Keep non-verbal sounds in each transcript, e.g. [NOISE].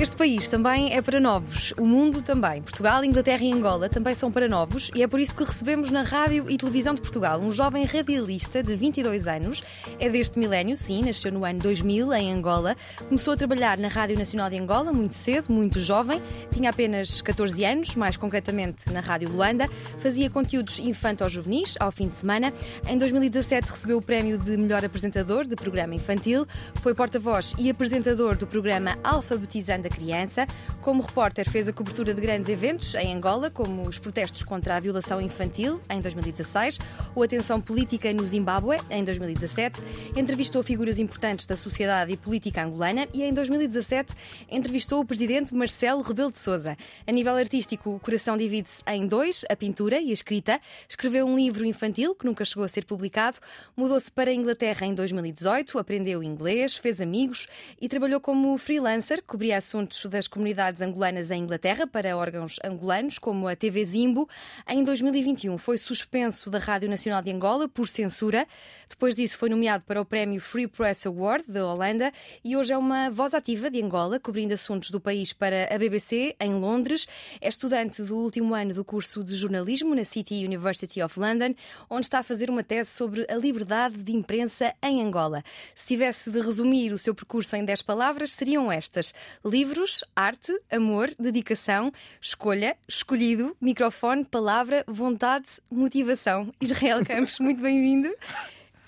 Este país também é para novos, o mundo também. Portugal, Inglaterra e Angola também são para novos e é por isso que recebemos na Rádio e Televisão de Portugal um jovem radialista de 22 anos. É deste milénio, sim, nasceu no ano 2000 em Angola. Começou a trabalhar na Rádio Nacional de Angola muito cedo, muito jovem. Tinha apenas 14 anos, mais concretamente na Rádio Luanda. Fazia conteúdos infanto-juvenis ao fim de semana. Em 2017 recebeu o prémio de melhor apresentador de programa infantil. Foi porta-voz e apresentador do programa Alfabetizando da Criança. Como repórter, fez a cobertura de grandes eventos em Angola, como os protestos contra a violação infantil, em 2016, ou a tensão política no Zimbábue, em 2017. Entrevistou figuras importantes da sociedade e política angolana e, em 2017, entrevistou o presidente Marcelo Rebelo de Souza. A nível artístico, o coração divide-se em dois, a pintura e a escrita. Escreveu um livro infantil, que nunca chegou a ser publicado. Mudou-se para a Inglaterra em 2018, aprendeu inglês, fez amigos e trabalhou como freelancer, cobria assuntos assuntos das comunidades angolanas em Inglaterra para órgãos angolanos, como a TV Zimbo. Em 2021 foi suspenso da Rádio Nacional de Angola por censura. Depois disso foi nomeado para o prémio Free Press Award da Holanda e hoje é uma voz ativa de Angola, cobrindo assuntos do país para a BBC em Londres. É estudante do último ano do curso de jornalismo na City University of London, onde está a fazer uma tese sobre a liberdade de imprensa em Angola. Se tivesse de resumir o seu percurso em 10 palavras, seriam estas: livros, arte, amor, dedicação, escolha, escolhido, microfone, palavra, vontade, motivação. Israel Campos, muito bem-vindo.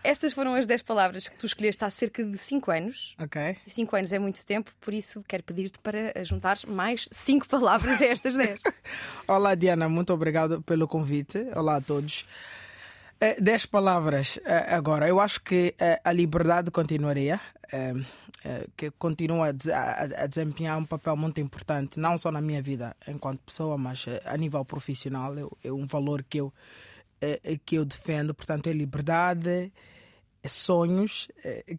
Estas foram as 10 palavras que tu escolheste há cerca de 5 anos. Ok. 5 anos é muito tempo, por isso quero pedir-te para juntar mais 5 palavras a estas 10. [LAUGHS] Olá, Diana, muito obrigado pelo convite. Olá a todos. É, dez palavras é, agora. Eu acho que é, a liberdade continuaria, que continua a desempenhar um papel muito importante, não só na minha vida enquanto pessoa, mas a nível profissional. É um valor que eu, que eu defendo. Portanto, é liberdade, sonhos,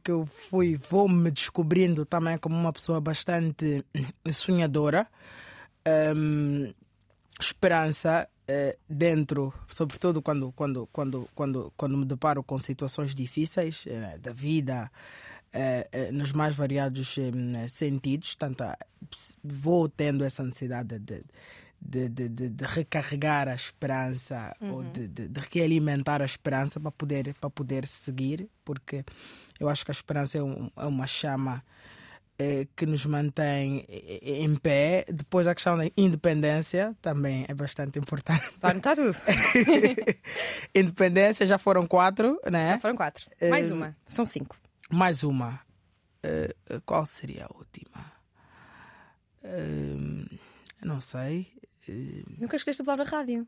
que eu fui, vou me descobrindo também como uma pessoa bastante sonhadora. esperança eh, dentro, sobretudo quando, quando, quando, quando, quando me deparo com situações difíceis eh, da vida, eh, nos mais variados sentidos, tanto vou tendo essa necessidade de, de, de, de, de recarregar a esperança uhum. ou de, de, de realimentar a esperança para poder, para poder seguir, porque eu acho que a esperança é, um, é uma chama eh, que nos mantém eh, em pé. Depois a questão da independência também é bastante importante. Está tá tudo. [LAUGHS] independência já foram quatro, né? Já foram quatro. Mais uh, uma. São cinco. Mais uma. Uh, qual seria a última? Uh, não sei. Nunca esqueceste a palavra rádio.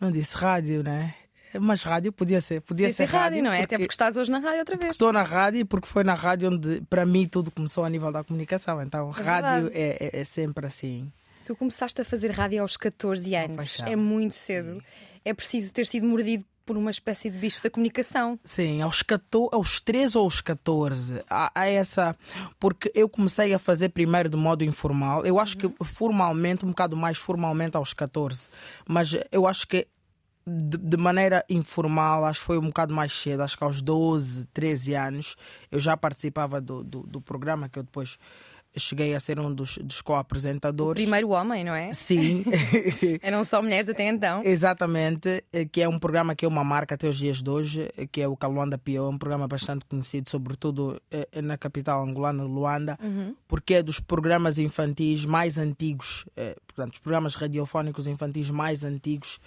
Não disse rádio, né? Mas rádio podia ser, podia, podia ser, ser rádio, não é? Até porque estás hoje na rádio outra vez. Estou na rádio porque foi na rádio onde, para mim, tudo começou a nível da comunicação. Então, é rádio é, é, é, sempre assim. Tu começaste a fazer rádio aos 14 anos. É muito cedo. Sim. É preciso ter sido mordido por uma espécie de bicho da comunicação. Sim, aos, 14, aos 13 ou aos 14, há, há, essa. Porque eu comecei a fazer primeiro de modo informal. Eu acho que formalmente, um bocado mais formalmente aos 14. Mas eu acho que de, de, maneira informal, acho que foi um bocado mais cedo, acho que aos 12, 13 anos, eu já participava do, do, do programa que eu depois cheguei a ser um dos, dos co-apresentadores. Primeiro homem, não é? Sim. [LAUGHS] Eram só mulheres até então. Exatamente, eh, que é um programa que é uma marca até os dias de hoje, eh, que é o Caluanda Pio, um programa bastante conhecido, sobretudo eh, na capital angolana, Luanda, uhum. porque é dos programas infantis mais antigos, portanto, os programas radiofónicos infantis mais antigos,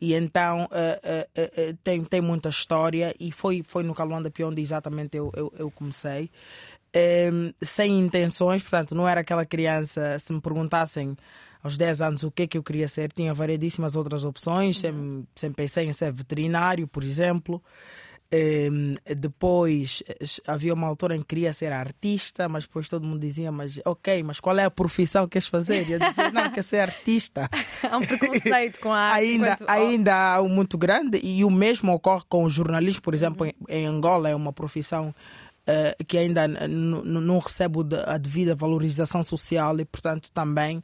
e então tem, tem muita história, e foi, foi no Caluanda Pio onde exatamente eu, eu, eu comecei um, ehm, sem intenções, portanto, não era aquela criança, se me perguntassem aos 10 anos o que é que eu queria ser, tinha variedíssimas outras opções, uhum. sempre, sempre pensei em ser veterinário, por exemplo. Um, depois havia uma altura em que queria ser artista, mas depois todo mundo dizia: Mas ok, mas qual é a profissão que queres fazer? E eu dizia: Não, quero ser artista. Há [LAUGHS] um preconceito com a arte. ainda, enquanto... ainda há um muito grande, e o mesmo ocorre com o jornalismo, por exemplo, uhum. em, em Angola é uma profissão uh, que ainda não recebe a devida valorização social e, portanto, também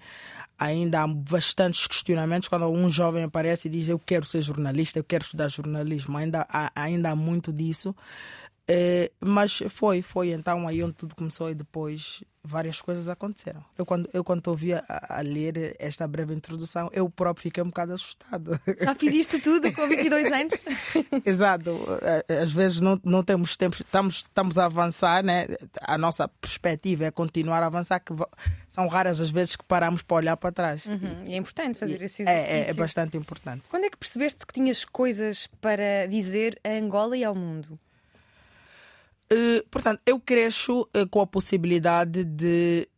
ainda há bastantes questionamentos quando um jovem aparece e diz eu quero ser jornalista, eu quero estudar jornalismo. Ainda há, ainda há muito disso. Uh, mas foi, foi então aí onde tudo começou e depois várias coisas aconteceram. Eu quando eu quando ouvi a, a, ler esta breve introdução, eu próprio fiquei um bocado assustado. Já fiz isto tudo com 22 anos? [LAUGHS] Exato. Às vezes não, não temos tempo, estamos, estamos a avançar, né? A nossa perspectiva é continuar a avançar, que são raras as vezes que paramos para olhar para trás. Uhum. E é importante fazer esse exercício. É, é, é bastante importante. Quando é que percebeste que tinhas coisas para dizer a Angola e ao mundo? Uh, portanto, eu cresço uh, com a possibilidade de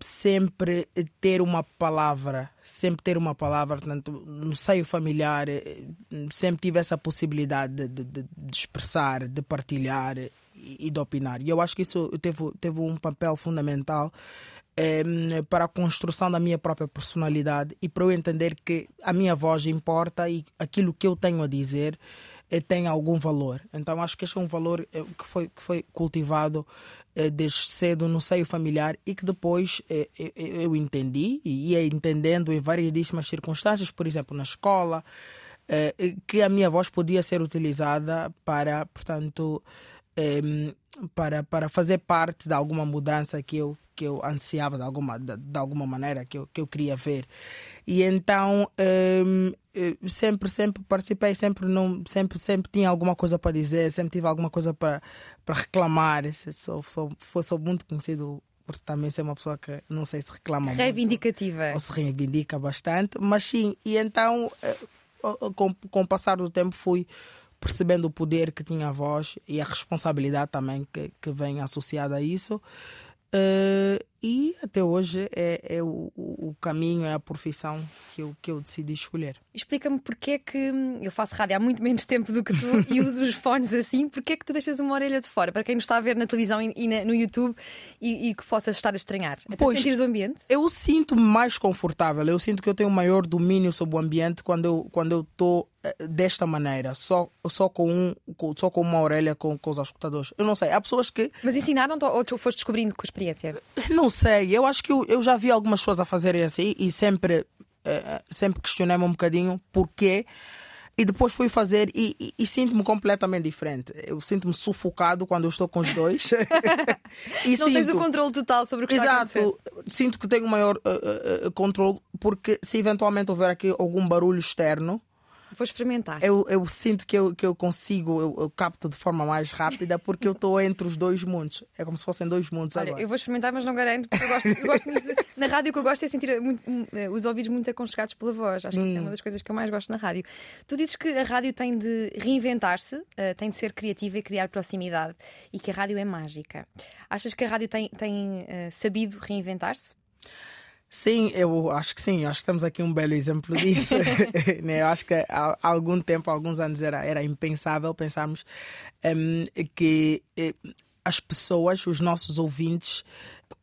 sempre ter uma palavra, sempre ter uma palavra, portanto, no seio familiar, uh, sempre tive essa possibilidade de, de, de expressar, de partilhar e, de opinar. E eu acho que isso teve, teve um papel fundamental um, para a construção da minha própria personalidade e para eu entender que a minha voz importa e aquilo que eu tenho a dizer eh, tem algum valor. Então acho que este é um valor eh, que foi, que foi cultivado eh, desde cedo no seio familiar e que depois eu entendi e ia entendendo em variedíssimas circunstâncias, por exemplo, na escola, que a minha voz podia ser utilizada para, portanto, para, para fazer parte de alguma mudança que eu que eu ansiava de alguma, de, de, alguma maneira, que eu, que eu queria ver. E então um, sempre, sempre participei, sempre, não, sempre, sempre tinha alguma coisa para dizer, sempre tive alguma coisa para, para reclamar. Sou, sou, sou muito conhecido por também ser uma pessoa que não sei se reclama Reivindicativa. Muito, ou se reivindica bastante, mas sim, e então eh, com, com o passar do tempo fui percebendo o poder que tinha a voz e a responsabilidade também que, que vem associada a isso. Uh, e até hoje é, é o, o, caminho, é a profissão que eu, que eu decidi escolher. Explica-me porque é que hum, eu faço rádio há muito menos tempo do que tu [LAUGHS] e uso os fones assim, porque é que tu deixas uma orelha de fora? Para quem nos está a ver na televisão e, na, no YouTube e, e, que possas estar a estranhar. É pois, para o ambiente? Eu sinto mais confortável, eu sinto que eu tenho maior domínio sobre o ambiente quando eu quando eu estou eh, desta maneira, só, só, com, um, só com uma orelha com, com os escutadores. Eu não sei, há pessoas que. Mas ensinaram-te ou tu foste descobrindo com experiência? Não sei, eu acho que eu, eu já vi algumas pessoas a fazerem assim e sempre, uh, sempre questionei-me um bocadinho porquê. E depois fui fazer e, e, e sinto-me completamente diferente. Eu sinto-me sufocado quando eu estou com os dois. [LAUGHS] e Não sinto... tens o controle total sobre o que Exato. está acontecer. Sinto que tenho maior uh, uh, controle porque se eventualmente houver aqui algum barulho externo, Vou experimentar. Eu, eu sinto que eu, que eu consigo, eu, eu capto de forma mais rápida porque eu estou entre os dois mundos. É como se fossem dois mundos Olha, agora. Eu vou experimentar, mas não garanto, porque eu gosto, eu gosto muito. na rádio o que eu gosto é sentir muito, eh, os ouvidos muito aconchegados pela voz. Acho que isso é uma hum. das coisas que eu mais gosto na rádio. Tu dizes que a rádio tem de reinventar-se, uh, tem de ser criativa e criar proximidade e que a rádio é mágica. Achas que a rádio tem, tem uh, sabido reinventar-se? Sim, eu acho que sim, acho que temos aqui um belo exemplo disso. [LAUGHS] [LAUGHS] né? Eu acho que há algum tempo, há alguns anos, era, era impensável pensarmos um, que eh, as pessoas, os nossos ouvintes,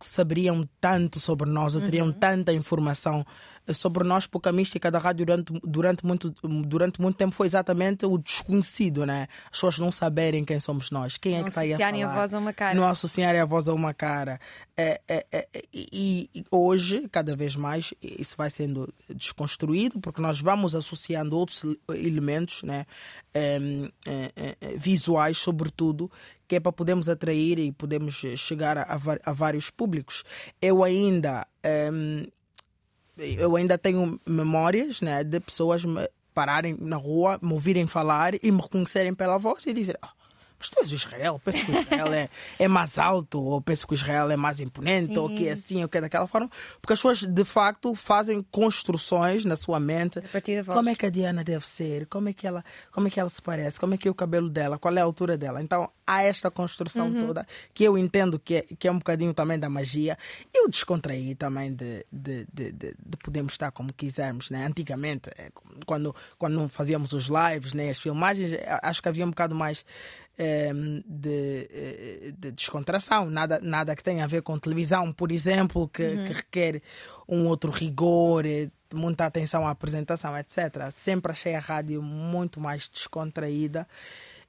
saberiam tanto sobre nós, teriam uhum. tanta informação sobre nós, porque a mística da rádio durante, durante, muito, durante muito tempo foi exatamente o desconhecido, né? As pessoas não saberem quem somos nós, quem não é que está aí a falar. a voz a uma cara. Não associarem a voz a uma cara. É, é, é, e, e hoje, cada vez mais, isso vai sendo desconstruído, porque nós vamos associando outros elementos né? visuais, sobretudo, que é para podermos atrair e podermos chegar a, a, a vários públicos. Eu ainda um, eu ainda tenho memórias né, de pessoas me pararem na rua, me ouvirem falar e me reconhecerem pela voz e dizer: oh, mas tu és o Israel, penso que o Israel é, [LAUGHS] é mais alto, ou penso que o Israel é mais imponente, Sim. ou que é assim, ou que é daquela forma, porque as pessoas de facto fazem construções na sua mente. Como é que a Diana deve ser? Como é que ela, como é que ela se parece? Como é que é o cabelo dela? Qual é a altura dela? Então há esta construção uhum. toda que eu entendo que é, que é um bocadinho também da magia. Eu descontraí também de, de, de, de, de podermos estar como quisermos, né? Antigamente, é, quando, quando fazíamos os lives, né? as filmagens, acho que havia um bocado mais de, eh, de, descontração, nada, nada que tenha a ver com televisão, por exemplo, que, uhum. que requer um outro rigor, eh, muita atenção à apresentação, etc. Sempre achei a rádio muito mais descontraída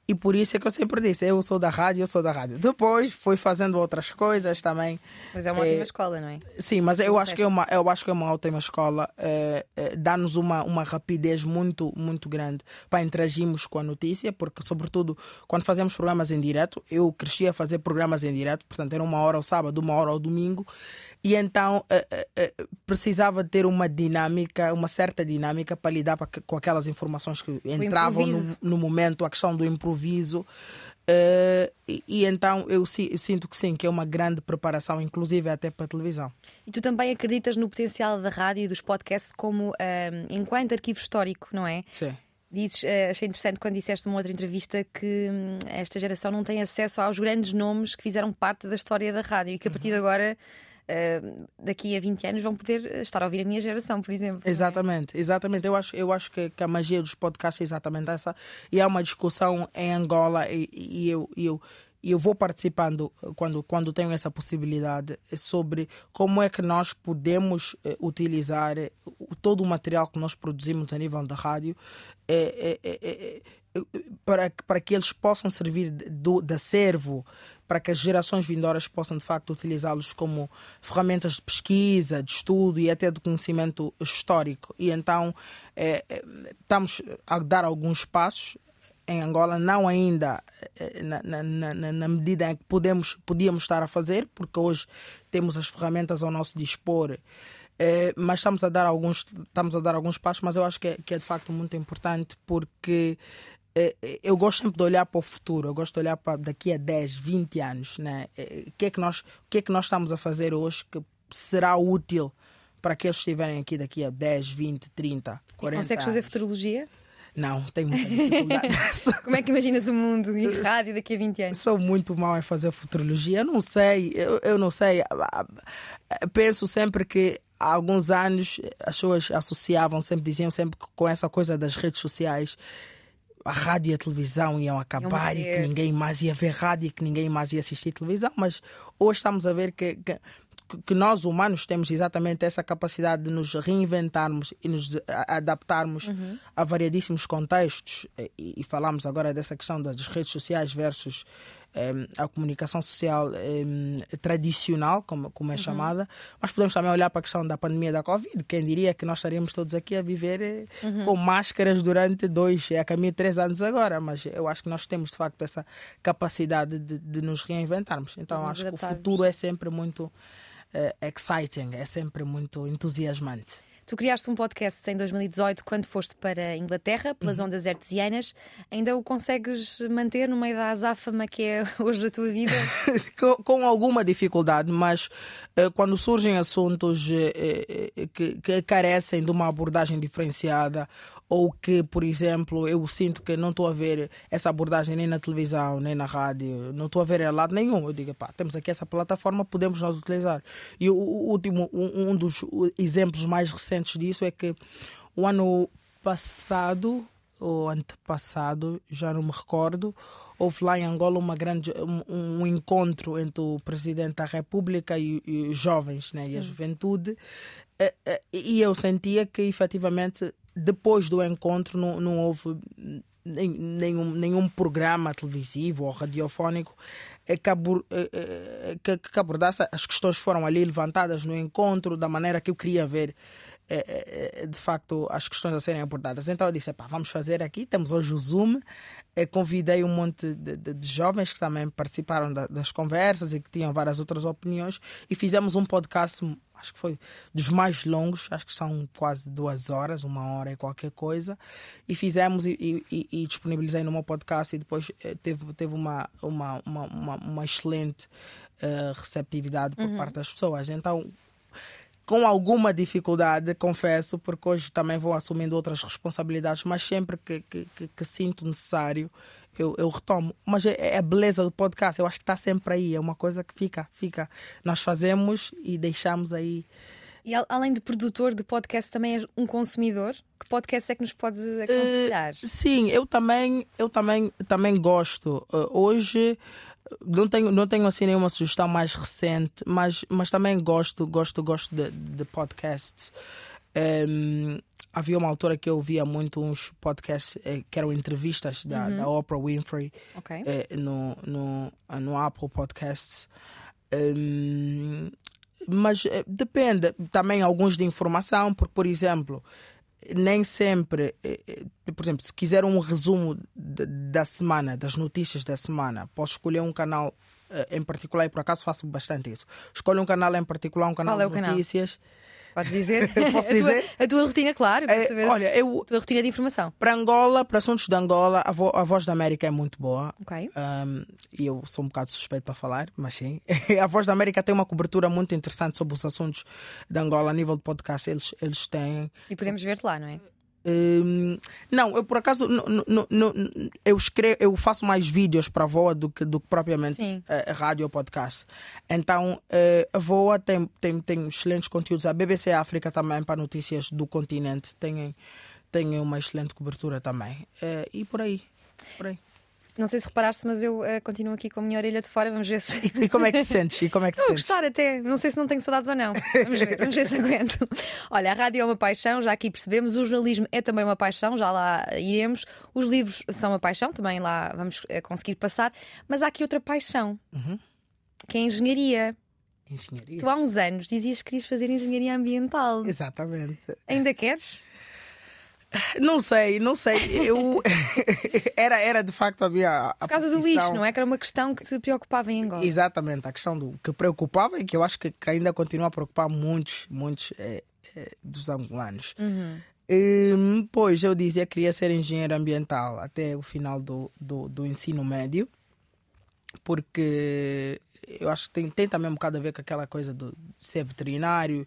e por isso é que eu sempre disse: eu sou da rádio, eu sou da rádio. Depois fui fazendo outras coisas também. Mas é uma é, ótima escola, não é? Sim, mas eu acho, que é uma, eu acho que é uma ótima escola. É, é, Dá-nos uma, uma rapidez muito, muito grande para interagirmos com a notícia, porque, sobretudo, quando fazemos programas em direto, eu cresci a fazer programas em direto, portanto, era uma hora ao sábado, uma hora ao domingo, e então uh, uh, precisava ter uma dinâmica, uma certa dinâmica para lidar com aquelas informações que entravam no, no, momento, a questão do improviso. Uh, e, e, então eu, eu, sinto que sim, que é uma grande preparação, inclusive até para a televisão. E tu também acreditas no potencial da rádio e dos podcasts como enquanto arquivo histórico, não é? Sim. Dizes, achei interessante quando disseste numa outra entrevista que hum, esta geração não tem acesso aos grandes nomes que fizeram parte da história da rádio e que a partir de agora uh, daqui a 20 anos vão poder estar a ouvir a minha geração, por exemplo. É? Exatamente, é? exatamente. Eu acho, eu acho que, que, a magia dos podcasts é exatamente essa. E há uma discussão em Angola e, e eu, eu e eu vou participando quando, quando tenho essa possibilidade sobre como é que nós podemos eh, utilizar todo o material que nós produzimos a nível da rádio eh, eh, para, para que eles possam servir de, de acervo para que as gerações vindouras possam de facto utilizá-los como ferramentas de pesquisa, de estudo e até de conhecimento histórico. E então é, estamos a dar alguns passos em Angola, não ainda eh, na, na, na, na, medida em que podemos, podíamos estar a fazer, porque hoje temos as ferramentas ao nosso dispor, eh, mas estamos a dar alguns estamos a dar alguns passos, mas eu acho que é, que é de facto muito importante porque eu gosto sempre de olhar para o futuro, eu gosto de olhar para daqui a 10, 20 anos. Né? É, o, que é que nós, o que é que nós estamos a fazer hoje que será útil para que eles estiverem aqui daqui a 10, 20, 30, 40 Consegues fazer futurologia? Não, tenho muita dificuldade. [LAUGHS] Como é que imaginas o mundo e rádio daqui a 20 anos? Sou muito mal em fazer futurologia. Eu não sei, eu, eu não sei. Penso sempre que há alguns anos as pessoas associavam, sempre diziam sempre que com essa coisa das redes sociais a rádio e a televisão iam acabar e que ninguém mais ia ver rádio e que ninguém mais ia assistir televisão, mas hoje estamos a ver que, que, que nós humanos temos exatamente essa capacidade de nos reinventarmos e nos adaptarmos uhum. a variadíssimos contextos. E, e falamos agora dessa questão das redes sociais versus a comunicação social tradicional, como, como é uhum. chamada, mas podemos também olhar para a questão da pandemia da Covid. Quem diria que nós estaríamos todos aqui a viver eh, uhum. com máscaras durante dois, é a caminho de três anos agora, mas eu acho que nós temos de facto essa capacidade de, de nos reinventarmos. Então acho que o futuro é sempre muito uh, exciting, é sempre muito entusiasmante. Tu criaste um podcast em 2018 quando foste para a Inglaterra, pelas uhum. ondas artesianas. Ainda o consegues manter no meio da azáfama que é [LAUGHS] hoje a tua vida? [LAUGHS] com, com, alguma dificuldade, mas uh, quando surgem assuntos uh, uh, que, que carecem de uma abordagem diferenciada ou que, por exemplo, eu sinto que não estou a ver essa abordagem nem na televisão, nem na rádio, não estou a ver a lado nenhum. Eu digo, pá, temos aqui essa plataforma, podemos nós utilizar. E o, último, um, um dos exemplos mais recentes disso é que o ano passado ou antepassado, já não me recordo, houve lá em Angola uma grande, um, um encontro entre o Presidente da República e, e os jovens né, e a juventude, eh, eh, e eu sentia que efetivamente depois do encontro não, não houve nenhum, nenhum programa televisivo ou radiofónico que, que, que abordasse as questões que foram ali levantadas no encontro da maneira que eu queria ver de facto as questões a serem abordadas. Então eu disse: vamos fazer aqui. Temos hoje o Zoom. Convidei um monte de, de, de jovens que também participaram da, das conversas e que tinham várias outras opiniões e fizemos um podcast acho que foi dos mais longos, acho que são quase duas horas, uma hora e qualquer coisa. E fizemos e, e, e disponibilizei no meu podcast e depois eh, teve, teve uma, uma, uma, uma, uma excelente uh, receptividade por parte das pessoas. Então, com alguma dificuldade, confesso, porque hoje também vou assumindo outras responsabilidades, mas sempre que, que, que, que sinto necessário, eu, eu, retomo. Mas é, é, a beleza do podcast, eu acho que está sempre aí, é uma coisa que fica, fica. Nós fazemos e deixamos aí. E além de produtor de podcast, também és um consumidor? Que podcast é que nos pode aconselhar? Uh, sim, eu também, eu também, também gosto. Uh, hoje não tenho, não tenho assim nenhuma sugestão mais recente, mas, mas também gosto, gosto, gosto de, de podcasts. Um, havia uma altura que eu ouvia muito uns podcasts eh, que eram entrevistas da, uhum. da Oprah Winfrey okay. eh, no, no, no Apple Podcasts. Um, mas eh, depende também alguns de informação, porque, por exemplo, nem sempre, eh, eh, por exemplo, se quiser um resumo da semana, das notícias da semana, posso escolher um canal eh, em particular e por acaso faço bastante isso. Escolho um canal em particular, um canal é de notícias. Canal? Podes dizer? [LAUGHS] Posso a dizer? Tua, a tua rotina, claro. É, olha, eu. A tua rotina de informação. Para Angola, para assuntos de Angola, a, vo, a voz da América é muito boa. Ok. Um, e eu sou um bocado suspeito para falar, mas sim. [LAUGHS] a voz da América tem uma cobertura muito interessante sobre os assuntos de Angola a nível de podcast. Eles, eles têm. E podemos ver-te lá, não é? Um, não, eu por acaso eu escrevo, eu faço mais vídeos para a VOA do que, do que propriamente a rádio ou podcast. Então uh, a VOA tem, tem, tem excelentes conteúdos. A BBC África também para notícias do continente tem, tem uma excelente cobertura também. Uh, e por aí. Por aí. Não sei se reparaste, mas eu uh, continuo aqui com a minha orelha de fora. Vamos ver se. E como é que te sentes? E como é que te Vou sentes? gostar até. Não sei se não tenho saudades ou não. Vamos ver, vamos ver se aguento. Olha, a rádio é uma paixão, já aqui percebemos. O jornalismo é também uma paixão, já lá iremos. Os livros são uma paixão, também lá vamos eh, conseguir passar. Mas há aqui outra paixão, uhum. que é a engenharia. Engenharia? Tu há uns anos dizias que querias fazer engenharia ambiental. Exatamente. Ainda queres? Não sei, não sei. Eu [LAUGHS] era, era de facto a minha. A Por causa profissão... do lixo, não é? Que era uma questão que te preocupava em Angola. Exatamente, a questão do que preocupava e que eu acho que, que ainda continua a preocupar muitos, muitos é, é, dos angolanos. Uhum. E, pois eu dizia que queria ser engenheiro ambiental até o final do, do, do ensino médio, porque eu acho que tem, tem também um bocado a ver com aquela coisa de ser veterinário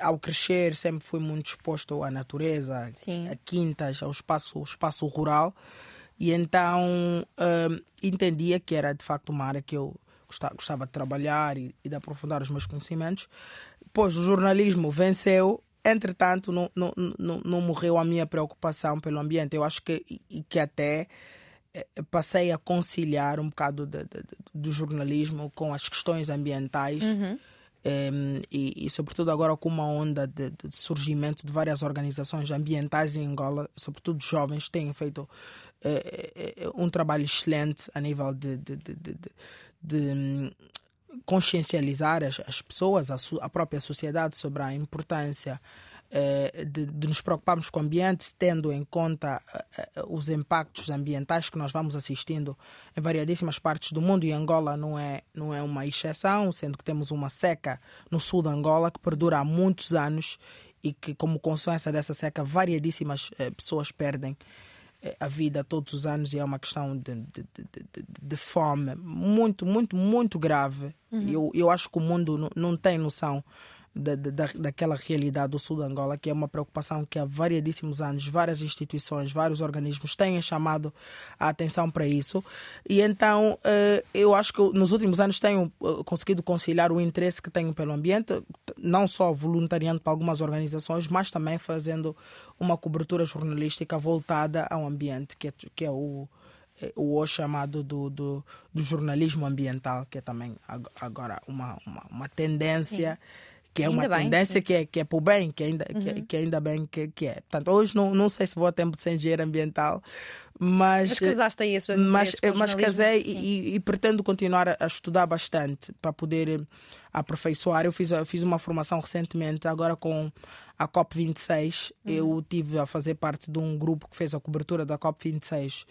ao crescer sempre fui muito exposto à natureza, Sim. a quintas, ao espaço, ao espaço rural e então hum, entendia que era de facto uma área que eu gostava, gostava de trabalhar e, e, de aprofundar os meus conhecimentos. Pois o jornalismo venceu, entretanto não, não, não, não morreu a minha preocupação pelo ambiente. Eu acho que, e, que até eh, passei a conciliar um bocado de, de, de, do jornalismo com as questões ambientais. Uhum um, e, e, sobretudo agora com uma onda de, de, surgimento de várias organizações ambientais em Angola, sobretudo jovens, têm feito uh, um trabalho excelente a nível de, de, de um, consciencializar as, as pessoas, a, a, própria sociedade sobre a importância de, de, nos preocuparmos com o ambiente, tendo em conta uh, os impactos ambientais que nós vamos assistindo em variadíssimas partes do mundo e Angola não é, não é uma exceção, sendo que temos uma seca no sul de Angola que perdura há muitos anos e que, como consequência dessa seca, variadíssimas pessoas perdem a vida todos os anos e é uma questão de, de, de, de fome muito, muito, muito grave. Uhum. Eu, eu acho que o mundo não tem noção da, da, daquela realidade do sul de Angola, que é uma preocupação que há variadíssimos anos várias instituições, vários organismos têm chamado a atenção para isso. E então eh, eu acho que nos últimos anos tenho eh, conseguido conciliar o interesse que tenho pelo ambiente, não só voluntariando para algumas organizações, mas também fazendo uma cobertura jornalística voltada ao ambiente, que é, que é o o hoje chamado do, do, do, jornalismo ambiental, que é também agora uma, uma, uma tendência Sim que é ainda uma bem, tendência que é, que é para o bem, que ainda, uhum. que, que, ainda bem que, que é. Portanto, hoje não, não sei se vou a tempo de ser engenheiro ambiental, mas. Mas casaste aí esses Mas, mas casei e, e, pretendo continuar a, estudar bastante para poder eh, aperfeiçoar. Eu fiz, eu fiz uma formação recentemente, agora com a COP26. Uhum. Eu tive a fazer parte de um grupo que fez a cobertura da COP26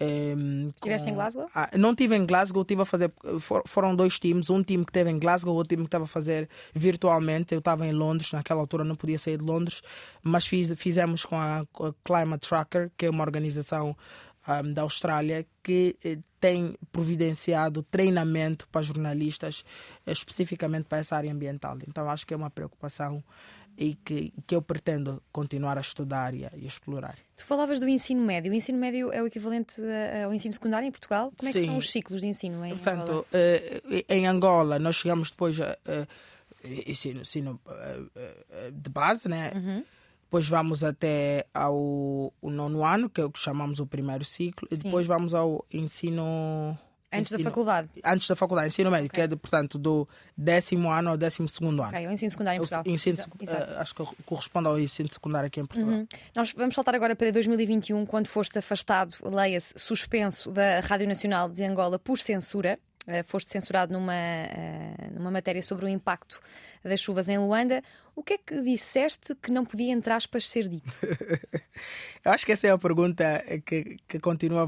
Um, Estiveste em Glasgow? Ah, não estive em Glasgow, tive a fazer. For, foram dois times, um time que esteve em Glasgow, outro time que estava a fazer virtualmente. Eu estava em Londres, naquela altura não podia sair de Londres, mas fiz, fizemos com a, com a Climate Tracker, que é uma organização um, da Austrália que eh, tem providenciado treinamento para jornalistas, eh, especificamente para essa área ambiental. Então acho que é uma preocupação e que, que eu pretendo continuar a estudar e a, e a, explorar. Tu falavas do ensino médio. O ensino médio é o equivalente ao ensino secundário em Portugal? Como é Sim. que são os ciclos de ensino em Portanto, Angola? Uh, em Angola nós chegamos depois a ensino, ensino uh, de base, né? Uhum. Depois vamos até ao nono ano, que é o que chamamos o primeiro ciclo, e depois vamos ao ensino Antes ensino, da faculdade? Antes da faculdade, ensino médio, Okay. que é, de, portanto, do décimo ano ao décimo segundo ano. Ok, o ensino secundário em O Portugal. ensino, Exa- uh, exato. acho que corresponde ao ensino secundário aqui em Portugal. Uhum. Nós vamos saltar agora para 2021, quando foste afastado, leia-se, suspenso da Rádio Nacional de Angola por censura. Eh, foste censurado numa, eh, numa matéria sobre o impacto das chuvas em Luanda. O que é que disseste que não podia, entre aspas, ser dito? [LAUGHS] Eu acho que essa é a pergunta que, que continua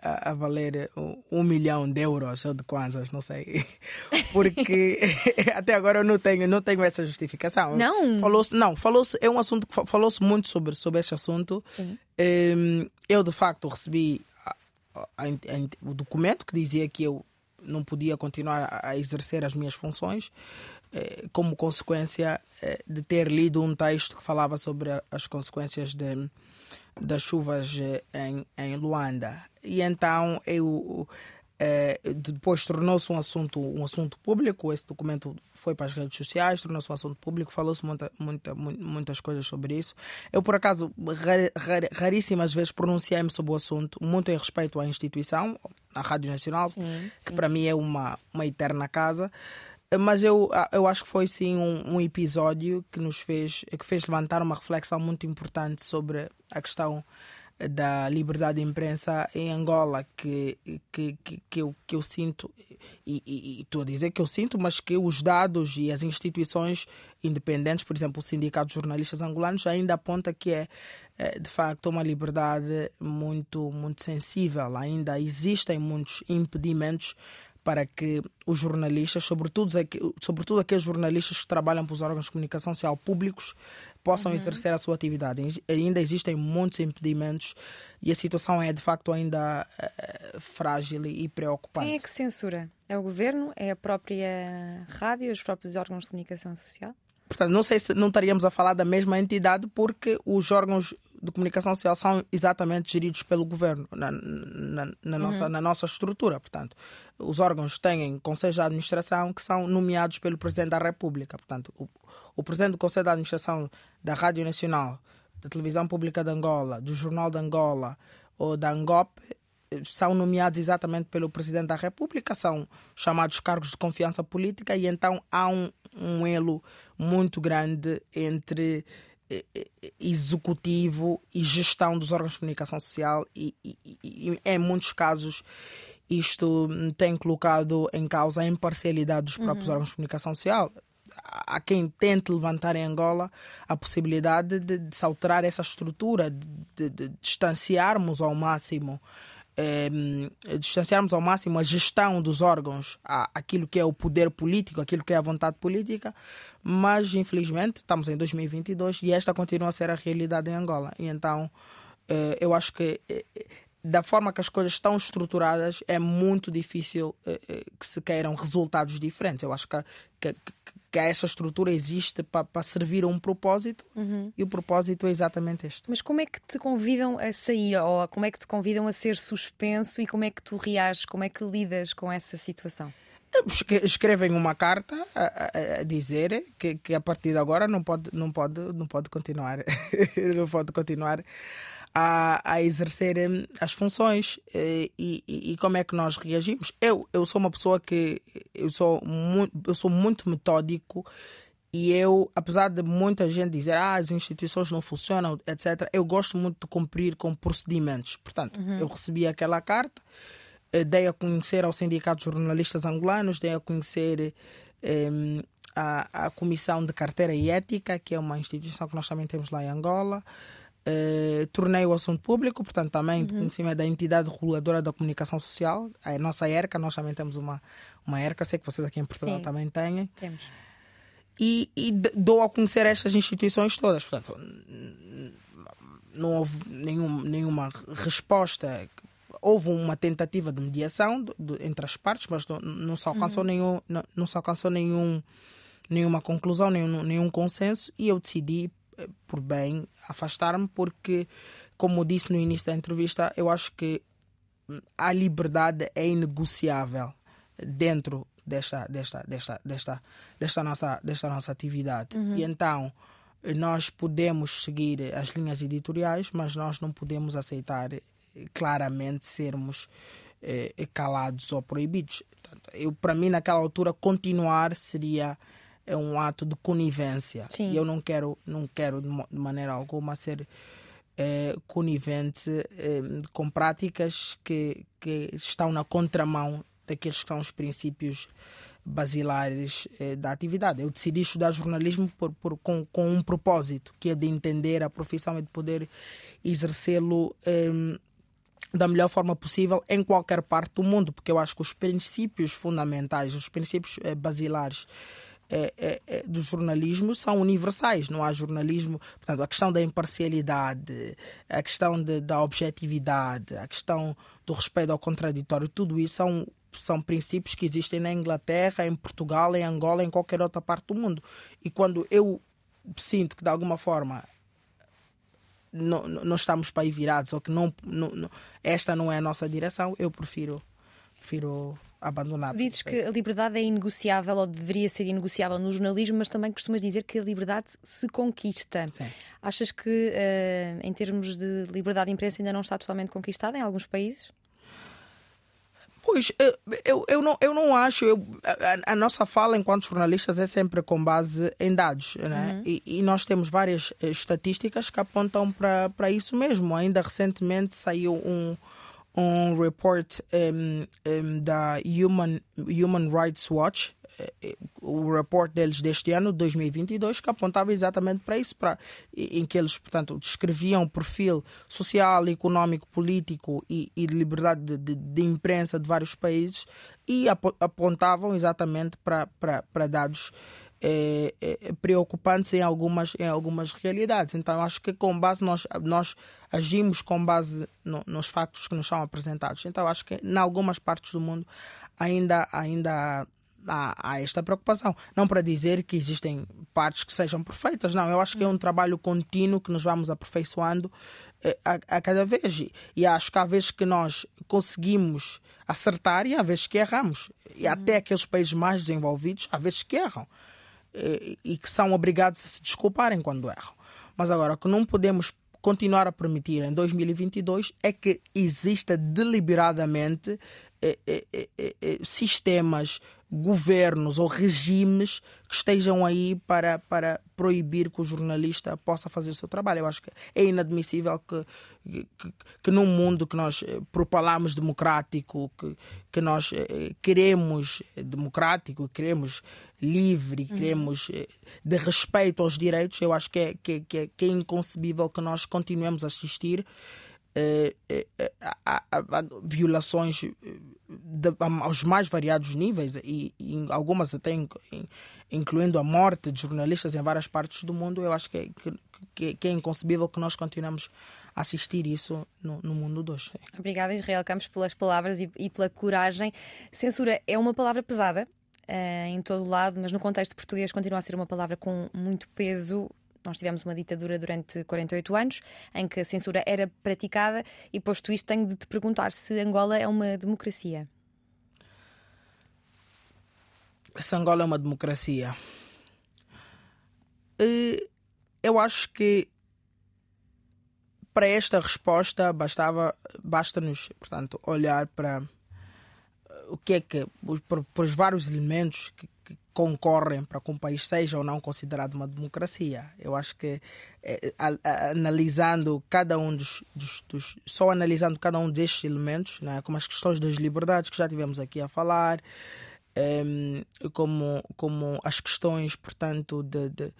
a, a- valer um, um milhão de euros ou de kwanzas, não sei. [LAUGHS] Porque [LAUGHS] até agora eu não tenho, não tenho essa justificação. Não? Falou-se, não, falou-se, é um assunto que fa- falou-se muito sobre, sobre esse assunto. Eu, de facto, recebi a- a- o documento que dizia que eu não podia continuar a- exercer as minhas funções eh, como consequência eh, de ter lido um texto que falava sobre as consequências de, das chuvas eh, em, em Luanda. E então eu eh, depois tornou-se um assunto, um assunto público. Esse documento foi para as redes sociais, tornou-se um assunto público, falou-se muita, muita, mu- muitas coisas sobre isso. Eu, por acaso, ra- ra- raríssimas vezes pronunciei-me sobre o assunto, muito em respeito à instituição, à Rádio Nacional, Sim, que sim. para mim é uma, uma eterna casa. Mas eu, eu acho que foi sim um, um episódio que nos fez, que fez levantar uma reflexão muito importante sobre a questão da liberdade de imprensa em Angola, que, que, que, que, eu, que eu sinto, e, estou a dizer que eu sinto, mas que os dados e as instituições independentes, por exemplo, o Sindicato de Jornalistas Angolanos, ainda aponta que é eh, de facto uma liberdade muito, muito sensível. Ainda existem muitos impedimentos para que os jornalistas, sobretudo, aqu- sobretudo aqueles jornalistas que trabalham para os órgãos de comunicação social públicos, possam exercer a sua atividade. Ainda existem muitos impedimentos e a situação é de facto ainda eh, frágil e preocupante. Quem é que censura? É o governo? É a própria rádio? Os próprios órgãos de comunicação social? Portanto, não sei se não estaríamos a falar da mesma entidade porque os órgãos de comunicação social são exatamente geridos pelo governo na, na, na nossa, na nossa estrutura. Portanto, os órgãos têm conselhos de administração que são nomeados pelo Presidente da República. Portanto, o, o Presidente do Conselho de Administração da Rádio Nacional, da Televisão Pública de Angola, do Jornal de Angola ou da Angop são nomeados exatamente pelo Presidente da República, são chamados cargos de confiança política e então há um, um elo muito grande entre eh, eh, executivo e gestão dos órgãos de comunicação social e, e- e- em muitos casos isto tem colocado em causa a imparcialidade dos próprios órgãos de comunicação social. Há quem tente levantar em Angola a possibilidade de, de se alterar essa estrutura, de, de distanciarmos ao máximo eh, distanciarmos ao máximo a gestão dos órgãos aquilo que é o poder político, aquilo que é a vontade política, mas infelizmente estamos em 2022 e esta continua a ser a realidade em Angola. E então eh, eu acho que eh, da forma que as coisas estão estruturadas é muito difícil eh, eh, que se queiram resultados diferentes. Eu acho que, que, que essa estrutura existe para servir a um propósito e o propósito é exatamente este. Mas como é que te convidam a sair? Ou como é que te convidam a ser suspenso? E como é que tu reages? Como é que lidas com essa situação? Esque- escrevem uma carta a, a- a dizer que, que a partir de agora não pode não pode não pode continuar [LAUGHS] não pode continuar a, a exercer hum, as funções Eh, e, e, e como é que nós reagimos? Eu eu sou uma pessoa que eu sou muito eu sou muito metódico e eu apesar de muita gente dizer ah as instituições não funcionam etc eu gosto muito de cumprir com procedimentos. Portanto eu recebi aquela carta eh, dei a conhecer ao Sindicato de Jornalistas Angolanos, dei a conhecer eh, a, a Comissão de Carteira e Ética, que é uma instituição que nós também temos lá em Angola, Uh, tornei o assunto público, portanto, também uhum. em cima da entidade reguladora da comunicação social, a nossa ERCA, nós também temos uma, uma ERCA, sei que vocês aqui em Portugal Sim. também têm. Temos. E, e dou a conhecer estas instituições todas. Portanto, não houve nenhum, nenhuma resposta. Houve uma tentativa de mediação de, de, entre as partes, mas não, não se alcançou, uhum. nenhum, não, não se alcançou nenhum, nenhuma conclusão, nenhum, nenhum consenso, e eu decidi, eh, por bem, afastar-me, porque, como disse no início da entrevista, eu acho que a liberdade é inegociável dentro desta, desta, desta, desta, desta, nossa, desta nossa atividade. Uhum. E então nós podemos seguir as linhas editoriais, mas nós não podemos aceitar eh, claramente sermos eh, calados ou proibidos. eu, para mim, naquela altura, continuar seria eh, um ato de conivência. Sim. E eu não quero, não quero de maneira alguma ser eh, conivente eh, com práticas que, que estão na contramão daqueles que são os princípios basilares eh, da atividade. Eu decidi estudar jornalismo por, por, com, com um propósito, que é de entender a profissão e de poder exercê-lo eh, da melhor forma possível em qualquer parte do mundo, porque eu acho que os princípios fundamentais, os princípios eh, basilares é, é, é, do jornalismo são universais. Não há jornalismo. Portanto, a questão da imparcialidade, a questão de, da objetividade, a questão do respeito ao contraditório, tudo isso são são princípios que existem na Inglaterra, em Portugal, em Angola, em qualquer outra parte do mundo. E quando eu sinto que de alguma forma não, não estamos para aí virados ou que não, não, esta não é a nossa direção, eu prefiro, prefiro abandonar. Dizes que a liberdade é inegociável ou deveria ser inegociável no jornalismo, mas também costumas dizer que a liberdade se conquista. Sim. Achas que, uh, em termos de liberdade de imprensa, ainda não está totalmente conquistada em alguns países? Pois, eu, eu, não, eu não acho. Eu, a, a, nossa fala enquanto jornalistas é sempre com base em dados. Né? Uhum. E, e, nós temos várias eh, estatísticas que apontam para isso mesmo. Ainda recentemente saiu um, um report um, um, da Human, Human Rights Watch, eh, o report deles deste ano, 2022, que apontava exatamente para isso, para, em que eles, portanto, descreviam o perfil social, económico, político e, e de liberdade de, de, de, imprensa de vários países e apontavam exatamente para, para, para dados é, é, preocupantes em algumas, em algumas realidades. Então, acho que com base nós, nós agimos com base no, nos factos que nos são apresentados. Então, acho que em algumas partes do mundo ainda, ainda há, há, esta preocupação. Não para dizer que existem partes que sejam perfeitas, não. Eu acho que é um trabalho contínuo que nos vamos aperfeiçoando eh, a, a, cada vez. E acho que há vezes que nós conseguimos acertar e há vezes que erramos. E até aqueles países mais desenvolvidos, há vezes que erram. Eh, e que são obrigados a se desculparem quando erram. Mas agora, o que não podemos continuar a permitir em 2022 é que exista deliberadamente eh, eh, sistemas governos ou regimes que estejam aí para, para proibir que o jornalista possa fazer o seu trabalho. Eu acho que é inadmissível que, que, que num mundo que nós eh, propalamos democrático, que, que nós eh, queremos democrático, queremos livre, uhum. queremos eh, de respeito aos direitos, eu acho que é, que, que, é, que é inconcebível que nós continuemos a assistir eh, eh, a, a, violações de, aos mais variados níveis e, e algumas até incluindo a morte de jornalistas em várias partes do mundo, eu acho que, é, que, que é inconcebível que nós continuemos a assistir isso no, no mundo de hoje. Obrigada, Israel Campos, pelas palavras e, e pela coragem. Censura é uma palavra pesada. Uh, em todo lado, mas no contexto português continua a ser uma palavra com muito peso nós tivemos uma ditadura durante 48 anos em que a censura era praticada e posto isto tenho de te perguntar se Angola é uma democracia. Se Angola é uma democracia. Eh, eu acho que para esta resposta bastava basta-nos, portanto, olhar para o que é que para, os vários elementos que concorrem para que um país seja ou não considerado uma democracia. Eu acho que é, a, a, analisando cada um dos, dos, dos, só analisando cada um destes elementos, né, como as questões das liberdades que já tivemos aqui a falar, é, como como as questões, portanto, de, de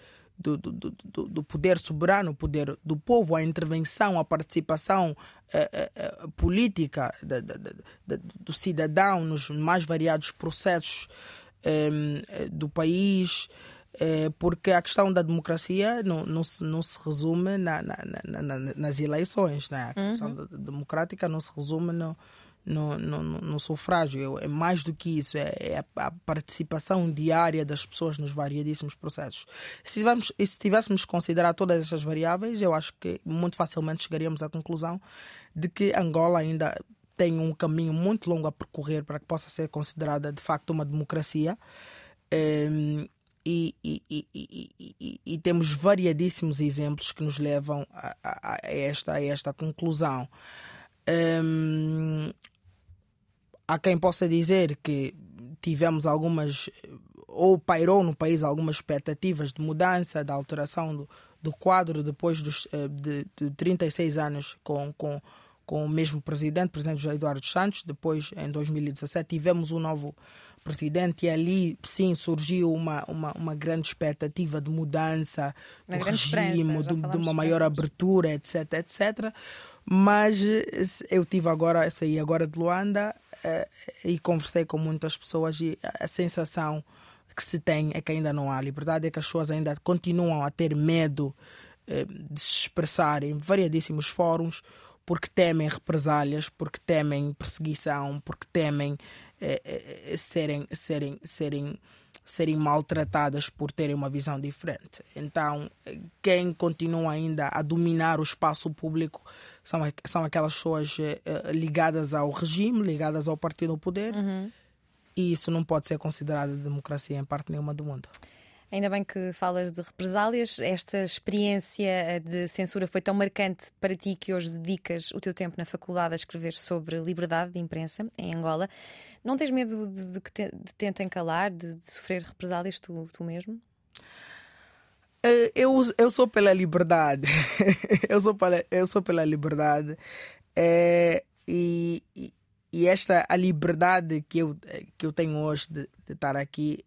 do, do, do, do, poder soberano, o poder do povo, a intervenção, a participação uh, uh, política de, de, de, do cidadão nos mais variados processos do país. Porque a questão da democracia não, não, se, não se resume na, na, na, nas eleições, né? a questão uhum. democrática não se resume no, no, no, no sufrágio. É mais do que isso, é, é a, participação diária das pessoas nos variadíssimos processos. Se tivéssemos, se tivéssemos considerar todas essas variáveis, eu acho que muito facilmente chegaríamos à conclusão de que Angola ainda tem um caminho muito longo a percorrer para que possa ser considerada de facto uma democracia. Um, e, e, e, e, temos variadíssimos exemplos que nos levam a, a, a esta, a esta conclusão. Um, há quem possa dizer que tivemos algumas, ou pairou no país algumas expectativas de mudança, da alteração do, do quadro depois dos, eh, de, de 36 anos com, com, com o mesmo presidente, o presidente José Eduardo Santos. Depois, em 2017, tivemos um novo presidente e ali sim surgiu uma, uma, uma grande expectativa de mudança uma do regime, de, de, uma maior abertura, etc, etc. Mas eh, eu tive agora, saí agora de Luanda uh, e conversei com muitas pessoas e a sensação que se tem é que ainda não há liberdade, é que as pessoas ainda continuam a ter medo uh, de se expressar em variadíssimos fóruns porque temem represálias, porque temem perseguição, porque temem uh, serem, serem, serem serem maltratadas por terem uma visão diferente. Então, quem continua ainda a dominar o espaço público são, são aquelas pessoas uh, ligadas ao regime, ligadas ao partido ao poder, uhum. e isso não pode ser considerado democracia em parte nenhuma do mundo. Ainda bem que falas de represálias. Esta experiência eh, de censura foi tão marcante para ti que hoje dedicas o teu tempo na faculdade a escrever sobre liberdade de imprensa em Angola. Não tens medo de, que te, de tentem calar, de, de, sofrer represálias tu, tu mesmo? Eh, eu, eu sou pela liberdade. [LAUGHS] eu, sou pela, eu sou pela liberdade. É, e, e esta a liberdade que eu, que eu tenho hoje de, de estar aqui,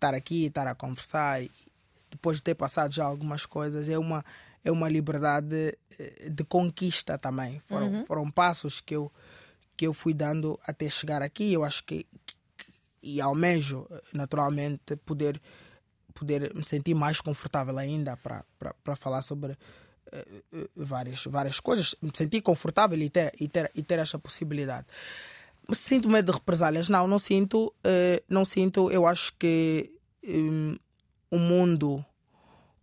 estar aqui, estar a conversar, depois de ter passado já algumas coisas, é uma, é uma liberdade de conquista também. Foram, uhum. foram passos que eu, que eu fui dando até chegar aqui. Eu acho que, que e almejo naturalmente poder poder me sentir mais confortável ainda para falar sobre uh, várias, várias coisas, me sentir confortável e ter, e ter, e ter essa possibilidade. Sinto medo de represálias? Não, não sinto. Uh, não sinto. Eu acho que um, o mundo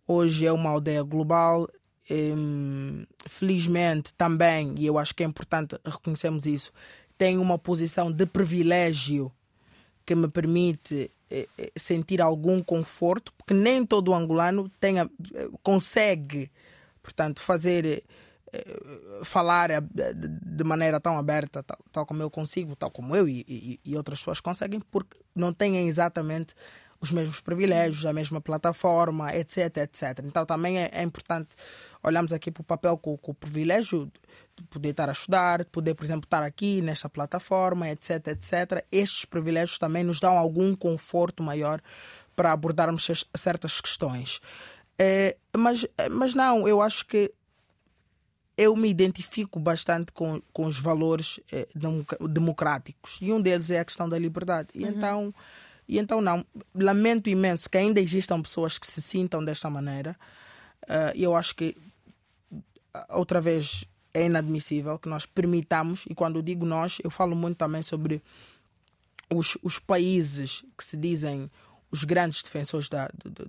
hoje é uma aldeia global. Um, felizmente também, e eu acho que é importante reconhecermos isso, tem uma posição de privilégio que me permite eh, eh, sentir algum conforto, porque nem todo angolano tenha, consegue, portanto, fazer falar de maneira tão aberta, tal, tal, como eu consigo, tal como eu e, e, e, outras pessoas conseguem, porque não têm exatamente os mesmos privilégios, a mesma plataforma, etc, etc. Então também é, é importante olharmos aqui para o papel com, com o privilégio de poder estar a estudar, de poder, por exemplo, estar aqui nesta plataforma, etc, etc. Estes privilégios também nos dão algum conforto maior para abordarmos certas questões. É, mas, mas não, eu acho que eu me identifico bastante com, com os valores é, democráticos e um deles é a questão da liberdade. E uhum. então, e então não, lamento imenso que ainda existam pessoas que se sintam desta maneira. Uh, eu acho que outra vez é inadmissível que nós permitamos, e quando digo nós, eu falo muito também sobre os, os países que se dizem os grandes defensores da, da,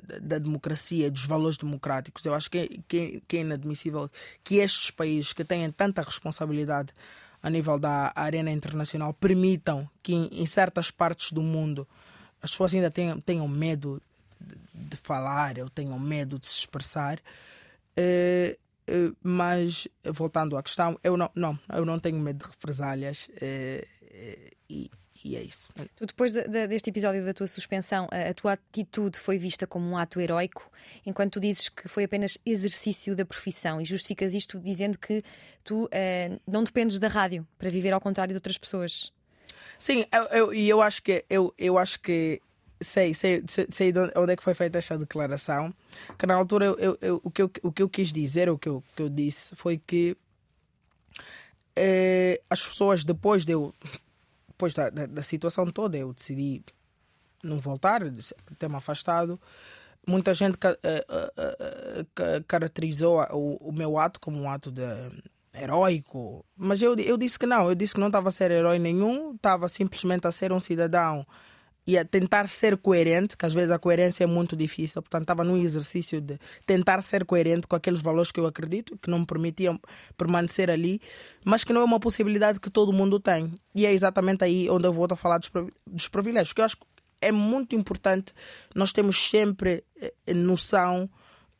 da, da democracia, dos valores democráticos. Eu acho que, é, que, que é inadmissível que estes países que têm tanta responsabilidade a nível da arena internacional permitam que em, em certas partes do mundo as pessoas ainda tenham, tenham medo de, de falar ou tenham medo de se expressar. Uh, eh, mas voltando à questão, eu não, não, eu não tenho medo de represálias eh, eh, e é isso. Tu, depois de, de, deste episódio da tua suspensão, a, a, tua atitude foi vista como um ato heroico, enquanto tu dizes que foi apenas exercício da profissão e justificas isto dizendo que tu uh, não dependes da rádio para viver ao contrário de outras pessoas. Sim, e eu, eu, eu, acho que eu, eu acho que sei, sei, sei onde é que foi feita esta declaração. Que na altura eu, eu, o, que eu, o que eu quis dizer, o que eu, que eu disse, foi que eh, as pessoas, depois de eu, depois da, da, da, situação toda, eu decidi não voltar, ter-me afastado. Muita gente eh, eh, caracterizou o, o meu ato como um ato de heróico, mas eu, eu disse que não, eu disse que não estava a ser herói nenhum, estava simplesmente a ser um cidadão e a tentar ser coerente, que às vezes a coerência é muito difícil, portanto estava num exercício de tentar ser coerente com aqueles valores que eu acredito, que não me permitiam permanecer ali, mas que não é uma possibilidade que todo mundo tem. E é exatamente aí onde eu volto a falar dos privilégios, que eu acho que é muito importante nós temos sempre eh, noção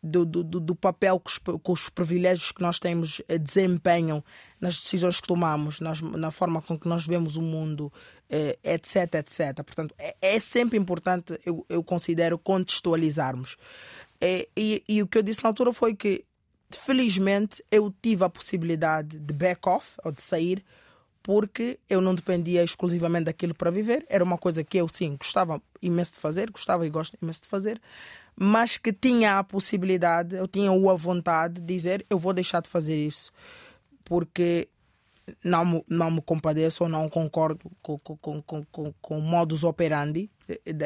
do, do, do papel que os, que os, privilégios que nós temos eh, desempenham nas decisões que tomamos, nas, na forma com que nós vemos o mundo, eh, etc, etc. Portanto, é, é sempre importante, eu, eu, considero, contextualizarmos. E, e, e o que eu disse na altura foi que, felizmente, eu tive a possibilidade de back off, ou de sair, porque eu não dependia exclusivamente daquilo para viver. Era uma coisa que eu, sim, gostava imenso de fazer, gostava e gosto imenso de fazer, mas que tinha a possibilidade, eu tinha a vontade de dizer: eu vou deixar de fazer isso, porque não, não me compadeço ou não concordo com, com, com, com, com o modus operandi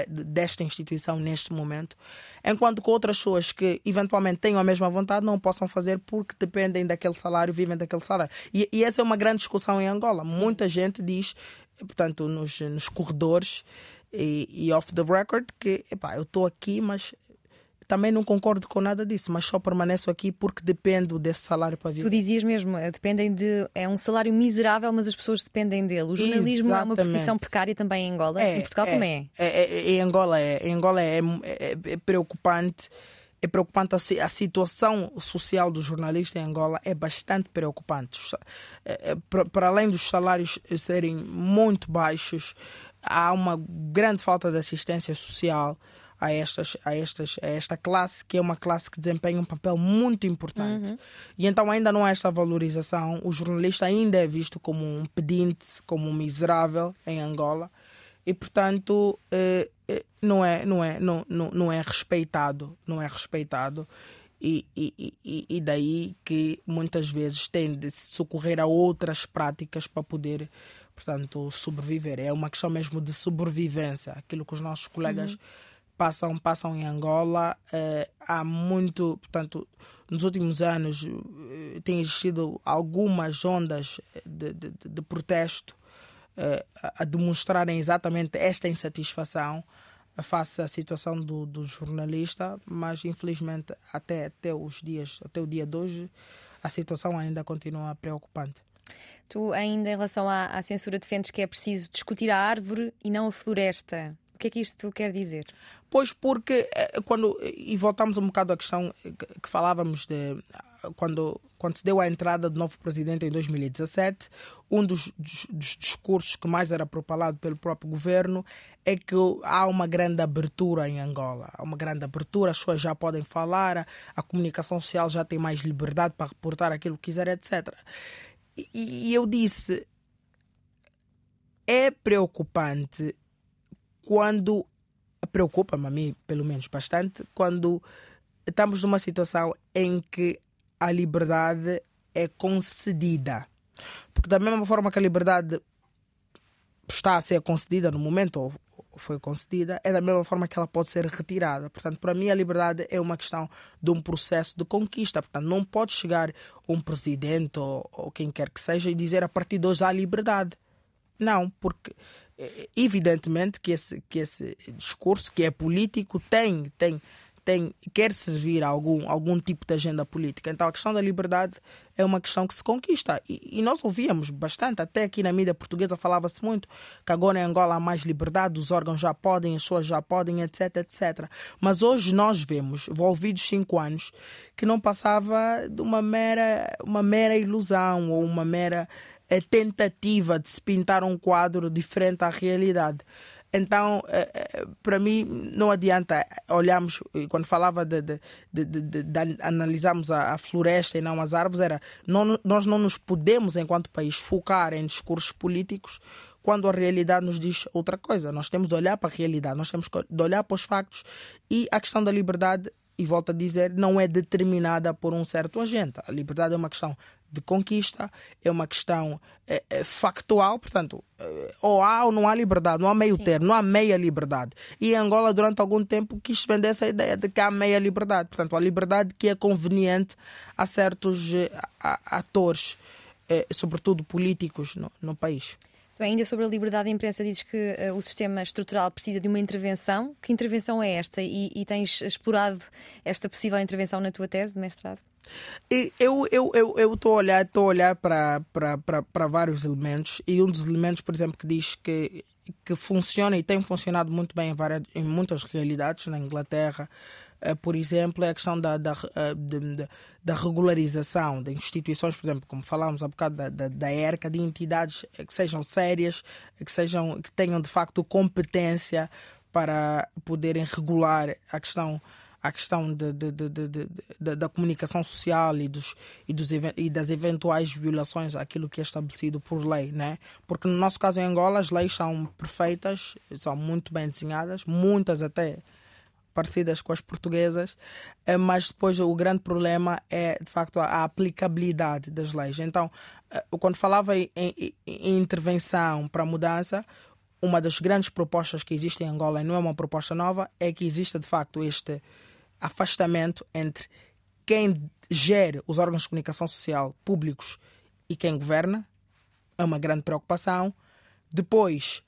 desta instituição neste momento, enquanto que outras pessoas que eventualmente tenham a mesma vontade não possam fazer porque dependem daquele salário, vivem daquele salário. E, e essa é uma grande discussão em Angola. Muita gente diz, portanto, nos, nos corredores e, e off the record, que epá, eu estou aqui, mas também não concordo com nada disso, mas só permaneço aqui porque dependo desse salário para viver. Tu dizias mesmo, eh, dependem de. É um salário miserável, mas as pessoas dependem dele. O jornalismo Exatamente. é uma profissão precária também em Angola. É, em Portugal é, também é. é, é em Angola é. Em Angola é, é, é preocupante. É preocupante a, a situação social do jornalista em Angola é bastante preocupante. Para, para além dos salários serem muito baixos, há uma grande falta de assistência social a, estas, a, estas, a esta classe, que é uma classe que desempenha um papel muito importante. Uhum. E então ainda não há esta valorização. O jornalista ainda é visto como um pedinte, como um miserável em Angola. E, portanto, eh, eh, não, é, não, é, não, não, não é respeitado. Não é respeitado. E, e, e, e, daí que muitas vezes tem de socorrer a outras práticas para poder, portanto, sobreviver. É uma questão mesmo de sobrevivência. Aquilo que os nossos colegas uhum passam, passam em Angola. Uh, há muito, portanto, nos últimos anos uh, tem existido algumas ondas de, de, de protesto uh, a demonstrarem exatamente esta insatisfação face à situação do, do jornalista, mas infelizmente até, até os dias, até o dia de hoje, a situação ainda continua preocupante. Tu ainda em relação à, à censura defendes que é preciso discutir a árvore e não a floresta. Que é que isto quer dizer? Pois porque eh, quando e voltamos um bocado à questão que falávamos de quando quando se deu a entrada do novo presidente em 2017, um dos, dos, dos discursos que mais era propalado pelo próprio governo é que há uma grande abertura em Angola, há uma grande abertura, as pessoas já podem falar, a, a comunicação social já tem mais liberdade para reportar aquilo que quiser, etc. E, e eu disse é preocupante quando preocupa-me a mim, pelo menos bastante, quando estamos numa situação em que a liberdade é concedida. Porque da mesma forma que a liberdade está a ser concedida no momento, ou foi concedida, é da mesma forma que ela pode ser retirada. Portanto, para mim, a liberdade é uma questão de um processo de conquista. Portanto, não pode chegar um presidente ou, ou quem quer que seja e dizer a partir de hoje há liberdade. Não, porque evidentemente que esse, que esse discurso, que é político, tem, tem, tem, quer servir a algum, algum tipo de agenda política. Então a questão da liberdade é uma questão que se conquista. E, e nós ouvíamos bastante, até aqui na mídia portuguesa falava-se muito que agora em Angola há mais liberdade, os órgãos já podem, as pessoas já podem, etc, etc. Mas hoje nós vemos, envolvidos cinco anos, que não passava de uma mera, uma mera ilusão ou uma mera a tentativa de se pintar um quadro diferente à realidade. Então, para mim, não adianta olharmos, quando falava de, de, de, de, de analisarmos a, a, floresta e não as árvores, era não, nós não nos podemos, enquanto país, focar em discursos políticos quando a realidade nos diz outra coisa. Nós temos de olhar para a realidade, nós temos de olhar para os factos e a questão da liberdade, e volto a dizer, não é determinada por um certo agente. A liberdade é uma questão de conquista, é uma questão é, é, factual, portanto, é, ou há ou não há liberdade, não há meio Sim. termo, não há meia liberdade. E Angola, durante algum tempo, quis vender essa ideia de que há meia liberdade, portanto, a liberdade que é conveniente a certos a, a, atores, sobretudo políticos, no, no país. Então, ainda sobre a liberdade de imprensa, dizes que uh, o sistema estrutural precisa de uma intervenção. Que intervenção é esta? E, e tens explorado esta possível intervenção na tua tese de mestrado? Eu estou eu, eu, eu a olhar, a olhar para, para, vários elementos e um dos elementos, por exemplo, que diz que, que funciona e tem funcionado muito bem em, várias, em muitas realidades, na Inglaterra, eh, por exemplo, é a questão da, da, eh, de, da regularização de instituições, por exemplo, como falámos há bocado da, da, da ERCA, de entidades que sejam sérias, que, sejam, que tenham de facto competência para poderem regular a questão a questão de, de, de, da comunicação social e, dos, e, dos, e das eventuais violações àquilo que é estabelecido por lei, né? Porque no nosso caso em Angola as leis são perfeitas, são muito bem desenhadas, muitas até parecidas com as portuguesas, eh, mas depois o grande problema é de facto a aplicabilidade das leis. Então, eh, quando falava em, em, em intervenção para mudança, uma das grandes propostas que existe em Angola, e não é uma proposta nova, é que exista de facto este afastamento entre quem gere os órgãos de comunicação social públicos e quem governa. É uma grande preocupação. Depois,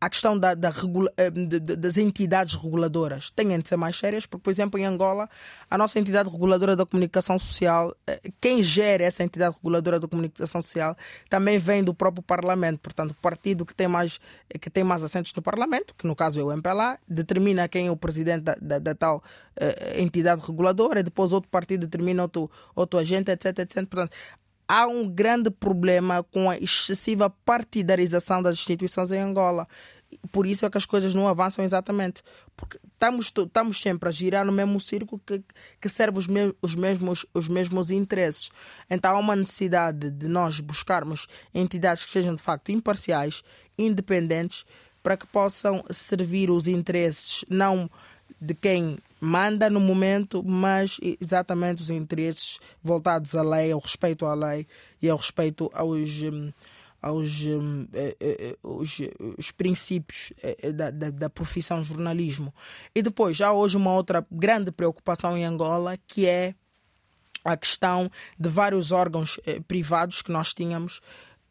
a questão da, da regula, eh, de, de, das entidades reguladoras têm de ser mais sérias, porque, por exemplo, em Angola, a nossa entidade reguladora da comunicação social, eh, quem gera essa entidade reguladora da comunicação social também vem do próprio Parlamento. Portanto, o partido que tem mais, que tem mais assentos no Parlamento, que no caso é o MPLA, determina quem é o presidente da, da, da tal uh, entidade reguladora, e depois outro partido determina outro, outro agente, etc, etc. Portanto, há um grande problema com a excessiva partidarização das instituições em Angola. Por isso é que as coisas não avançam exatamente. Porque estamos, estamos sempre a girar no mesmo círculo que, que serve os, me, os, mesmos, os mesmos interesses. Então há uma necessidade de nós buscarmos entidades que sejam de facto imparciais, independentes, para que possam servir os interesses não de quem manda no momento, mas exatamente os interesses voltados à lei, ao respeito à lei e ao respeito aos. Hum, aos hum, eh, eh, eh, os, os princípios da, da, da, profissão jornalismo. E depois, há hoje uma outra grande preocupação em Angola, que é a questão de vários órgãos privados que nós tínhamos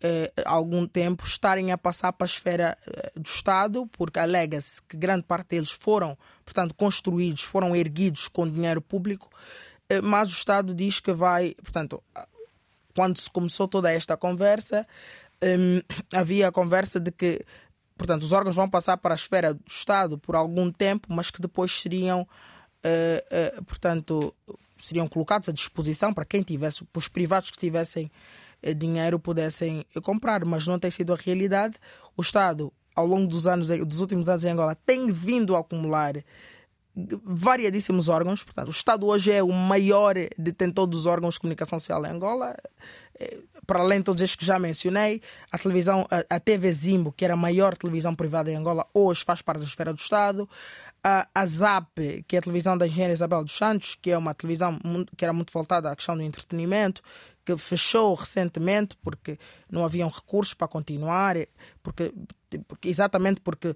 eh, algum tempo estarem a passar para a esfera eh, do Estado, porque alega-se que grande parte deles foram, portanto, construídos, foram erguidos com dinheiro público, eh, mas o Estado diz que vai, portanto, quando se começou toda esta conversa, eh, [COUGHS] havia a conversa de que, portanto, os órgãos vão passar para a esfera do Estado por algum tempo, mas que depois seriam, eh, eh, portanto, seriam colocados à disposição para quem tivesse, para os privados que tivessem dinheiro pudessem comprar, mas não tem sido a realidade. O Estado, ao longo dos anos, dos últimos anos em Angola, tem vindo a acumular variadíssimos órgãos. Portanto, o Estado hoje é o maior detentor dos órgãos de comunicação social em Angola. Eh, para além de todos estes que já mencionei, a televisão, a TV Zimbo, que era a maior televisão privada em Angola, hoje faz parte da esfera do Estado. A, a ZAP, que é a televisão da engenheira Isabel dos Santos, que é uma televisão que era muito voltada à questão do entretenimento, que fechou recentemente porque não haviam recursos para continuar, porque, porque exatamente porque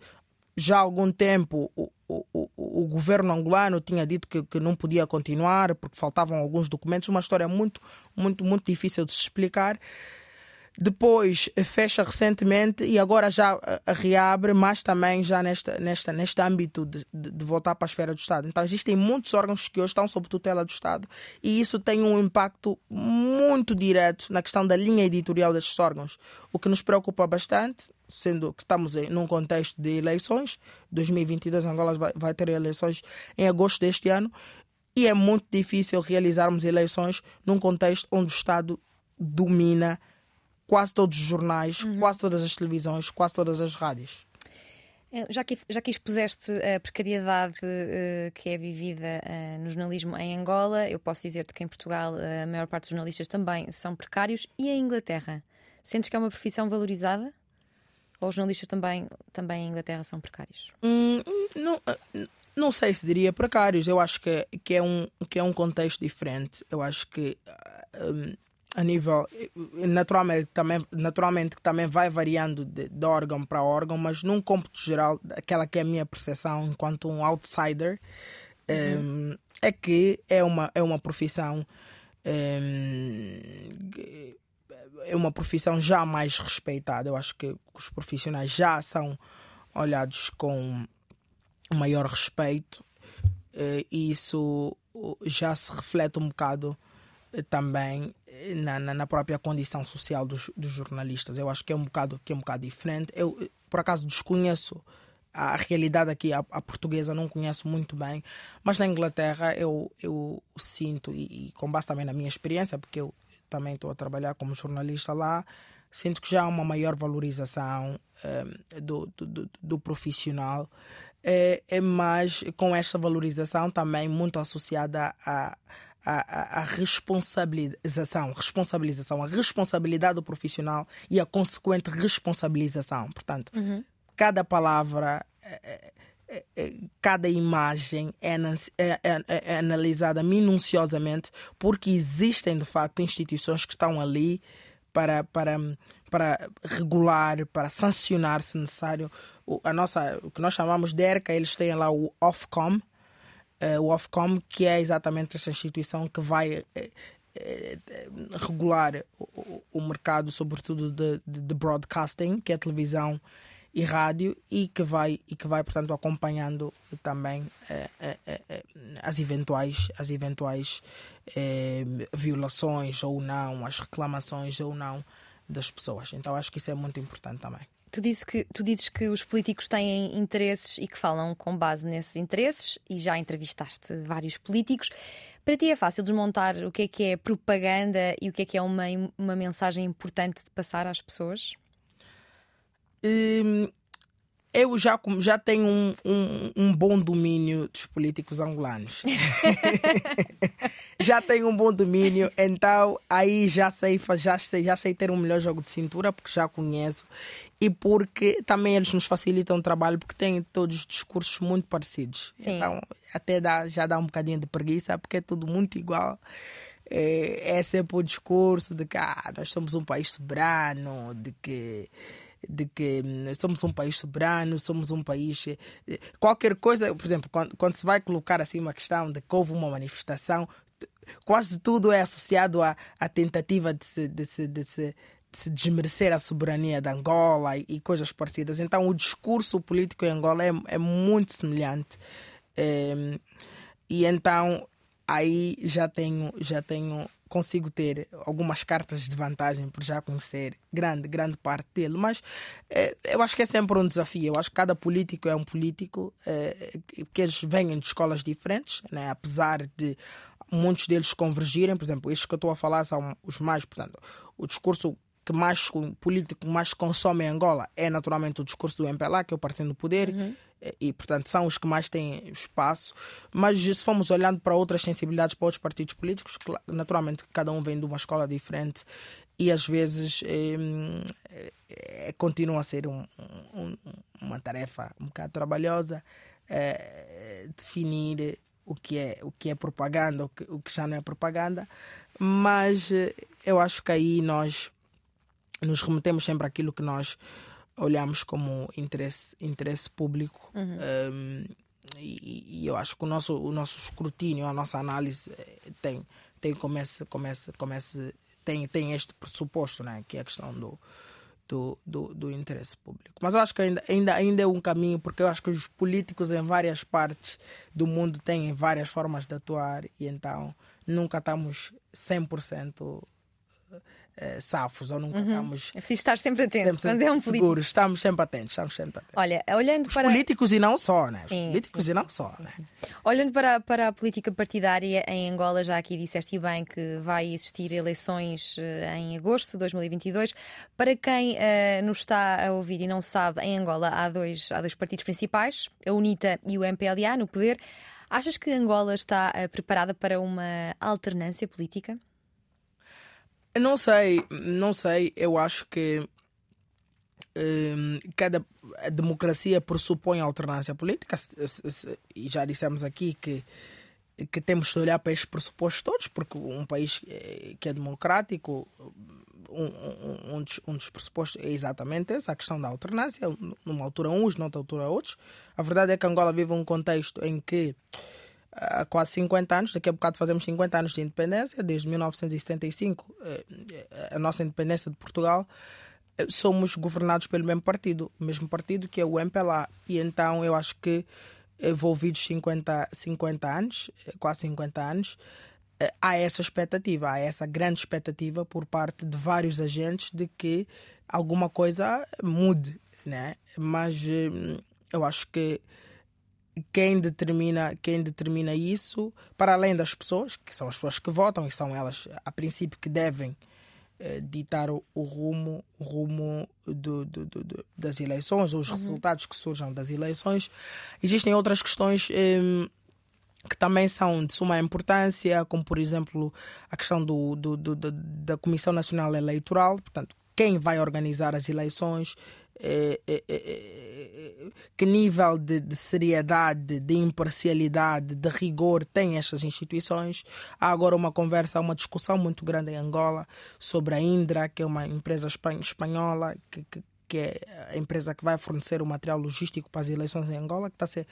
já há algum tempo o, o, o, o governo angolano tinha dito que, que, não podia continuar porque faltavam alguns documentos, uma história muito, muito, muito difícil de se explicar depois fecha recentemente e agora já eh, reabre, mas também já nesta, nesta, neste âmbito de, de, de, voltar para a esfera do Estado. Então existem muitos órgãos que hoje estão sob tutela do Estado e isso tem um impacto muito direto na questão da linha editorial destes órgãos, o que nos preocupa bastante, sendo que estamos num contexto de eleições, 2022 Angola vai, vai ter eleições em agosto deste ano, e é muito difícil realizarmos eleições num contexto onde o Estado domina quase todos os jornais, uhum. quase todas as televisões, quase todas as rádios. É, já que, já que expuseste a precariedade uh, que é vivida uh, no jornalismo em Angola, eu posso dizer-te que em Portugal uh, a maior parte dos jornalistas também são precários. E em Inglaterra? Sentes que é uma profissão valorizada? Ou os jornalistas também, também em Inglaterra são precários? Hum, não, não sei se diria precários. Eu acho que, que, é, um, que é um contexto diferente. Eu acho que. Um, a nível naturalmente também naturalmente também vai variando de, de órgão para órgão mas num cômputo geral aquela que é a minha percepção enquanto um outsider uhum. um, é que é uma é uma profissão um, é uma profissão já mais respeitada eu acho que os profissionais já são olhados com maior respeito e isso já se reflete um bocado também na, na, na, própria condição social dos, dos, jornalistas. Eu acho que é um bocado, que é um bocado diferente. Eu, por acaso, desconheço a realidade aqui, a, a portuguesa, não conheço muito bem, mas na Inglaterra eu, eu sinto, e, e com base também na minha experiência, porque eu também estou a trabalhar como jornalista lá, sinto que já há uma maior valorização um, eh, do, do, do, profissional, é, é, com esta valorização também muito associada a a, a, responsabilização, responsabilização, a responsabilidade do profissional e a consequente responsabilização. Portanto, uhum. cada palavra, é, é, é, cada imagem é, é, é, analisada minuciosamente porque existem de facto instituições que estão ali para, para, para regular, para sancionar se necessário. O, a nossa, o que nós chamamos de ERCA, eles têm lá o Ofcom, o Ofcom, que é exatamente essa instituição que vai uh, uh, regular o, mercado, sobretudo de, de, de, broadcasting, que é televisão e rádio, e que vai, e que vai portanto, acompanhando também as eventuais, as eventuais violações ou não, as reclamações ou não das pessoas. Então acho que isso é muito importante também. Tu dizes, que, tu dizes que os políticos têm interesses e que falam com base nesses interesses, e já entrevistaste vários políticos. Para ti é fácil desmontar o que é que é propaganda e o que é que é uma, uma mensagem importante de passar às pessoas? Hum, eu já, já tenho um, um, um, bom domínio dos políticos angolanos. [LAUGHS] já tenho um bom domínio, então aí já sei, já, sei, já sei ter um melhor jogo de cintura, porque já conheço, e porque também eles nos facilitam o trabalho, porque têm todos os discursos muito parecidos. Sim. Então até dá, já dá um bocadinho de preguiça, porque é tudo muito igual. É, é sempre o discurso de que ah, nós somos um país soberano, de que de que hum, somos um país soberano, somos um país. Eh, qualquer coisa, por exemplo, quando, quando se vai colocar assim uma questão de que houve uma manifestação, quase tudo é associado à, à tentativa de se, de se, de se de se desmerecer a soberania de Angola e, e, coisas parecidas. Então, o discurso político em Angola é, é muito semelhante. É, e então, aí já tenho, já tenho consigo ter algumas cartas de vantagem por já conhecer grande, grande parte dele. Mas eh, eu acho que é sempre um desafio. Eu acho que cada político é um político, eh, que eles vêm de escolas diferentes, né? apesar de muitos deles convergirem. Por exemplo, estes que eu estou a falar são os mais. Portanto, o discurso que mais político mais consome em Angola é naturalmente o discurso do MPLA, que é o Partido do Poder. Uhum e, portanto, são os que mais têm espaço. Mas se formos olhando para outras sensibilidades, para outros partidos políticos, naturalmente cada um vem de uma escola diferente e às vezes é, é, continua a ser um, um, uma tarefa um bocado trabalhosa é, definir o que é o que é propaganda, o que, o que já não é propaganda, mas eu acho que aí nós nos remetemos sempre àquilo que nós olhamos como interesse, interesse público. Uhum. Um, e, e, eu acho que o nosso, o nosso escrutínio, a nossa análise eh, tem, tem, começa, começa, começa, tem, tem este pressuposto, né? que é a questão do, do, do, do, interesse público. Mas eu acho que ainda, ainda, ainda é um caminho, porque eu acho que os políticos em várias partes do mundo têm várias formas de atuar e então nunca estamos 100% uh, safos ou nunca uhum. estamos. É preciso estar sempre atentos. Sempre, é um seguros, estamos sempre atentos, estamos sempre atentos. Olha, olhando Os para. políticos e não só, né? Sim, Os políticos sim. e não só, né? Olhando para, para a política partidária em Angola, já aqui disseste bem que vai existir eleições eh, em agosto de 2022. Para quem uh, nos está a ouvir e não sabe, em Angola há dois, há dois partidos principais, a UNITA e o MPLA, no poder. Achas que Angola está uh, preparada para uma alternância política? Não sei, não sei. Eu acho que um, cada a democracia pressupõe alternância política e já dissemos aqui que que temos de olhar para estes pressupostos todos, porque um país eh, que é democrático, um, um, um, dos, um dos pressupostos é exatamente esse, a questão da alternância, numa altura uns, noutra altura outros. A verdade é que Angola vive um contexto em que há quase 50 anos, daqui a bocado fazemos 50 anos de independência, desde 1975, eh, a nossa independência de Portugal, eh, somos governados pelo mesmo partido, o mesmo partido que é o MPLA. E então eu acho que, envolvidos 50, 50 anos, eh, quase 50 anos, há essa expectativa, há essa grande expectativa por parte de vários agentes de que alguma coisa mude, né? Mas eu acho que quem determina, quem determina isso, para além das pessoas, que são as pessoas que votam e são elas, a princípio, que devem eh, ditar o, o, rumo, o rumo do, do, do, das eleições, ou os uhum. resultados que surjam das eleições. Existem outras questões. Eh, que também são de suma importância, como por exemplo a questão do, do, do, da Comissão Nacional Eleitoral, portanto, quem vai organizar as eleições, que nível de, de, seriedade, de imparcialidade, de rigor têm estas instituições. Há agora uma conversa, uma discussão muito grande em Angola sobre a Indra, que é uma empresa espanhola que, que que é a empresa que vai fornecer o material logístico para as eleições em Angola, que está a ser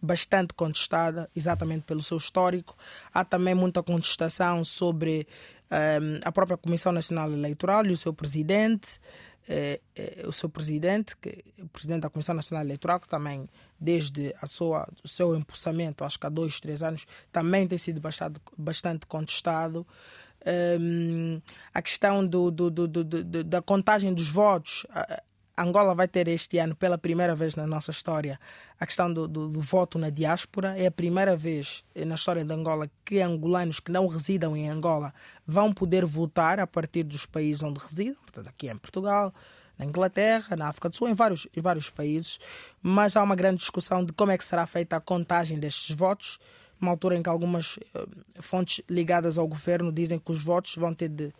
bastante contestada, exatamente pelo seu histórico. Há também muita contestação sobre um, a própria Comissão Nacional Eleitoral e o seu presidente é, é, o seu presidente, que, o presidente da Comissão Nacional Eleitoral, que também, desde a sua, o seu impulsamento, acho que há dois, três anos, também tem sido bastante, bastante contestado. Um, a questão do, do, do, da contagem dos votos, Angola vai ter este ano, pela primeira vez na nossa história, a questão do, do, do, voto na diáspora. É a primeira vez na história de Angola que angolanos que não residam em Angola vão poder votar a partir dos países onde residem, portanto, aqui em Portugal, na Inglaterra, na África do Sul, em vários, em vários países. Mas há uma grande discussão de como é que será feita a contagem destes votos. Uma altura em que algumas uh, fontes ligadas ao governo dizem que os votos vão ter de,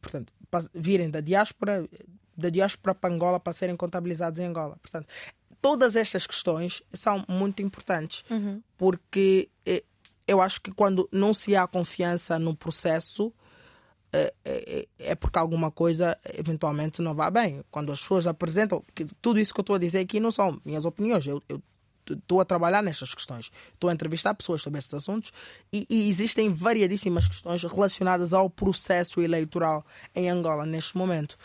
portanto, virem da diáspora da diáspora para Angola para serem contabilizados em Angola. Portanto, todas estas questões são muito importantes uhum. porque eh, eu acho que quando não se há confiança no processo é, é, é, porque alguma coisa eventualmente não vai bem. Quando as pessoas apresentam, tudo isso que eu estou a dizer aqui não são minhas opiniões, eu, eu estou a trabalhar nestas questões, estou a entrevistar pessoas sobre estes assuntos e, e, existem variadíssimas questões relacionadas ao processo eleitoral em Angola neste momento.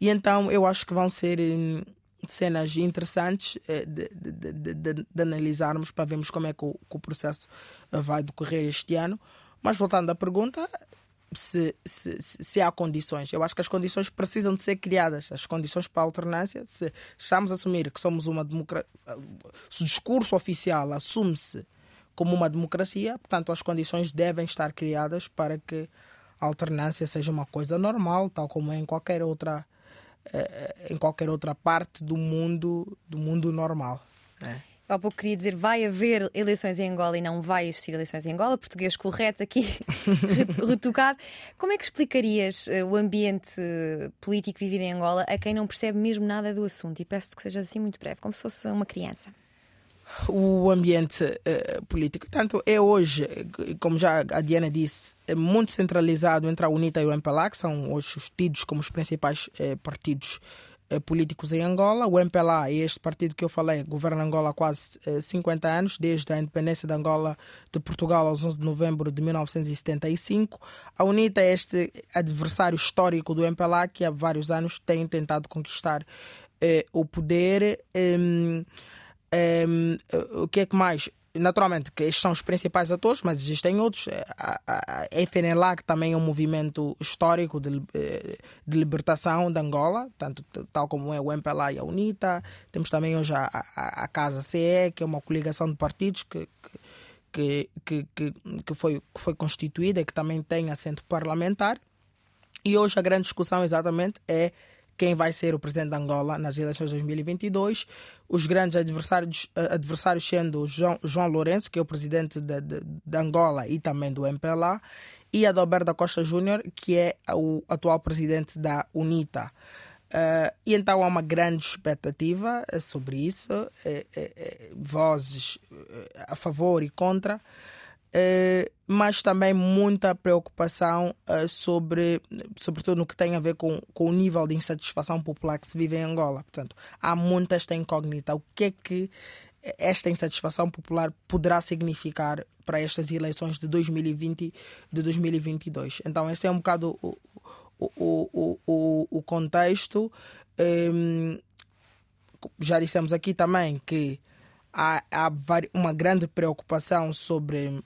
E então eu acho que vão ser hum, cenas interessantes eh, de, de, de, de, analisarmos para vermos como é que o, que o, processo eh, vai decorrer este ano. Mas voltando à pergunta, se, se, se, há condições, eu acho que as condições precisam de ser criadas, as condições para a alternância. Se estamos a assumir que somos uma democracia, se o discurso oficial assume-se como uma democracia, portanto, as condições devem estar criadas para que a alternância seja uma coisa normal, tal como é em qualquer outra em qualquer outra parte do mundo, do mundo normal. Né? Há pouco queria dizer vai haver eleições em Angola e não vai existir eleições em Angola, português correto aqui, [LAUGHS] retocado. Como é que explicarias eh, o ambiente político vivido em Angola a quem não percebe mesmo nada do assunto? E peço que seja assim muito breve, como se fosse uma criança o ambiente uh, político. Tanto é hoje, como já a Diana disse, é muito centralizado entre a UNITA e o MPLA, que são hoje os tidos como os principais uh, partidos uh, políticos em Angola. O MPLA é este partido que eu falei, governa Angola há quase 50 anos, desde a independência de Angola de Portugal aos 11 de novembro de 1975. A UNITA é este adversário histórico do MPLA, que há vários anos tem tentado conquistar o poder. Um, um, o que é que mais? naturalmente, que estes são os principais atores, mas existem outros. A, a, que também é um movimento histórico de, de libertação de Angola, tanto, tal como é o MPLA e a UNITA. Temos também hoje a, a, a Casa CE, que é uma coligação de partidos que, que, que, que, que, foi, que foi constituída e que também tem assento parlamentar. E hoje a grande discussão exatamente é quem vai ser o presidente de Angola nas eleições de 2022. Os grandes adversários, eh, adversários sendo João, João Lourenço, que é o presidente de, de, de Angola e também do MPLA, e Adalberto da Costa Júnior, que é o atual presidente da UNITA. Uh, e então há uma grande expectativa eh, sobre isso, vozes a favor e contra. Eh, mas também muita preocupação uh, sobre, sobretudo no que tem a ver com, com o nível de insatisfação popular que se vive em Angola. Portanto, há muita esta incógnita. O que é que esta insatisfação popular poderá significar para estas eleições de 2020 de 2022? Então, este é um bocado o, o, o, o, contexto. Ehm, já dissemos aqui também que há, há uma grande preocupação sobre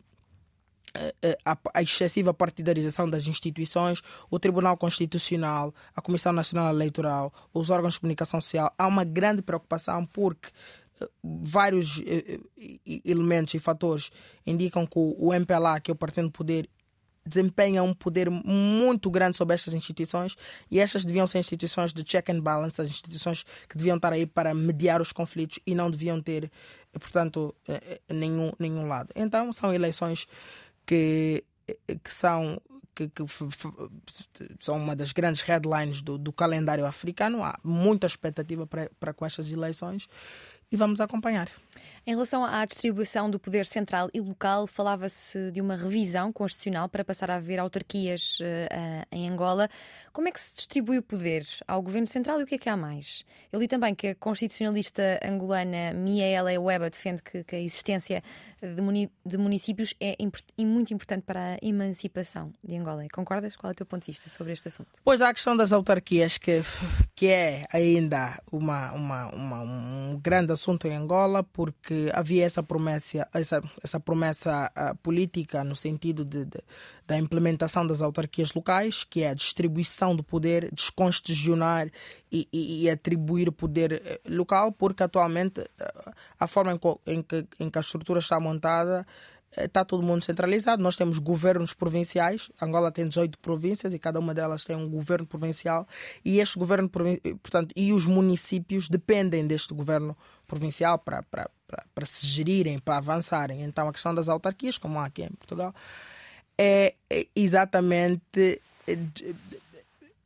a, a, excessiva partidarização das instituições, o Tribunal Constitucional, a Comissão Nacional Eleitoral, os órgãos de comunicação social, há uma grande preocupação porque eh, vários eh, eh, elementos e fatores indicam que o MPLA, que é o Partido do Poder, desempenha um poder muito grande sobre estas instituições e estas deviam ser instituições de check and balance, as instituições que deviam estar aí para mediar os conflitos e não deviam ter, portanto, nenhum, nenhum lado. Então, são eleições que, que são que, que, são uma das grandes headlines do, do calendário africano. Há muita expectativa para, para com estas eleições e vamos acompanhar. Em relação à distribuição do poder central e local, falava-se de uma revisão constitucional para passar a haver autarquias uh, em Angola. Como é que se distribui o poder ao governo central e o que é que há mais? Eu li também que a constitucionalista angolana Miaela Weba defende que, que a existência de, muni de municípios é imp muito importante para a emancipação de Angola. Concordas? Qual é o teu ponto de vista sobre este assunto? Pois há a questão das autarquias, que, que é ainda uma, uma, uma um grande assunto em Angola, porque que havia essa promessa, essa, essa promessa uh, política no sentido de, de, da implementação das autarquias locais, que é a distribuição do poder, descongestionar e, e, e atribuir poder eh, local, porque atualmente uh, a forma em, em, que, em que a estrutura está montada está todo mundo centralizado. Nós temos governos provinciais. Angola tem 18 províncias e cada uma delas tem um governo provincial. E este governo, portanto, e os municípios dependem deste governo provincial para, para, para, para se gerirem, para avançarem. Então, a questão das autarquias, como há aqui em Portugal, é exatamente eh,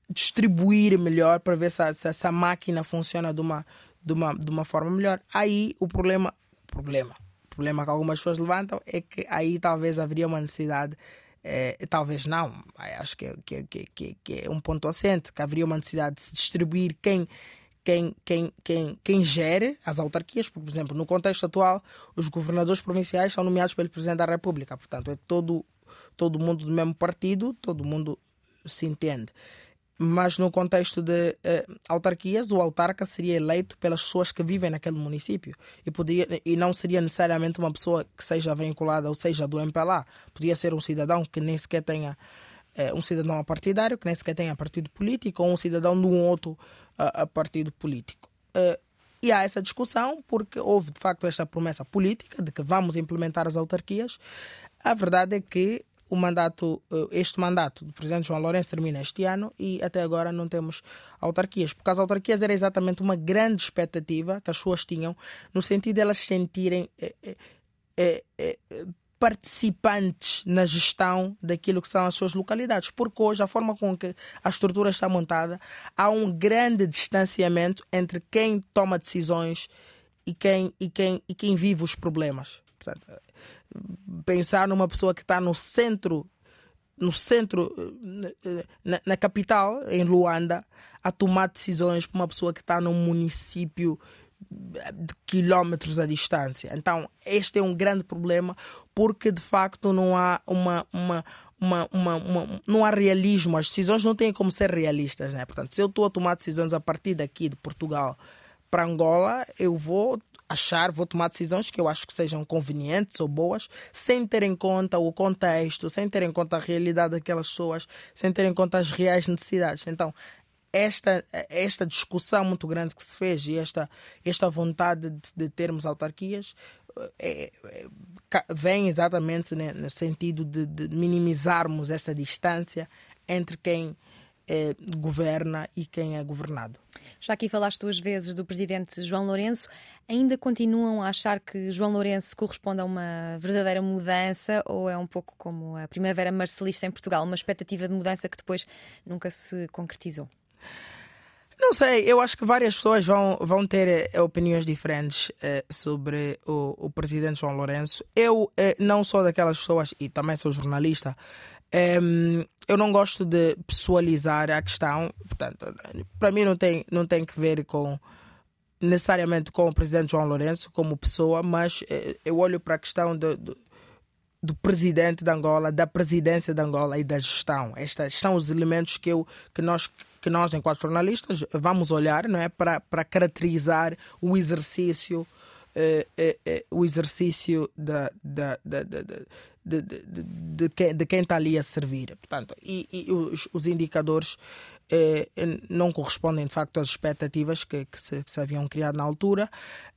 distribuir melhor para ver se, se essa máquina funciona de uma, de, uma, de uma forma melhor. Aí o problema, problema, problema que algumas pessoas levantam é que aí talvez haveria uma necessidade é, talvez não, acho que, que, que, que, é um ponto assente, que haveria uma necessidade de se distribuir quem quem, quem, quem, quem gere as autarquias, por exemplo, no contexto atual, os governadores provinciais são nomeados pelo Presidente da República, portanto, é todo, todo mundo do mesmo partido, todo mundo se entende. Mas no contexto de uh, autarquias, o autarca seria eleito pelas pessoas que vivem naquele município e, podia, e não seria necessariamente uma pessoa que seja vinculada ou seja do MPLA. Podia ser um cidadão que nem sequer tenha uh, um cidadão partidário, que nem sequer tenha partido político, ou um cidadão de um outro a partido político. Uh, e há essa discussão porque houve de facto esta promessa política de que vamos implementar as autarquias. A verdade é que o mandato, eh, este mandato do presidente João Lourenço termina este ano e até agora não temos autarquias, porque as autarquias era exatamente uma grande expectativa que as pessoas tinham, no sentido de elas sentirem eh, eh, participantes na gestão daquilo que são as suas localidades, porque hoje a forma com que a estrutura está montada há um grande distanciamento entre quem toma decisões e quem e quem e quem vive os problemas. Portanto, pensar numa pessoa que está no centro no centro na, na capital em Luanda a tomar decisões para uma pessoa que está num município de quilómetros a distância. Então, este é um grande problema porque de facto não há uma, uma, uma, uma, uma, não há realismo. As decisões não têm como ser realistas. Né? Portanto, se eu estou a tomar decisões a partir daqui de Portugal para Angola, eu vou achar, vou tomar decisões que eu acho que sejam convenientes ou boas, sem ter em conta o contexto, sem ter em conta a realidade daquelas pessoas, sem ter em conta as reais necessidades. Então, esta, esta discussão muito grande que se fez e esta, esta vontade de, de termos autarquias é, é, vem exatamente né, no sentido de, de, minimizarmos essa distância entre quem é, governa e quem é governado. Já aqui falaste duas vezes do presidente João Lourenço. Ainda continuam a achar que João Lourenço corresponde a uma verdadeira mudança ou é um pouco como a primavera marcelista em Portugal, uma expectativa de mudança que depois nunca se concretizou? Não sei, eu acho que várias pessoas vão, vão ter eh, opiniões diferentes eh, sobre o, o, presidente João Lourenço. Eu eh, não sou daquelas pessoas, e também sou jornalista, ehm, eu não gosto de pessoalizar a questão. Portanto, para mim não tem, não tem que ver com necessariamente com o presidente João Lourenço como pessoa, mas eu olho para a questão do, do, do presidente de Angola, da presidência de Angola e da gestão. Estes são os elementos que, eu, que nós que nós, enquanto jornalistas, vamos olhar não é, para, para caracterizar o exercício, eh, eh, eh, o exercício da, da, da, da de, de, de, quem, de quem está ali a servir. Portanto, e, e os, os, indicadores eh, não correspondem, de facto, às expectativas que, que, se, que se, haviam criado na altura.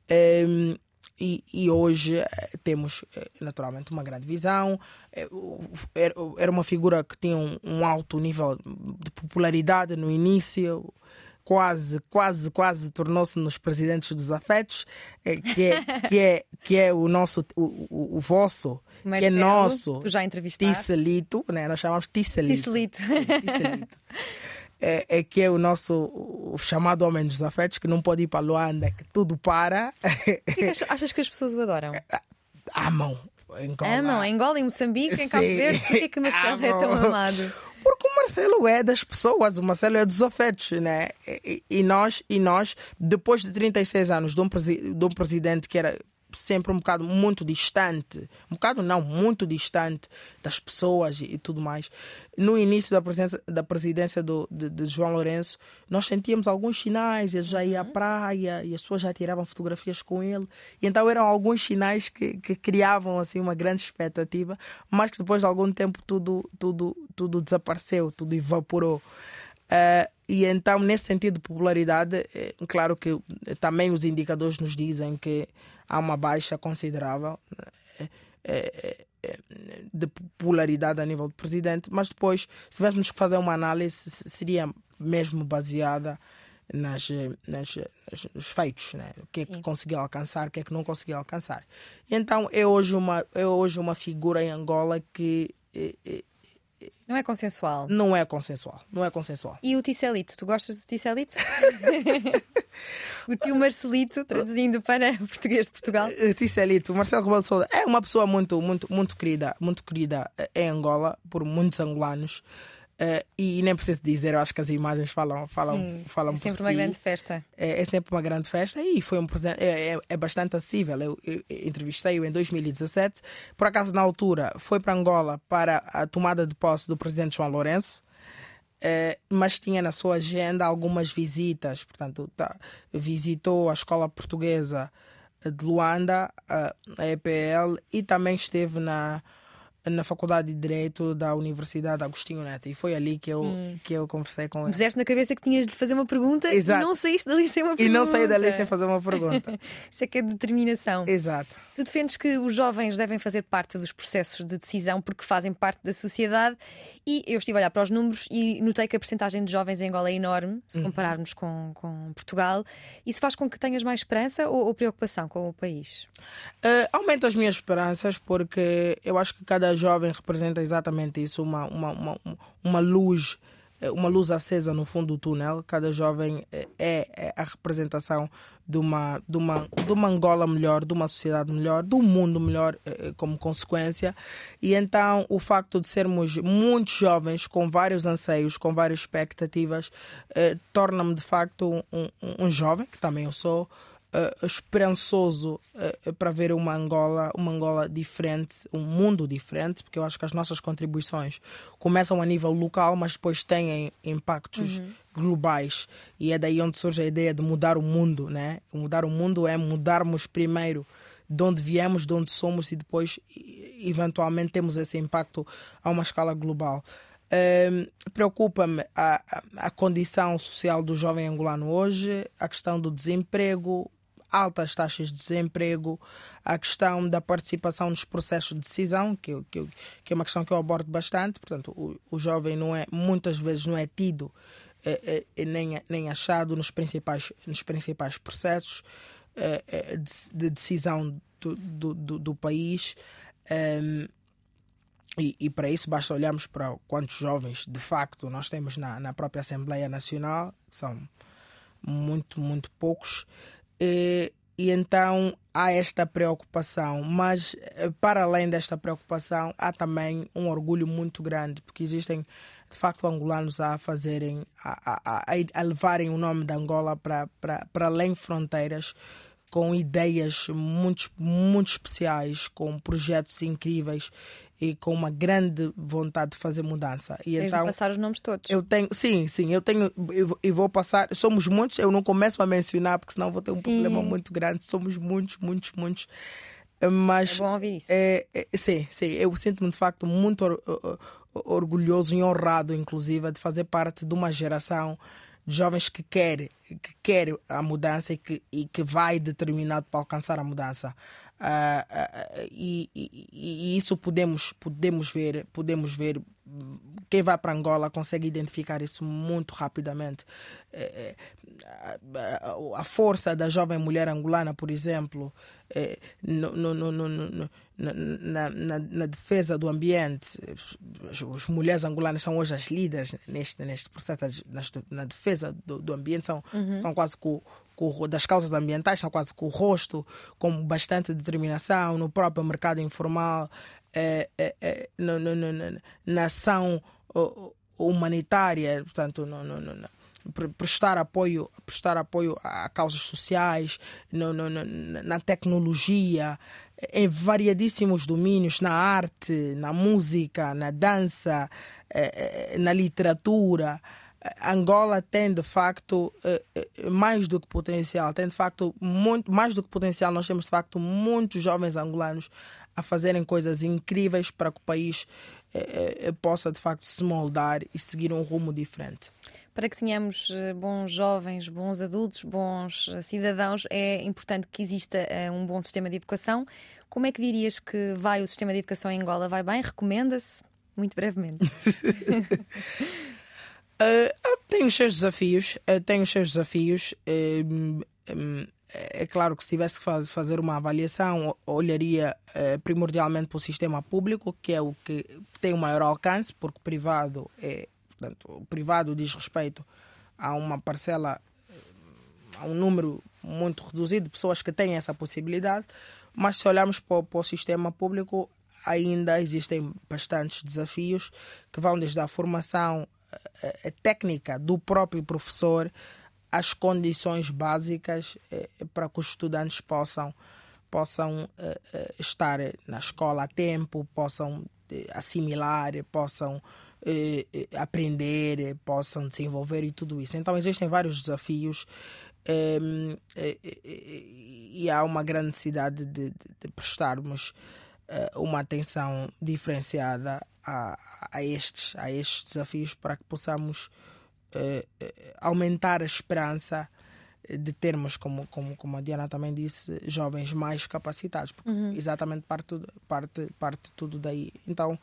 Eh, e, e, hoje eh, temos eh, naturalmente uma grande visão. Eh, era uma figura que tinha um alto nível de popularidade no início, quase, quase, quase tornou-se nos presidentes dos afetos, que é, que é, que é o nosso, o, o, o vosso, Marcelo, que é nosso. Tu já entrevistaste. Tisselito, né? nós chamamos Tisselito. Tisselito. [LAUGHS] É, é, que é o nosso o chamado homem dos afetos, que não pode ir para Luanda, que tudo para. Que [LAUGHS] achas que as pessoas o adoram? Amam. Angola. Amam, em Angola, em Moçambique, em Cabo Verde, por que, que Marcelo Amam. é tão [LAUGHS] amado? Porque o Marcelo é das pessoas, o Marcelo é dos afetos, né? E, e nós, e nós, depois de 36 anos de um, de um presidente que era sempre um bocado muito distante, um bocado não, muito distante das pessoas e, e tudo mais. No início da presidência, da presidência do, de, de, João Lourenço, nós sentíamos alguns sinais, ele já ia à uhum. praia e as pessoas já tiravam fotografias com ele. E então eram alguns sinais que, que criavam assim uma grande expectativa, mas que depois de algum tempo tudo, tudo, tudo desapareceu, tudo evaporou. Uh, e então, nesse sentido de popularidade, é, claro que também os indicadores nos dizem que há uma baixa considerável é, de popularidade a nível de presidente, mas depois, se tivéssemos que fazer uma análise, seria mesmo baseada nas, nas, nos feitos, né? o que é que Sim. conseguiu alcançar, o que é que não conseguiu alcançar. Então é hoje uma, é hoje uma figura em Angola que é, é, não é consensual. Não é consensual. Não é consensual. E o Ticelito? Tu gostas do Ticelito? [LAUGHS] o tio Marcelito, traduzindo para [LAUGHS] português de Portugal. O Ticelito, o Marcelo Rebelo de Sousa, é uma pessoa muito, muito, muito querida, muito querida em Angola por muitos angolanos. Uh, e nem preciso dizer, eu acho que as imagens falam, falam, Sim, falam é sempre por uma si. grande festa. É, é, sempre uma grande festa e foi um presente, é, é, é bastante acessível. Eu, eu, eu entrevistei-o em 2017. Por acaso, na altura, foi para Angola para a tomada de posse do presidente João Lourenço. Uh, mas tinha na sua agenda algumas visitas, portanto, tá, visitou a escola portuguesa de Luanda, a EPL, e também esteve na, na Faculdade de Direito da Universidade Agostinho Neto e foi ali que eu, que eu conversei com ele. Puseste na cabeça que tinhas de fazer uma pergunta Exato. e não saíste dali sem uma pergunta. E não saí dali sem fazer uma pergunta. [LAUGHS] Isso é que é determinação. Exato. Tu defendes que os jovens devem fazer parte dos processos de decisão porque fazem parte da sociedade e eu estive a olhar para os números e notei que a percentagem de jovens em Angola é enorme, se uhum. compararmos com, com Portugal. Isso faz com que tenhas mais esperança ou, ou preocupação com o país? Uh, aumenta as minhas esperanças porque eu acho que cada jovem representa exatamente isso, uma, uma, uma, uma luz é uma luz acesa no fundo do túnel. Cada jovem é, é a representação de uma, de, uma, de uma Angola melhor, de uma sociedade melhor, de um mundo melhor é, como consequência. E então o facto de sermos muitos jovens com vários anseios, com várias expectativas, torna-me de facto um, um, um jovem, que também eu sou, uh, esperançoso uh, para ver uma Angola, uma Angola diferente, um mundo diferente, porque eu acho que as nossas contribuições começam a nível local, mas depois têm impactos uhum. globais. E é daí onde surge a ideia de mudar o mundo, né? Mudar o mundo é mudarmos primeiro de onde viemos, de onde somos e depois, eventualmente, temos esse impacto a uma escala global. Uh, Preocupa-me a, a, condição social do jovem angolano hoje, a questão do desemprego, altas taxas de desemprego, a questão da participação nos processos de decisão, que, que, que é uma questão que eu abordo bastante. Portanto, o, o jovem não é, muitas vezes não é tido é, é, nem, nem achado nos principais, nos principais processos é, de, de, decisão do, do, do, do país. E, e, para isso basta olharmos para quantos jovens de facto nós temos na, na própria Assembleia Nacional, são muito, muito poucos. E, e então há esta preocupação, mas eh, para além desta preocupação, há também um orgulho muito grande, porque existem de facto angolanos a fazerem, a, a, a, a levarem o nome de Angola para, para, para além fronteiras com ideias muito, muito especiais, com projetos incríveis e com uma grande vontade de fazer mudança. E Tens então, de passar os nomes todos. Eu tenho, sim, sim, eu tenho e vou passar. Somos muitos, eu não começo a mencionar porque senão vou ter um sim. problema muito grande. Somos muitos, muitos, muitos. Mas é bom ouvir isso. É, é, sim, sim, eu sinto-me de facto muito or, or, orgulhoso e honrado, inclusive, de fazer parte de uma geração de jovens que quer, que quer a mudança e que, e que vai determinado para alcançar a mudança. Uh, uh, e, e, e, isso podemos podemos ver podemos ver quem vai para Angola consegue identificar isso muito rapidamente é, é, a força da jovem mulher angolana por exemplo no, no, no, no na, na, na, defesa do ambiente. As, as, mulheres angolanas são hoje as líderes neste, neste processo, na, defesa do, do ambiente, são, uhum. são quase com, com, das causas ambientais, são quase com o rosto, com bastante determinação, no próprio mercado informal, é, é, é, no, no, no, na ação humanitária, portanto, no, no, no, prestar apoio, prestar apoio a causas sociais, no, no, no, na tecnologia, em variadíssimos domínios, na arte, na música, na dança, eh, eh, na literatura. Angola tem de facto eh, mais do que potencial, tem de facto muito mais do que potencial. Nós temos de facto muitos jovens angolanos a fazerem coisas incríveis para que o país possa de facto se moldar e seguir um rumo diferente para que tenhamos eh, bons jovens, bons adultos, bons eh, cidadãos, é importante que exista eh, um bom sistema de educação. Como é que dirias que vai o sistema de educação em Angola? Vai bem? Recomenda-se? Muito brevemente. uh, [LAUGHS] tem os seus desafios, uh, tem os seus desafios. Uh, um, é claro que se tivesse que fazer uma avaliação, olharia primordialmente para o sistema público, que é o que tem o maior alcance, porque privado é Portanto, o privado diz respeito a uma parcela, a um número muito reduzido de pessoas que têm essa possibilidade, mas se olharmos para, para o sistema público, ainda existem bastantes desafios que vão desde a formação eh, eh, técnica do próprio professor às condições básicas eh, para que os estudantes possam possam estar na escola a tempo, possam assimilar, possam eh, eh, aprender, eh, possam desenvolver e tudo isso. Então existem vários desafios ehm, e há uma grande necessidade de, de, de prestarmos uma atenção diferenciada a, a, estes, a estes desafios para que possamos aumentar a esperança de termos, como, como, como a Diana também disse, jovens mais capacitados, porque uhum. exatamente parte, parte, parte tudo daí. Então,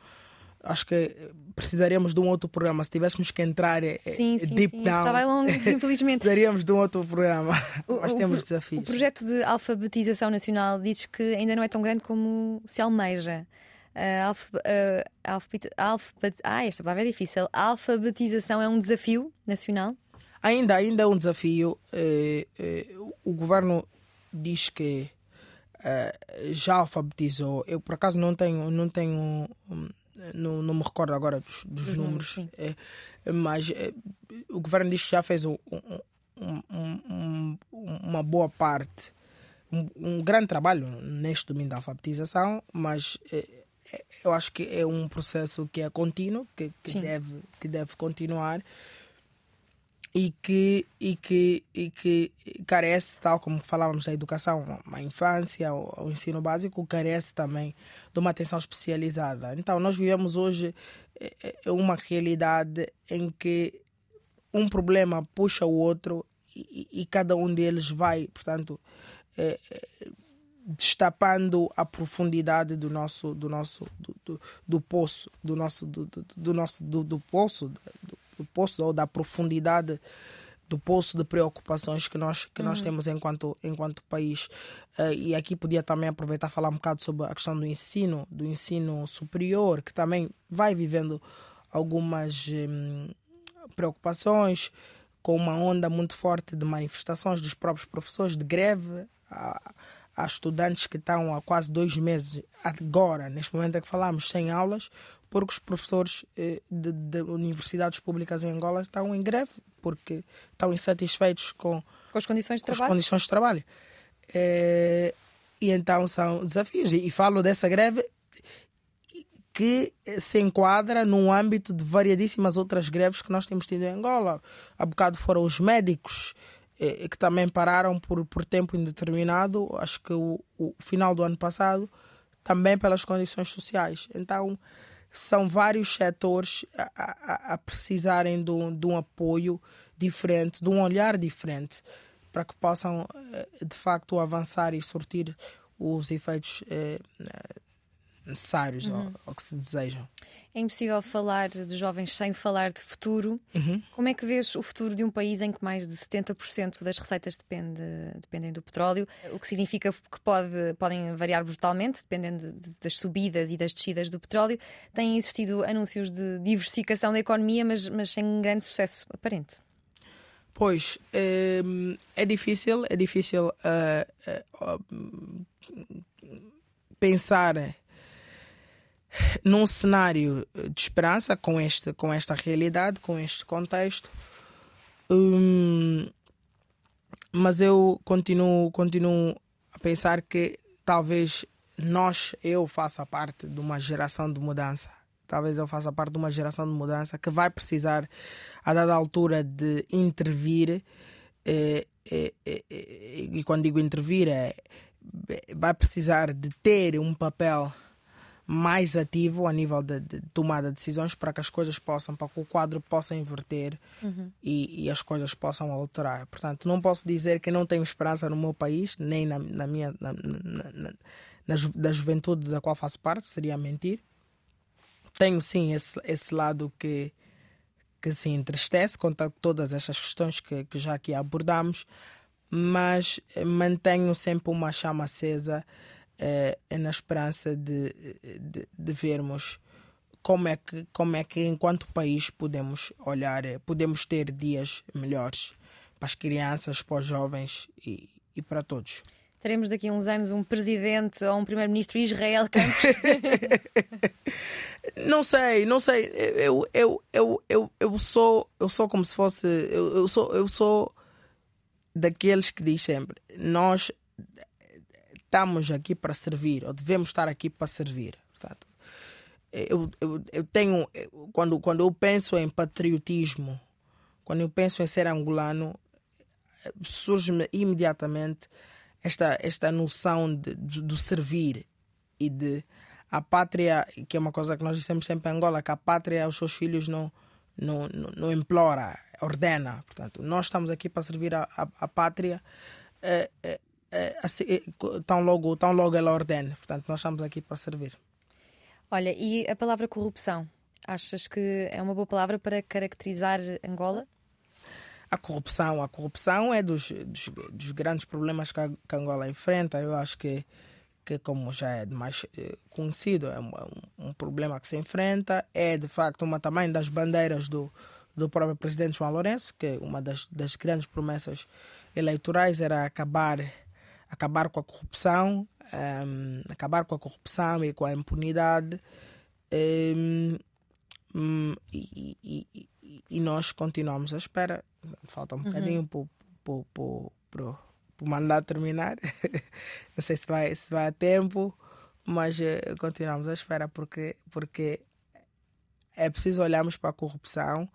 acho que precisaríamos de um outro programa. Se tivéssemos que entrar eh, sim, sim, deep sim. down, já vai [LAUGHS] infelizmente. precisaríamos de um outro programa. O, Mas temos o, desafios. O projeto de alfabetização nacional diz que ainda não é tão grande como se almeja. Uh, alf, alfabet, alfabet, ah, esta palavra é difícil. A alfabetização é um desafio nacional? Ainda, ainda é um desafio. O governo diz que já alfabetizou. Eu, por acaso, não tenho, não tenho não, não me recordo agora dos, dos números, é, mas é, o governo diz que já fez um, um, um, uma boa parte um, grande trabalho neste domínio da alfabetização, mas eh, eh, eu acho que é um processo que é contínuo, que, que deve, que deve continuar e que, e que, e que carece, tal como falávamos da educação, a infância, o, ensino básico, carece também de uma atenção especializada. Então, nós vivemos hoje é uma realidade em que um problema puxa o outro e, e cada um deles vai, portanto, é, destapando a profundidade do nosso do nosso do, do, do poço do nosso do, do, do nosso do, do poço do, do poço ou da profundidade do poço de preocupações que nós que uhum. nós temos enquanto enquanto país uh, e aqui podia também aproveitar falar um bocado sobre a questão do ensino do ensino superior que também vai vivendo algumas um, preocupações com uma onda muito forte de manifestações dos próprios professores de greve há, há estudantes que estão há quase dois meses agora neste momento é que falamos sem aulas porque os professores eh, de, de, universidades públicas em Angola estão em greve, porque estão insatisfeitos com, com as condições de trabalho. Condições de trabalho. É, e então são desafios. E, e, falo dessa greve que se enquadra no âmbito de variadíssimas outras greves que nós temos tido em Angola. Há bocado foram os médicos eh, que também pararam por, por tempo indeterminado, acho que o, o final do ano passado, também pelas condições sociais. Então, são vários setores a, a, a precisarem de um, de um, apoio diferente, de um olhar diferente, para que possam eh, de facto avançar e sortir os efeitos eh, necessários uhum. ou, que se desejam. É impossível falar de jovens sem falar de futuro. Uhum. Como é que vês o futuro de um país em que mais de 70% das receitas depende, dependem do petróleo? O que significa que pode, podem variar brutalmente, dependendo de, de, das subidas e das descidas do petróleo. Têm existido anúncios de diversificação da economia, mas, mas sem grande sucesso aparente. Pois, é, é difícil, é difícil uh, uh, uh, pensar num cenário de esperança com, este, com esta realidade, com este contexto. Hum, mas eu continuo, continuo a pensar que talvez nós, eu faça parte de uma geração de mudança. Talvez eu faça parte de uma geração de mudança que vai precisar, a dada altura, de intervir. E, e, e, e quando digo intervir, é, vai precisar de ter um papel mais ativo a nível de, de, tomada de decisões para que as coisas possam, para que o quadro possa inverter uhum. e, e, as coisas possam alterar. Portanto, não posso dizer que não tenho esperança no meu país, nem na, na minha na, na, na, ju, da juventude da qual faço parte, seria mentir. Tenho sim esse, esse lado que, que se entristece com todas estas questões que, que já aqui abordamos, mas mantenho sempre uma chama acesa é, é na esperança de, de, de, vermos como é, que, como é que, enquanto país, podemos olhar, eh, podemos ter dias melhores para as crianças, para os jovens e, e para todos. Teremos daqui a uns anos um presidente ou um primeiro-ministro Israel Campos? [LAUGHS] [LAUGHS] não sei, não sei. Eu, eu, eu, eu, eu, sou, eu sou como se fosse. Eu, eu, sou, eu sou daqueles que diz sempre: nós estamos aqui para servir, ou devemos estar aqui para servir. Portanto, eu, eu, eu tenho, quando, quando eu penso em patriotismo, quando eu penso em ser angolano, surge-me imediatamente esta, esta noção de, de, do servir e de a pátria, que é uma coisa que nós dizemos sempre em Angola, que a pátria, os seus filhos não, não, não, não implora, ordena. Portanto, nós estamos aqui para servir a, a, a pátria. Assim, é, tão, logo, tão logo ela ordene. Portanto, nós estamos aqui para servir. Olha, e a palavra corrupção? Achas que é uma boa palavra para caracterizar Angola? A corrupção, a corrupção é dos, dos, dos grandes problemas que, a, que Angola enfrenta. Eu acho que, que como já é mais eh, conhecido, é um, um, problema que se enfrenta. É de facto uma também das bandeiras do, do próprio presidente João Lourenço, que uma das, das grandes promessas eleitorais era acabar acabar com a corrupção, um, acabar com a corrupção e com a impunidade. Um, um, e, e, e, e, nós continuamos à espera. Falta um uhum. bocadinho para por mandar terminar. [LAUGHS] Não sei se vai, se vai a tempo, mas uh, continuamos à espera porque, porque é preciso olharmos para a corrupção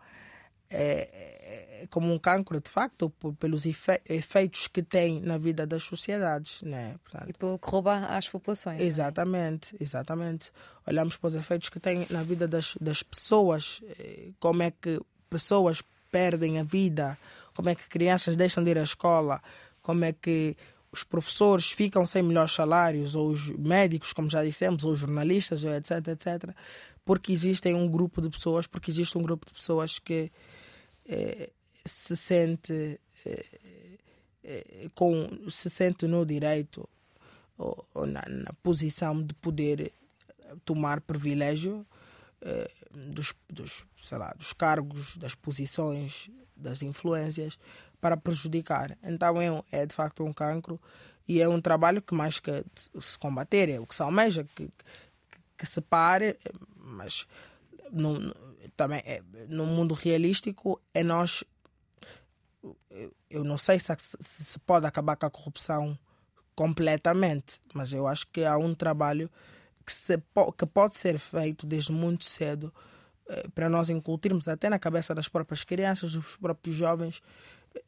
é, como um cancro, de facto, por, pelos efe, efeitos que tem na vida das sociedades. Né? Portanto, e pelo que rouba às populações. É? Exatamente, é? exatamente. Olhamos para os efeitos que tem na vida das, das pessoas, eh, como é que pessoas perdem a vida, como é que crianças deixam de ir à escola, como é que os professores ficam sem melhores salários, ou os médicos, como já dissemos, ou os jornalistas, etc, etc, porque existem um grupo de pessoas, porque existe um grupo de pessoas que se sente eh, eh, com se sente no direito ou, ou na, na, posição de poder tomar privilégio eh, dos, dos, sei lá, dos cargos, das posições, das influências para prejudicar. Então é, é de facto um cancro e é um trabalho que mais que se combater, é o que se almeja, que, que, que se pare, mas no, também é, no mundo realístico é nós eu não sei se, se pode acabar com a corrupção completamente, mas eu acho que há um trabalho que, se, que pode ser feito desde muito cedo eh, para nós incutirmos até na cabeça das próprias crianças, dos próprios jovens,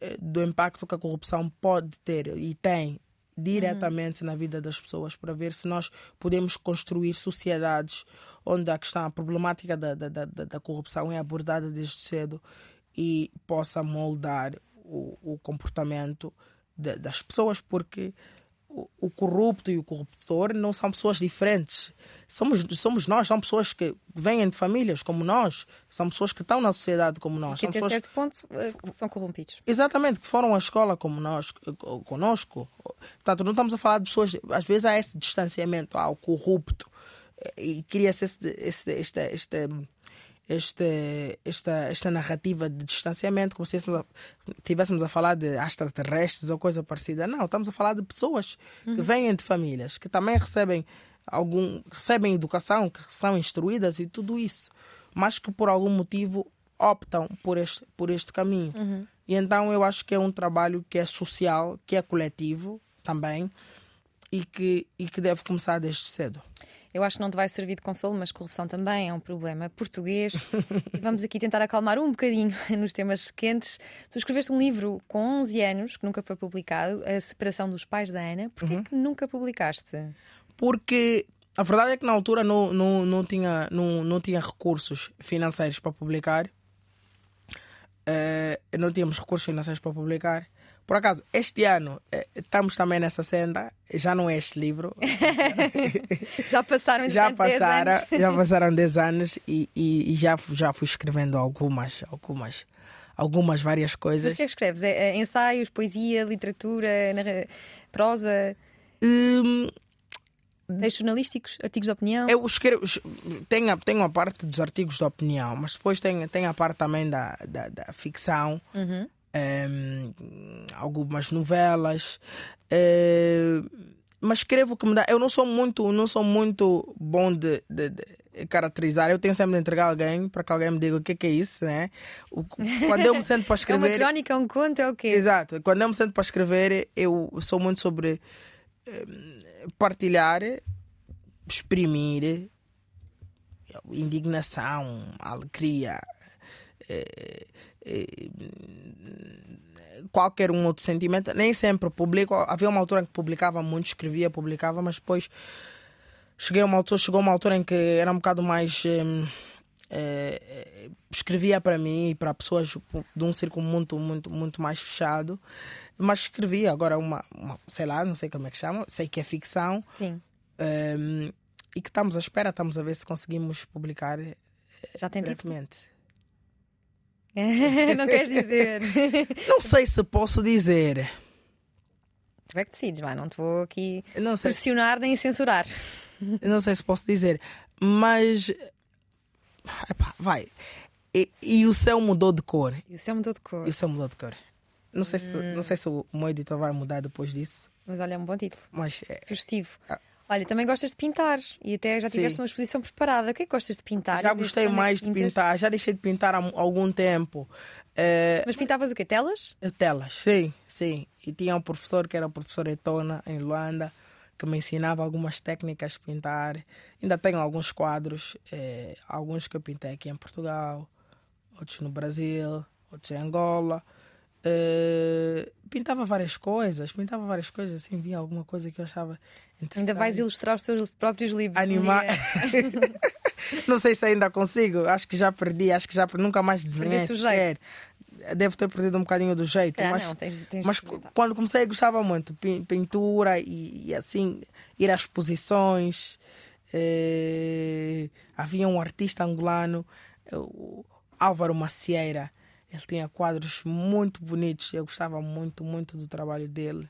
eh, do impacto que a corrupção pode ter e tem diretamente uhum. na vida das pessoas para ver se nós podemos construir sociedades onde a questão, a problemática da, da, da, da corrupção é abordada desde cedo e possa moldar o, o comportamento de, das pessoas, porque o, corrupto e o corruptor não são pessoas diferentes. Somos, somos nós, são pessoas que vêm de famílias como nós, são pessoas que estão na sociedade como nós. Que são pessoas... certo ponto eh, são corrompidos. Exatamente, que foram à escola como nós, conosco. Portanto, não estamos a falar de pessoas, às vezes há esse distanciamento ao corrupto e cria-se este, este, este, este este, esta, esta narrativa de distanciamento, como se estivéssemos a falar de extraterrestres ou coisa parecida. Não, estamos a falar de pessoas uhum. que vêm de famílias, que também recebem algum recebem educação, que são instruídas e tudo isso, mas que por algum motivo optam por este, por este caminho. Uhum. E então eu acho que é um trabalho que é social, que é coletivo também e que, e que deve começar desde cedo. Eu acho que não te vai servir de consolo, mas corrupção também é um problema português. e vamos aqui tentar acalmar um bocadinho [LAUGHS] nos temas quentes. Tu escreveste um livro com 11 anos, que nunca foi publicado, A Separação dos Pais da Ana. Porquê uhum. que nunca publicaste? Porque a verdade é que na altura não, não, não, tinha, não, não tinha recursos financeiros para publicar. Uh, não tínhamos recursos financeiros para publicar. Por acaso, este ano eh, estamos também nessa senda, já não é este livro. [LAUGHS] já passaram já passaram, 10 anos. já passaram 10 anos e, e, e, já, já fui escrevendo algumas, algumas, algumas várias coisas. Mas o que é que escreves? É, é ensaios, poesia, literatura, prosa? Hum, Textos jornalísticos, artigos de opinião? Eu escrevo, tenho, tenho a parte dos artigos de opinião, mas depois tenho, tenho a parte também da, da, da ficção. Uhum um, algumas novelas. Uh, mas escrevo que me dá. Eu não sou muito, não sou muito bom de, de, de caracterizar. Eu tenho sempre de entregar alguém para que alguém me diga o que é, que é isso, né? O, quando eu me [LAUGHS] sento para escrever. é uma crónica, é um conto, é o quê? Exato. Quando eu me sento para escrever, eu sou muito sobre partilhar, exprimir indignação, alegria. Eh, qualquer um outro sentimento, nem sempre publico. Havia uma altura em que publicava muito, escrevia, publicava, mas depois cheguei uma altura, chegou uma altura em que era um bocado mais. Eh, escrevia para mim e para pessoas de um círculo muito, muito, muito mais fechado. Mas escrevia agora uma, uma sei lá, não sei como é que chama, sei que é ficção. Sim. Um, e que estamos à espera, estamos a ver se conseguimos publicar Já tem brevemente. Título? [LAUGHS] não queres dizer? [LAUGHS] Não sei se posso dizer. Tu é que decides, vai, não te vou aqui sei. pressionar nem censurar. Não sei se posso dizer, mas. Epá, vai. E, e, o céu mudou de cor. E o céu mudou de cor. E o céu mudou de cor. Não sei, hum. se, não sei se o meu editor vai mudar depois disso. Mas olha, é um bom título. Mas, é, Sugestivo. Ah, Olha, também gostas de pintar e até já tiveste Sim. uma exposição preparada. O que é que gostas de pintar? Já gostei mais de pintar, já deixei de pintar há algum tempo. Eh, Mas pintavas o quê? Telas? telas, sim, sim. E tinha um professor que era o professor Etona, em Luanda, que me ensinava algumas técnicas de pintar. Ainda tenho alguns quadros, eh, alguns que eu pintei aqui em Portugal, outros no Brasil, outros em Angola. Eh, pintava várias coisas, pintava várias coisas, assim, via alguma coisa que eu achava interessante. Ainda vais ilustrar os teus próprios livros. Anima... dia. [LAUGHS] Não sei se ainda consigo, acho que já perdi, acho que já nunca mais desenhei Perdeste o. Devo ter perdido um bocadinho do jeito, Ah, mas, não, tens- tens mas quando comecei gostava muito, pin- pintura e, e assim, ir às exposições. Eh, havia um artista angolano, eh, o Álvaro Macieira, ele tinha quadros muito bonitos, eu gostava muito, muito do trabalho dele,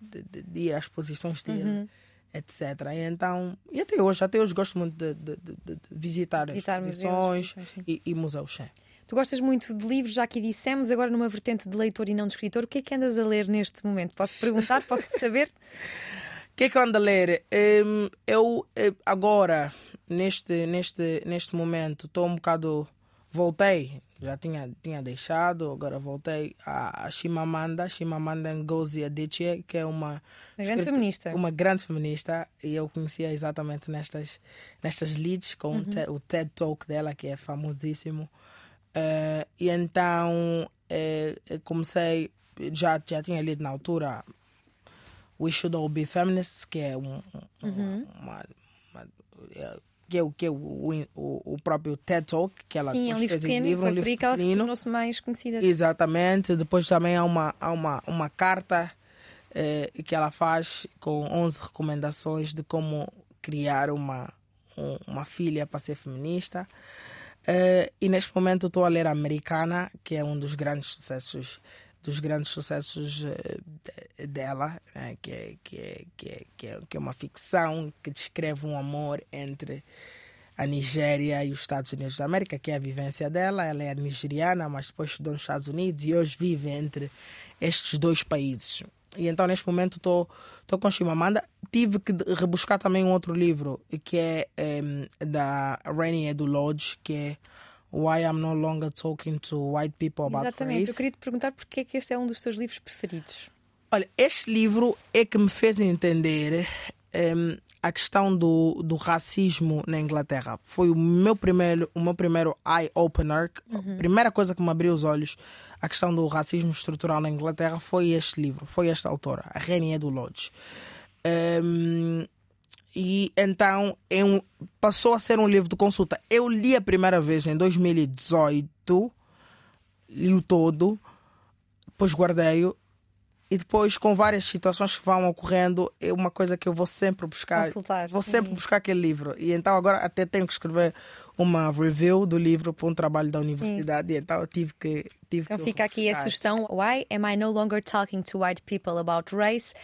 de, de- de ir às exposições dele Uhum. etc. E então, e até hoje, até hoje gosto muito de, de- visitar, Visitar museus, exposições e, e museus. sim. Tu gostas muito de livros, já aqui dissemos, agora numa vertente de leitor e não de escritor. O que é que andas a ler neste momento? Posso perguntar? Posso saber? [LAUGHS] [LAUGHS] O que é que eu ando a ler? Hum, eu eh, agora, neste, neste, neste momento, estou um bocado. Voltei, já tinha, tinha deixado, agora voltei a, a Chimamanda, Chimamanda Ngozi Adichie, que é uma, Uma grande feminista. uma grande feminista, e eu conhecia exatamente nestas, nestas leads, com o te- o TED Talk dela, que é famosíssimo. Eh, e então eh, comecei, já, já tinha lido na altura We Should All Be Feminists, que é um, um- Uhum. uma, uma- é- que é, o- que é o, o, o próprio TED Talk, que ela Sim, é um livro fez pequeno, livro, um livro que ela tornou-se mais conhecida. Exatamente. Depois também há uma, há uma, uma carta eh, que ela faz com 11 recomendações de como criar uma, um- uma filha para ser feminista. Eh, e neste momento estou a ler Americana, que é um dos grandes sucessos dos grandes sucessos eh, de- dela, né, que, é, que, é, que, é, que, é, que é uma ficção que descreve um amor entre a Nigéria e os Estados Unidos da América, que é a vivência dela. Ela é nigeriana, mas depois estudou nos Estados Unidos e hoje vive entre estes dois países. E então, neste momento, estou com Chimamanda. Tive que rebuscar também um outro livro, que é em, da Rainy Edu Lodge, que é Why I'm No Longer Talking to White People About Exatamente. Eu Race. queria te perguntar porque é que este é um dos teus livros preferidos. Olha, este livro é que me fez entender em, a questão do, do racismo na Inglaterra. Foi o meu primeiro, o meu primeiro eye-opener. A primeira coisa que me abriu os olhos a questão do racismo estrutural na Inglaterra foi este livro, foi esta autora, a Renia do Lodge. Em, e então é um- passou a ser um livro de consulta. Eu li a primeira vez em 2018, li o todo, depois guardei-o e depois com várias situações que vão ocorrendo é uma coisa que eu vou sempre buscar Consultar, vou sim. sempre buscar aquele livro e então agora até tenho que escrever uma review do livro para um trabalho da universidade e então eu tive que tive Então que fica aqui a sugestão: Why am I no longer talking to white people about race?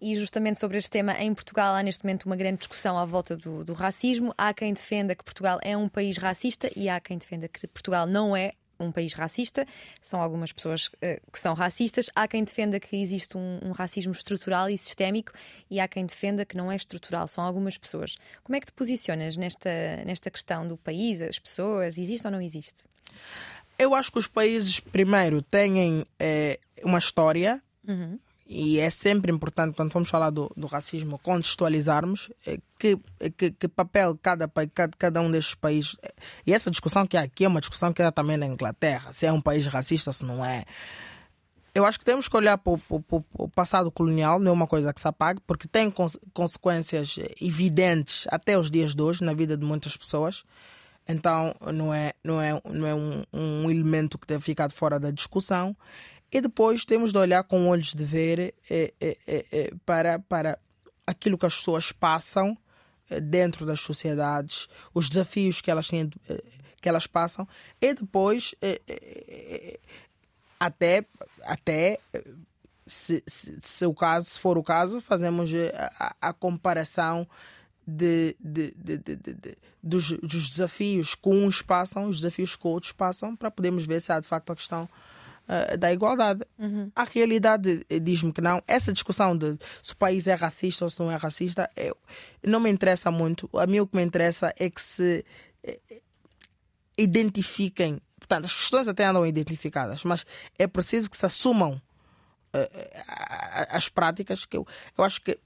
E justamente sobre este tema, em Portugal há neste momento uma grande discussão à volta do, do racismo. Há quem defenda que Portugal é um país racista e há quem defenda que Portugal não é um país racista. São algumas pessoas eh, que são racistas. Há quem defenda que existe um, um racismo estrutural e sistémico e há quem defenda que não é estrutural. São algumas pessoas. Como é que te posicionas nesta, nesta questão do país, as pessoas? Existe ou não existe? Eu acho que os países, primeiro, têm eh, uma história e é sempre importante, quando vamos falar do, do racismo, contextualizarmos eh, que, que, que papel cada, cada, cada um destes países. eh, E essa discussão que há aqui é uma discussão que há também na Inglaterra, se é um país racista se não é. Eu acho que temos que olhar para o, passado colonial, não é uma coisa que se apague, porque tem cons- consequências eh, evidentes até os dias de hoje na vida de muitas pessoas. Então não é, não é, não é um, um elemento que deve ficar de fora da discussão. E depois temos de olhar com olhos de ver eh, eh, para, para aquilo que as pessoas passam dentro das sociedades, os desafios que elas, têm, que elas passam, e depois até, até se, se, se o caso, se for o caso, fazemos a, a- comparação de, de- de- de- dos, dos desafios que uns passam, os desafios que outros passam, para podermos ver se há de facto a questão eh, da igualdade. A realidade eh, diz-me que não. Essa discussão de se o país é racista ou se não é racista eu, não me interessa muito. A mim o que me interessa é que se eh, identifiquem portanto, as questões até andam identificadas, mas é preciso que se assumam as práticas que eu, eu acho que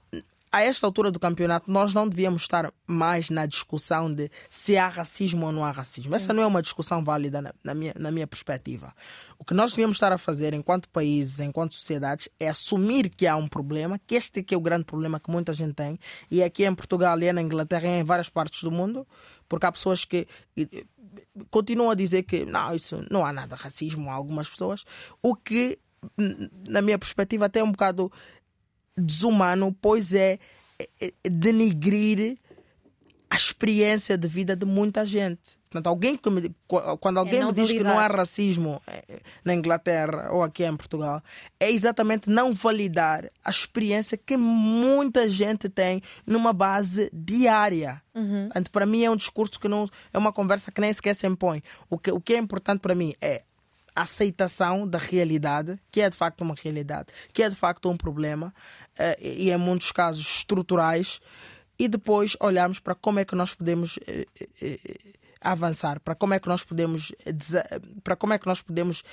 a esta altura do campeonato, nós não devíamos estar mais na discussão de se há racismo ou não há racismo. Sim. Essa não é uma discussão válida na, na, minha, na minha perspectiva. O que nós devíamos estar a fazer enquanto países, enquanto sociedades, é assumir que há um problema, que este que é o grande problema que muita gente tem, e aqui em Portugal, e na Inglaterra e em várias partes do mundo, porque há pessoas que continuam a dizer que não, isso não há nada racismo, há algumas pessoas, o que, na minha perspectiva, até é um bocado desumano, pois é, é, é denigrir a experiência de vida de muita gente. Portanto, alguém que me, quando alguém é me diz validar. que não há racismo é, na Inglaterra ou aqui em Portugal, é exatamente não validar a experiência que muita gente tem numa base diária. Uhum. Portanto, para mim é um discurso que não é uma conversa que nem sequer se impõe. O que, o que é importante para mim é aceitação da realidade, que é de facto uma realidade, que é de facto um problema, e em muitos casos estruturais, e depois olharmos para como é que nós podemos eh, eh, avançar, para como é que nós podemos para como é que nós podemos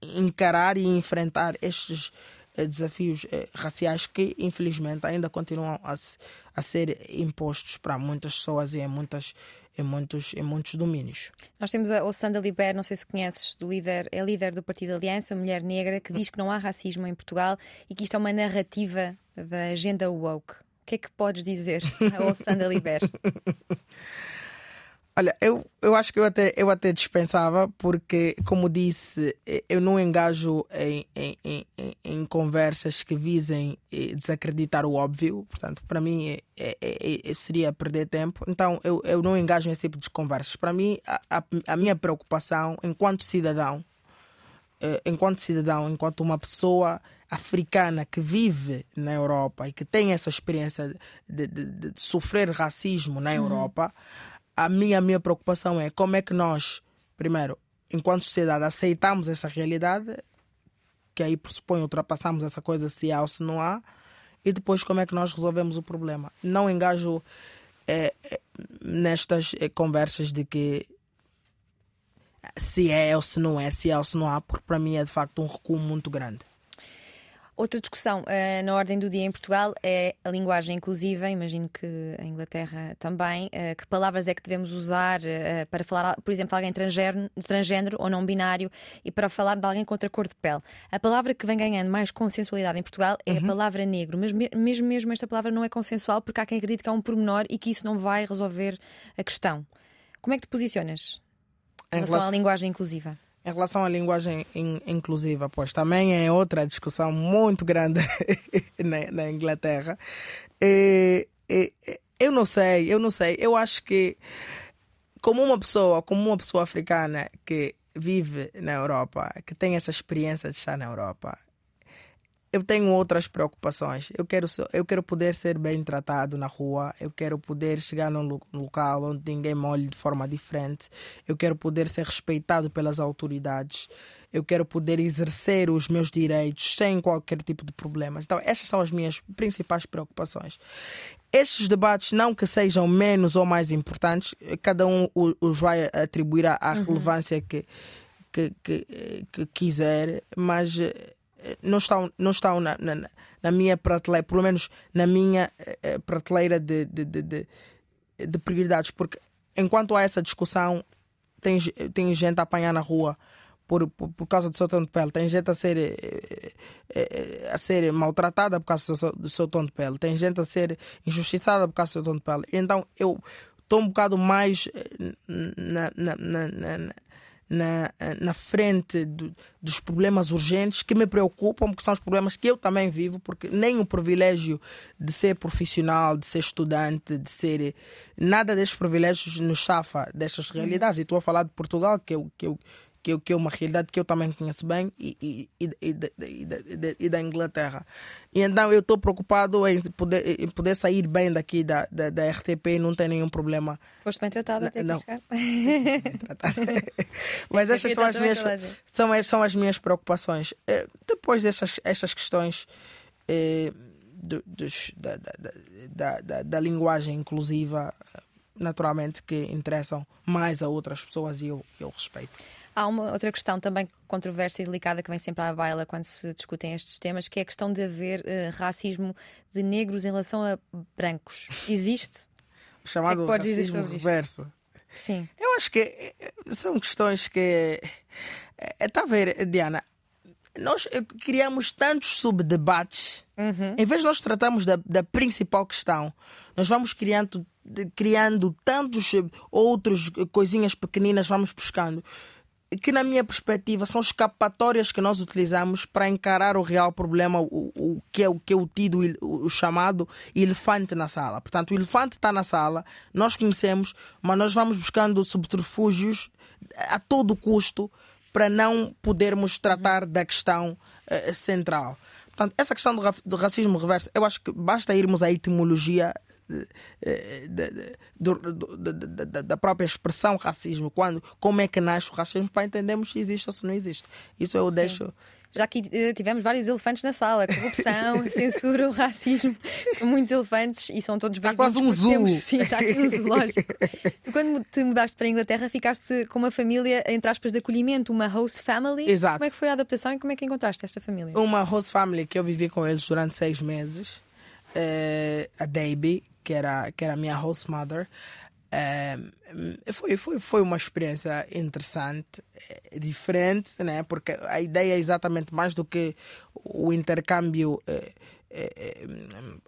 encarar e enfrentar estes desafios raciais que infelizmente ainda continuam a ser impostos para muitas pessoas e em muitas em muitos, em muitos domínios. Nós temos a Ossanda Liber, não sei se conheces, do líder, é líder do Partido Aliança, mulher negra, que diz que não há racismo em Portugal e que isto é uma narrativa da agenda woke. O que é que podes dizer a Ossanda Liber? [LAUGHS] Olha, eu, eu acho que eu até, eu até dispensava, porque, como disse, eu não engajo em, em, em, em conversas que visem eh, desacreditar o óbvio. Portanto, para mim é, é, é, seria perder tempo. Então, eu, eu não engajo nesse tipo de conversas. Para mim, a, a, a minha preocupação, enquanto cidadão, eh, enquanto cidadão, enquanto uma pessoa africana que vive na Europa e que tem essa experiência de, de, de sofrer racismo na uhum. Europa a minha, a minha preocupação é como é que nós, primeiro, enquanto sociedade, aceitamos essa realidade, que aí pressupõe ultrapassamos essa coisa se há ou se não há, e depois como é que nós resolvemos o problema. Não engajo é, nestas é, conversas de que se é ou se não é, se é ou se não há, porque para mim é de facto um recuo muito grande. Outra discussão uh, na ordem do dia em Portugal é a linguagem inclusiva. Imagino que em Inglaterra também. Uh, que palavras é que devemos usar uh, para falar, por exemplo, de alguém transgênero, transgênero ou não binário e para falar de alguém com outra cor de pele? A palavra que vem ganhando mais consensualidade em Portugal é uhum. a palavra negro, mas mesmo, mesmo esta palavra não é consensual porque há quem acredite que é um pormenor e que isso não vai resolver a questão. Como é que te posicionas em, em relação, relação à linguagem inclusiva? Em relação à linguagem in, inclusiva, pois também é outra discussão muito grande [LAUGHS] na, na, Inglaterra. E, e, eu não sei, eu não sei. Eu acho que como uma pessoa, como uma pessoa africana que vive na Europa, que tem essa experiência de estar na Europa, eu tenho outras preocupações. Eu quero, eu quero poder ser bem tratado na rua, eu quero poder chegar num local onde ninguém me olhe de forma diferente, eu quero poder ser respeitado pelas autoridades, eu quero poder exercer os meus direitos sem qualquer tipo de problemas. Então, essas são as minhas principais preocupações. Estes debates, não que sejam menos ou mais importantes, cada um os vai atribuir à uhum. relevância que, que, que, que quiser, mas não estão, não estão na, na, na, minha prateleira, pelo menos na minha uh, prateleira de, de, de, de, de prioridades, porque enquanto há essa discussão, tem, tem gente a apanhar na rua por, por, por, causa do seu tom de pele, tem gente a ser, eh, a ser maltratada por causa do seu, do seu tom de pele, tem gente a ser injustiçada por causa do seu tom de pele. Então eu estou um bocado mais na, na, na na, na frente do, dos problemas urgentes que me preocupam, porque são os problemas que eu também vivo, porque nem o privilégio de ser profissional, de ser estudante, de ser. Nada destes privilégios nos chafa destas realidades. E estou a falar de Portugal, que eu, que eu, que, que é uma realidade que eu também conheço bem, e, e, e, e, da Inglaterra. E então eu estou preocupado em poder, em poder sair bem daqui da, da, da RTP e não ter nenhum problema. Foste bem tratada até não. [LAUGHS] Mas estas são as, minhas, são, são as minhas preocupações. Eh, depois dessas estas questões. Eh, do, dos, da, da, da, da, da linguagem inclusiva naturalmente que interessam mais a outras pessoas e eu, eu respeito. Há uma outra questão também controversa e delicada que vem sempre à baila quando se discutem estes temas, que é a questão de haver uh, racismo de negros em relação a brancos. Existe? O chamado é racismo reverso. Sim. Eu acho que eh, são questões que. Está a ver, Diana? Nós eh, criamos tantos subdebates. Uhum. Em vez de nós tratarmos da, da principal questão, nós vamos criando, criando tantos outros coisinhas pequeninas, vamos buscando que na minha perspectiva são escapatórias que nós utilizamos para encarar o real problema, o, o que é o que é o tido, o, chamado elefante na sala. Portanto, o elefante está na sala, nós conhecemos, mas nós vamos buscando subterfúgios a todo custo para não podermos tratar da questão uh, central. Portanto, essa questão do racismo reverso, eu acho que basta irmos à etimologia da, da própria expressão racismo, quando, como é que nasce o racismo, para entendermos se existe ou se não existe. Isso eu Sim. deixo. Já que eh, tivemos vários elefantes na sala, corrupção, [LAUGHS] censura, o racismo, são muitos elefantes e são todos bem quase um zoo. Temos, sim, está aqui um zoológico. tu, quando te mudaste para a Inglaterra, ficaste com uma família, entre aspas, de acolhimento, uma host family. Exato. Como é que foi a adaptação e como é que encontraste esta família? Uma host family que eu vivi com eles durante seis meses. Uh, a Davy, que era, que era a minha host mother. Uh, foi, foi, foi uma experiência interessante, eh, diferente, né? porque a ideia é exatamente mais do que o intercâmbio, uh,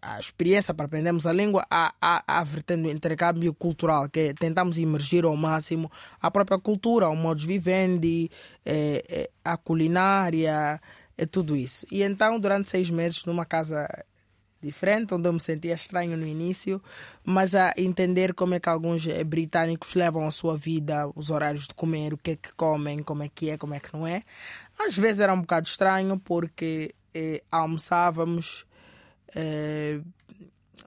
a experiência para aprendermos a língua, há, há vertendo intercâmbio cultural, que é tentamos emergir ao máximo a própria cultura, o modo de vivendi, a culinária, tudo isso. E então, durante seis meses, numa casa diferente, onde eu me sentia estranho no início, mas a entender como é que alguns eh, britânicos levam a sua vida, os horários de comer, o que é que comem, como é que é, como é que não é. Às vezes era um bocado estranho porque eh, almoçávamos, eh,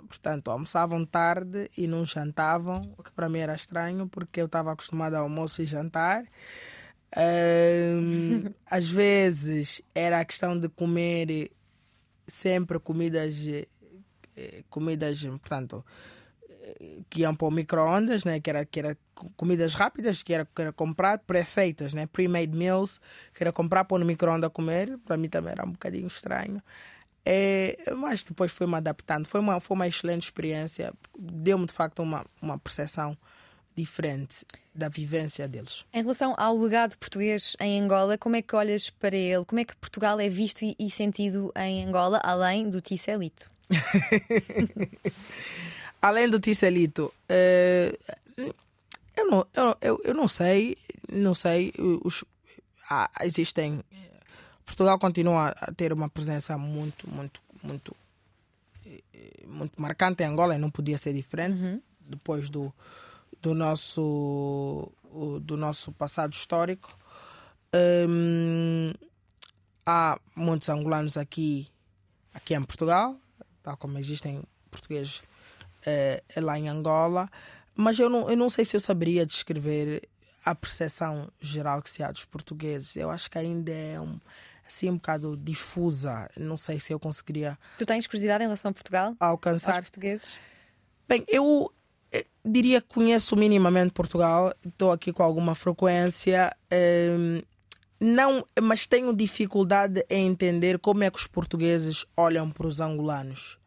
portanto, almoçavam tarde e não jantavam, o que para mim era estranho porque eu estava acostumada a almoço e jantar. Um, [LAUGHS] às vezes era a questão de comer sempre comidas, eh, comidas, portanto, eh, que iam para o micro-ondas, né? que, era, que era comidas rápidas, que era, que era comprar, pré-feitas, né? pre-made meals, que era comprar, pôr no micro-ondas comer. Para mim também era um bocadinho estranho. É, mas depois fui-me adaptando. Foi uma, foi uma excelente experiência. Deu-me, de facto, uma, uma percepção diferente da vivência deles. Em relação ao legado português em Angola, como é que olhas para ele? Como é que Portugal é visto e, sentido em Angola, além do Ticelito? [LAUGHS] além do Ticelito, uh, eu, não, eu, eu, eu, não sei, não sei, os, ah, existem. Portugal continua a ter uma presença muito, muito, muito, eh, muito marcante em Angola e não podia ser diferente uhum. depois do do nosso, do nosso passado histórico. Um, há muitos angolanos aqui, aqui em Portugal, tal como existem portugueses uh, lá em Angola, mas eu não, eu não sei se eu saberia descrever a percepção geral que se há dos portugueses. Eu acho que ainda é um, assim um bocado difusa. Não sei se eu conseguiria. Tu tens curiosidade em relação a Portugal? A alcançar. Aos portugueses? Bem, eu diria que conheço minimamente Portugal, estou aqui com alguma frequência. Um, não, mas tenho dificuldade em entender como é que os portugueses olham para os angolanos,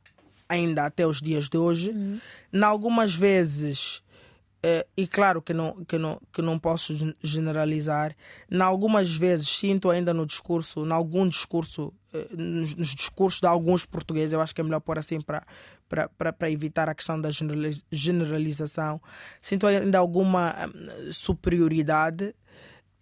ainda até os dias de hoje. Uhum. Em algumas vezes, uh, e claro que não, que, não, que não posso generalizar, em algumas vezes sinto ainda no discurso, em algum discurso, uh, nos, nos discursos de alguns portugueses, eu acho que é melhor pôr assim para para evitar a questão da generalização. Sinto ainda alguma hum, superioridade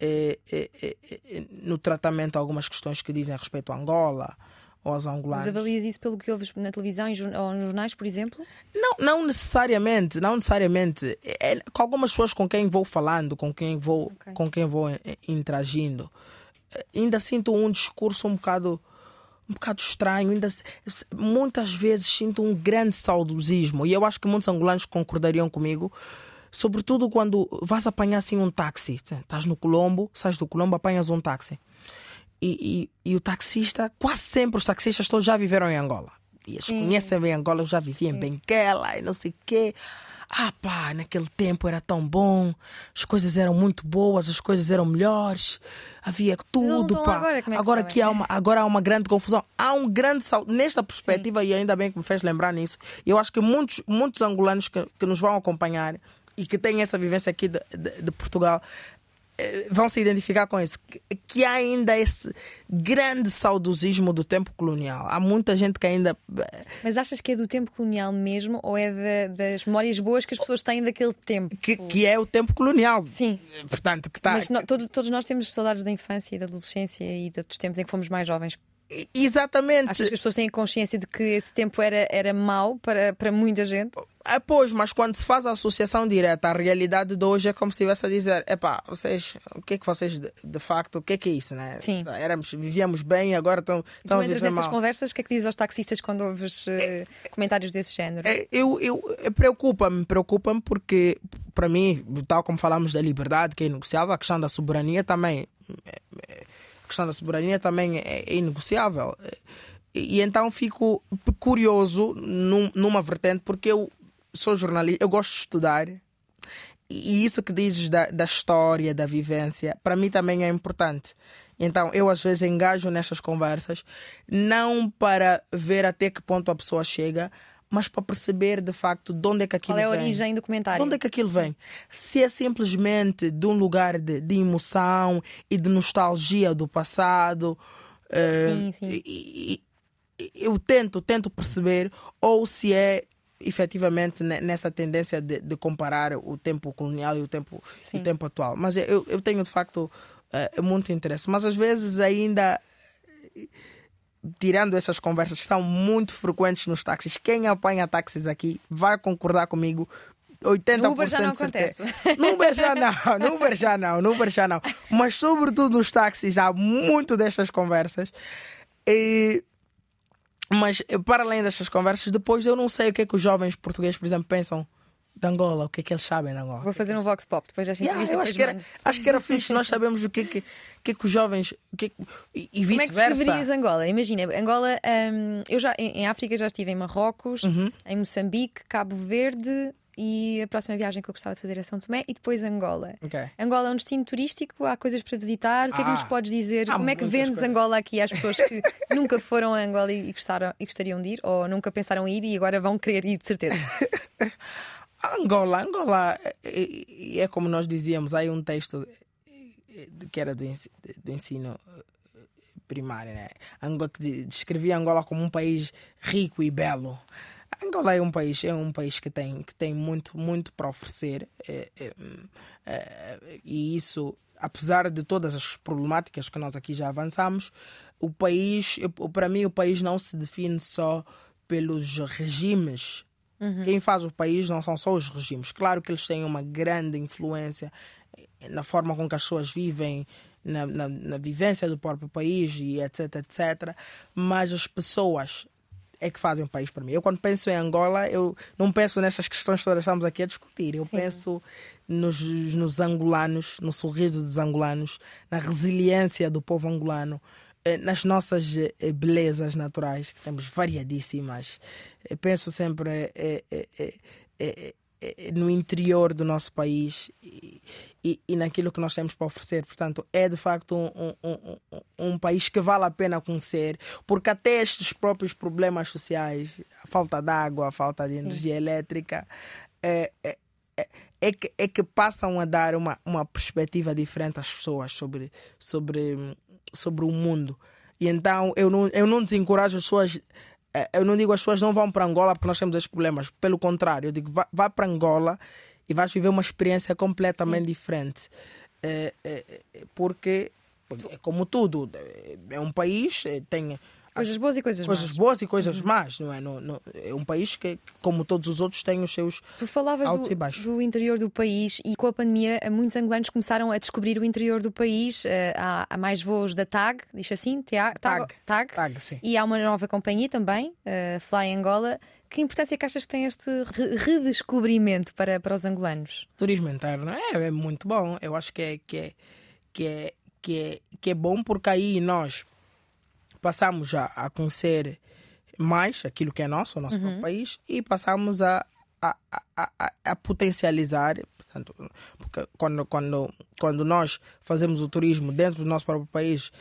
eh, eh, eh, no tratamento de algumas questões que dizem respeito a Angola ou aos angolanos. Mas avalias isso pelo que ouves na televisão ou nos jornais, por exemplo? Não, não necessariamente, não necessariamente. É, é, com algumas pessoas com quem vou falando, com quem vou, okay. com quem vou interagindo, ainda sinto um discurso um bocado um bocado estranho. Ainda muitas vezes sinto um grande saudosismo e eu acho que muitos angolanos concordariam comigo. Sobretudo quando vais apanhar assim um táxi, estás no Colombo, sais do Colombo, apanhas um táxi. E, e, e o taxista, quase sempre os taxistas todos já viveram em Angola. E eles conhecem bem Angola, eu já vivi em Benguela e não sei o quê. Ah pá, naquele tempo era tão bom, as coisas eram muito boas, as coisas eram melhores, havia tudo, pá. Agora, é que agora que há uma, agora há uma grande confusão, há um grande salto nesta perspectiva e ainda bem que me fez lembrar nisso. Eu acho que muitos, muitos angolanos que, que nos vão acompanhar e que têm essa vivência aqui de, de- de Portugal vão se identificar com isso. Que, há ainda esse grande saudosismo do tempo colonial. Há muita gente que ainda. eh, Mas achas que é do tempo colonial mesmo ou é da- das memórias boas que as pessoas têm daquele tempo? que, que é o tempo colonial. Sim. Portanto, que está. Mas no- todos, todos nós temos saudades da infância e da adolescência e de- dos tempos em que fomos mais jovens. Exatamente. Achas que as pessoas têm consciência de que esse tempo era, era mau para, para muita gente? Ah, pois, mas quando se faz a associação direta à realidade de hoje, é como se estivesse a dizer: epá, vocês, o que é que vocês de, de facto, o que é que é isso, né? Sim. Éramos, vivíamos bem, agora estão, a viver nessas mal. conversas, o que é que dizes aos taxistas quando ouves eh, comentários desse género? É, Eu, eu, preocupa-me, preocupa-me porque, para mim, tal como falamos da liberdade, que é inegociável, a questão da soberania também. é- é- questão da soberania também é, é inegociável. E, e então fico curioso num- numa vertente, porque eu sou jornalista, eu gosto de estudar. E isso que dizes da, da história, da vivência, para mim também é importante. Então, eu às vezes engajo nessas conversas, não para ver até que ponto a pessoa chega, mas para perceber de facto de onde é que aquilo Qual é a vem. origem do De comentário? onde é que aquilo vem? Se é simplesmente de um lugar de, de emoção e de nostalgia do passado, eh, Sim, sim. e- e- eu tento, tento perceber, ou se é efetivamente ne- nessa tendência de, de comparar o tempo colonial e o tempo, Sim. o tempo atual. Mas eu, eu tenho de facto eh, muito interesse. Mas às vezes ainda tirando essas conversas que são muito frequentes nos táxis, quem apanha táxis aqui vai concordar comigo. 80% No Uber já não acontece. No Uber já não, no Uber já não, no Uber já não. Mas sobretudo nos táxis há muito destas conversas. E- mas para além destas conversas, depois eu não sei o que é que os jovens portugueses, por exemplo, pensam de Angola, o que é que eles sabem de Angola. Vou fazer um Vox Pop depois desta Yeah, eu acho que, era, acho que era fixe, nós sabemos o que é que, que, é que os jovens. o que é que- e e Como é que vice-versa. descreverias Angola? Imagina, Angola, hum, eu já em, em África já estive em Marrocos, Uhum. em Moçambique, Cabo Verde e a próxima viagem que eu gostava de fazer é São Tomé e depois Angola. Ok. Angola é um destino turístico, há coisas para visitar. O que é que Ah, nos podes dizer? Como é que vendes coisas. Angola aqui às pessoas que [LAUGHS] nunca foram a Angola e, gostaram, e gostariam de ir ou nunca pensaram em ir e agora vão querer ir de certeza? [LAUGHS] Angola, Angola é, é- é como nós dizíamos, aí um texto eh, que era do do ensino primário, né? Angola, que de- descrevia Angola como um país rico e belo. Angola é um país, é um país que tem, que tem muito, muito para oferecer hum, eh, e isso, apesar de todas as problemáticas que nós aqui já avançamos, o país, para mim, o país não se define só pelos regimes quem faz o país não são só os regimes. Claro que eles têm uma grande influência na forma com que as pessoas vivem, na, na, na vivência do próprio país e etc, etc. Mas as pessoas é que fazem o país para mim. Eu, quando penso em Angola, eu não penso nessas questões todas que estamos aqui a discutir. Eu penso nos, nos angolanos, no sorriso dos angolanos, na resiliência do povo angolano, nas nossas eh, belezas naturais, que temos variadíssimas. Eu penso sempre eh, eh, eh, eh, eh, no interior do nosso país e, e, e naquilo que nós temos para oferecer. Portanto, é de facto um, um, um, um- país que vale a pena conhecer, porque até estes próprios problemas sociais, a falta de água, a falta de energia elétrica, é, é, é- é que, é que passam a dar uma, uma perspectiva diferente às pessoas sobre, sobre, sobre o mundo. E então eu não, eu não desencorajo as pessoas. eh, Eu não digo as pessoas não vão para Angola porque nós temos esses problemas. Pelo contrário, eu digo vá, vá para Angola e vais viver uma experiência completamente diferente. Eh, eh, eh, porque, é como tudo, é um país, tem Coisas boas e coisas, coisas más. boas e coisas más, não é? No- no- é um país que, como todos os outros, tem os seus. Tu falavas Altos e do, baixos. do interior do país e com a pandemia eh, muitos angolanos começaram a descobrir o interior do país. Eh, há, há mais voos da TAG, diz assim? TAG, Tag. TAG. Tag, sim. E há uma nova companhia também, eh, Fly Angola. Que importância é que achas que tem este re- redescobrimento para, para os angolanos? Turismo interno é, é muito bom. Eu acho que é, que, é, que, é, que, é, que é bom porque aí nós passamos a, a conhecer mais aquilo que é nosso, o nosso próprio país, e passamos a, a, a, a, a potencializar. Portanto, porque quando, quando, quando nós fazemos o turismo dentro do nosso próprio país,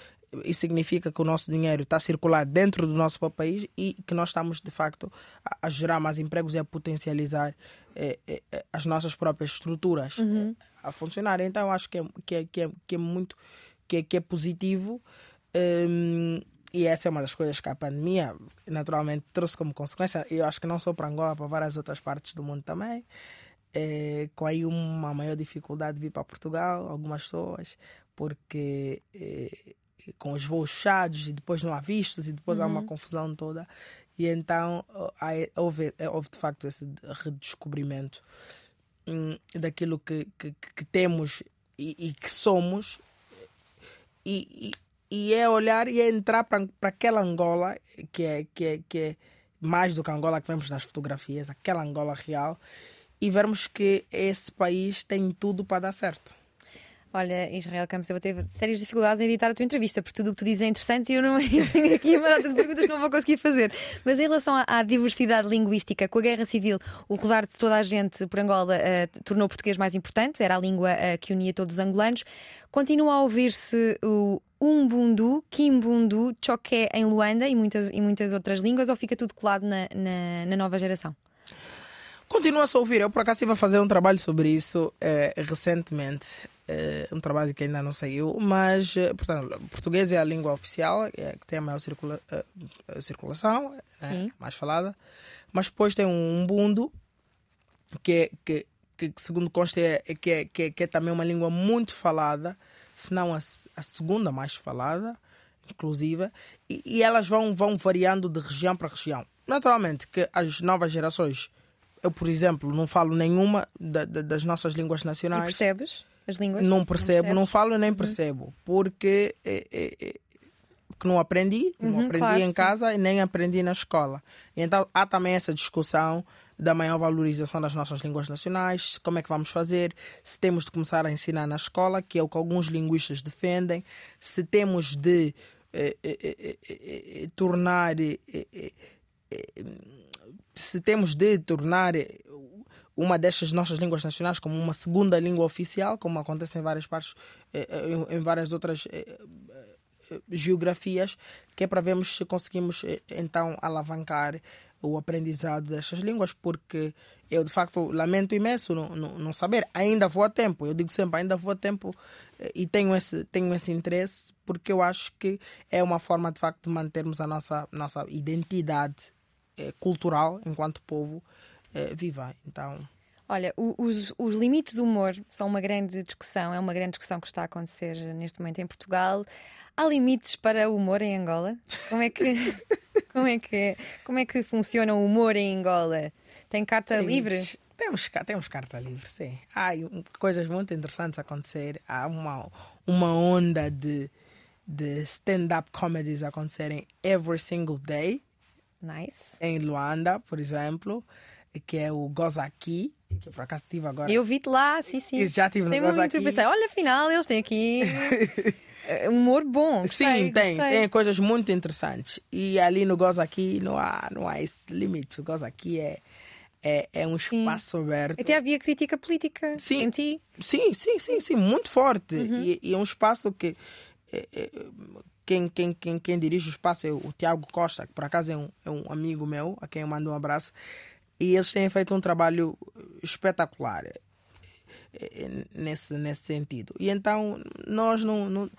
isso significa que o nosso dinheiro está a circular dentro do nosso próprio país e que nós estamos, de facto, a, a gerar mais empregos e a potencializar eh, eh, as nossas próprias estruturas uhum. a funcionar. Então, acho que é, que é, que é, que é muito que é, que é positivo. Um, e essa é uma das coisas que a pandemia naturalmente trouxe como consequência. Eu acho que não só para Angola, para várias outras partes do mundo também. É, com aí uma maior dificuldade de vir para Portugal, algumas pessoas, porque é, com os voos fechados e depois não há vistos e depois uhum. há uma uhum. confusão toda. E então houve, é, houve de facto esse redescobrimento hum, daquilo que, que, que temos e, e, que somos. E, e, é olhar e é entrar para aquela Angola que é, que, é, que é mais do que a Angola que vemos nas fotografias, aquela Angola real, e vermos que esse país tem tudo para dar certo. Olha, Israel Campos, eu vou ter sérias dificuldades em editar a tua entrevista, porque tudo o que tu dizes é interessante e eu não [LAUGHS] tenho aqui uma data de perguntas que não vou conseguir fazer. Mas em relação à, à, diversidade linguística, com a guerra civil, o rodar de toda a gente por Angola uh, tornou o português mais importante, era a língua uh, que unia todos os angolanos. Continua a ouvir-se o Umbundu, Kimbundu, Choqué em Luanda e muitas, e muitas outras línguas, ou fica tudo colado na, na, na nova geração? Continua-se a ouvir. Eu, por acaso, estive a fazer um trabalho sobre isso eh, recentemente. Uh, um trabalho que ainda não saiu, mas, uh, portanto, português é a língua oficial, é que tem a maior circula uh, circulação, né, mais falada, mas depois tem um bundo, que, que, que segundo consta, é, é, que, é, que, é, que é também uma língua muito falada, se não a, a segunda mais falada, inclusive, e, e, elas vão, vão variando de região para região. Naturalmente que as novas gerações, eu, por exemplo, não falo nenhuma da, da, das nossas línguas nacionais. E percebes? As línguas? Não percebo, não, não falo nem uhum. percebo, porque é, é, que não aprendi, uhum, não aprendi claro, em casa sim. e nem aprendi na escola. Então há também essa discussão da maior valorização das nossas línguas nacionais, como é que vamos fazer, se temos de começar a ensinar na escola, que é o que alguns linguistas defendem, se temos de eh, eh, eh, tornar se temos de tornar uma destas nossas línguas nacionais como uma segunda língua oficial, como acontece em várias partes, eh, eh, em várias outras eh, geografias, que é para vermos se conseguimos então alavancar o aprendizado destas línguas, porque eu de facto lamento imenso não, não, não, saber. Ainda vou a tempo, eu digo sempre, ainda vou a tempo e tenho esse, tenho esse interesse, porque eu acho que é uma forma de facto de mantermos a nossa, nossa identidade cultural enquanto povo uh, viva. Então. Olha, os, os limites do humor são uma grande discussão, é uma grande discussão que está a acontecer neste momento em Portugal. Há limites para o humor em Angola? Como é que, [LAUGHS] como é que, como é que funciona o humor em Angola? Tem carta livre? Temos, temos carta livre, sim. Há coisas muito interessantes a acontecer. Há uma, uma onda de, de stand-up comedies a acontecerem every single day. Nice. Em Luanda, por exemplo que é o Gozaki, que por acaso estive agora. Eu vi-te lá, sim, sim. Já tive no Gozaki. Eu pensei, olha, afinal, eles têm aqui [LAUGHS] um humor bom. Gostei, sim, tem, gostei. tem coisas muito interessantes. E ali no Gozaki não há, não há esse limite. O Gozaki é. É, é um espaço sim. aberto. Até havia crítica política sim, em ti. Sim, sim, sim, sim, muito forte. Uhum. E, e, é um espaço que é, é, quem, quem, quem, quem dirige o espaço é o Tiago Costa, que por acaso é um, é um amigo meu, a quem eu mando um abraço. E eles têm feito um trabalho espetacular eh, eh, nesse, nesse sentido. E então, nós não, não,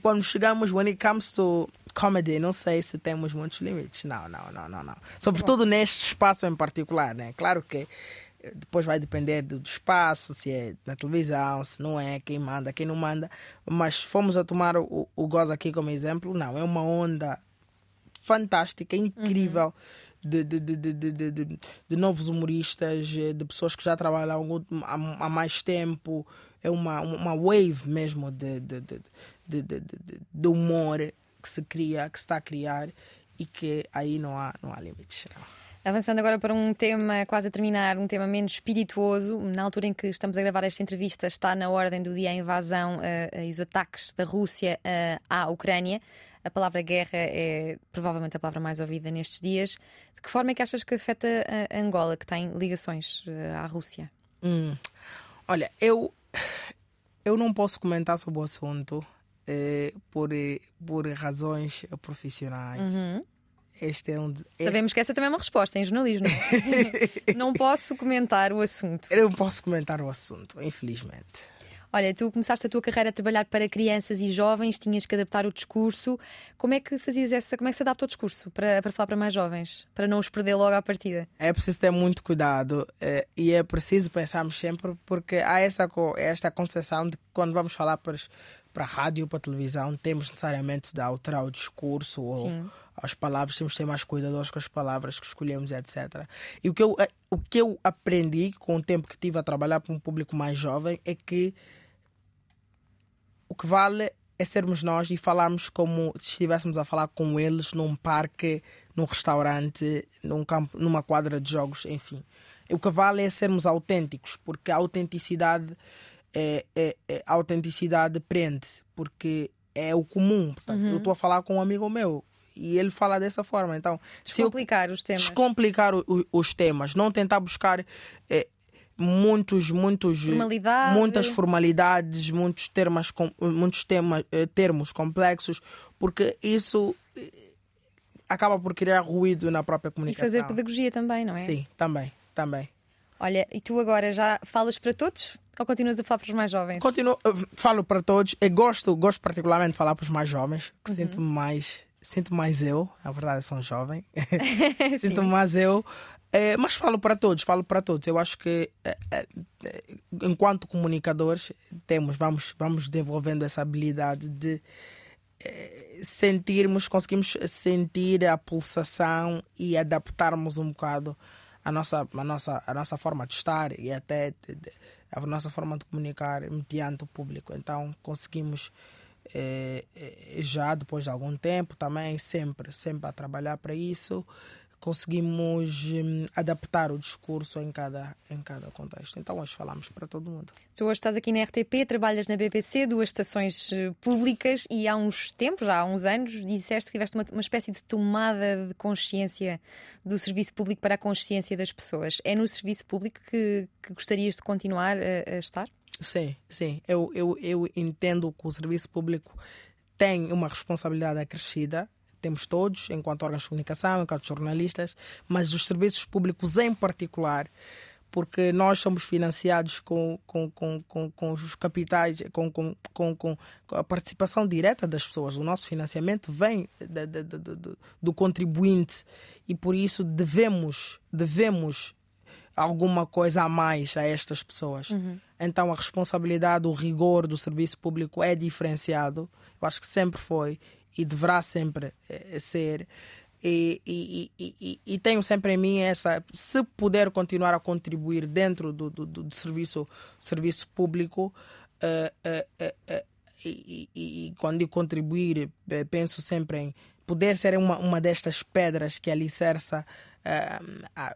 Quando chegamos, when it comes to comedy, não sei se temos muitos limites. Não, não, não, não. não. Sobretudo neste espaço em particular, né? Claro que eh, depois vai depender do espaço, se é na televisão, se não é, quem manda, quem não manda. Mas fomos a tomar o, o Goza aqui como exemplo, não, é uma onda fantástica, incrível. Uhum de, de, de, de, novos humoristas, eh, de pessoas que já trabalham há, mais tempo. É uma, uma wave mesmo de, de humor que se cria, que se está a criar e que aí não há, não há limites. Avançando agora para um tema quase a terminar, um tema menos espirituoso. Na altura em que estamos a gravar esta entrevista, está na ordem do dia a invasão uh, e os ataques da Rússia uh, à Ucrânia. A palavra guerra é provavelmente a palavra mais ouvida nestes dias. De que forma é que achas que afeta a Angola, que tem ligações eh, à Rússia? Hum. Olha, eu, eu não posso comentar sobre o assunto eh, por, eh, por razões profissionais. Uhum. Este é um, este... Sabemos que essa também é uma resposta em jornalismo. [LAUGHS] não posso comentar o assunto. Eu não posso comentar o assunto, infelizmente. Olha, tu começaste a tua carreira a trabalhar para crianças e jovens, tinhas que adaptar o discurso. Como é que fazias essa, como é que se adapta o discurso para, para falar para mais jovens, para não os perder logo à partida? É preciso ter muito cuidado é, e é preciso pensarmos sempre, porque há essa, esta concepção de que quando vamos falar para, para a rádio, para a televisão, temos necessariamente de alterar o discurso ou Sim. as palavras, temos de ser mais cuidadosos com as palavras que escolhemos, etc. E o que eu, eh, o que eu aprendi com o tempo que tive a trabalhar para um público mais jovem é que o que vale é sermos nós e falarmos como se estivéssemos a falar com eles num parque, num restaurante, num campo, numa quadra de jogos, enfim. O que vale é sermos autênticos, porque a autenticidade é, é, é a autenticidade prende, porque é o comum. Portanto, uhum. Eu estou a falar com um amigo meu e ele fala dessa forma. Então, descomplicar os temas. Descomplicar o, o, os temas, não tentar buscar é, muitos muitos Formalidade. muitas formalidades muitos termos muitos temas eh, termos complexos porque isso eh, acaba por criar ruído na própria comunicação. e fazer pedagogia também não é? Sim também também. Olha e tu agora já falas para todos ou continuas a falar para os mais jovens? Continuo eh, falo para todos. E gosto gosto particularmente de falar para os mais jovens que uhum. sinto mais sinto mais eu na verdade sou jovem. [LAUGHS] [LAUGHS] Sinto mais eu é, mas falo para todos, falo para todos. Eu acho que é, é, enquanto comunicadores temos, vamos, vamos desenvolvendo essa habilidade de é, sentirmos, conseguimos sentir a pulsação e adaptarmos um bocado a nossa, a nossa, a nossa forma de estar e até a nossa forma de comunicar mediante o público. Então conseguimos é, é, já depois de algum tempo também sempre, sempre a trabalhar para isso conseguimos hum, adaptar o discurso em cada, em cada contexto. Então hoje falamos para todo mundo. Tu hoje estás aqui na RTP, trabalhas na BBC, duas estações eh, públicas e há uns tempos, já há uns anos, disseste que tiveste uma, uma espécie de tomada de consciência do serviço público para a consciência das pessoas. É no serviço público que, que gostarias de continuar a, a estar? Sim, sim. Eu, eu, eu entendo que o serviço público tem uma responsabilidade acrescida temos todos, enquanto órgãos de comunicação, enquanto jornalistas, mas os serviços públicos em particular, porque nós somos financiados com, com, com, com, com os capitais, com, com, com, com, a participação direta das pessoas. O nosso financiamento vem de, de, de, do contribuinte e por isso devemos, devemos alguma coisa a mais a estas pessoas. Uhum. Então a responsabilidade, o rigor do serviço público é diferenciado. Eu acho que sempre foi e deverá sempre eh, ser. E, e, e, e, tenho sempre em mim essa. Se puder continuar a contribuir dentro do, do, do serviço, serviço público, uh, uh, uh, e, quando digo contribuir, eh, penso sempre em poder ser uma, uma destas pedras que alicerça.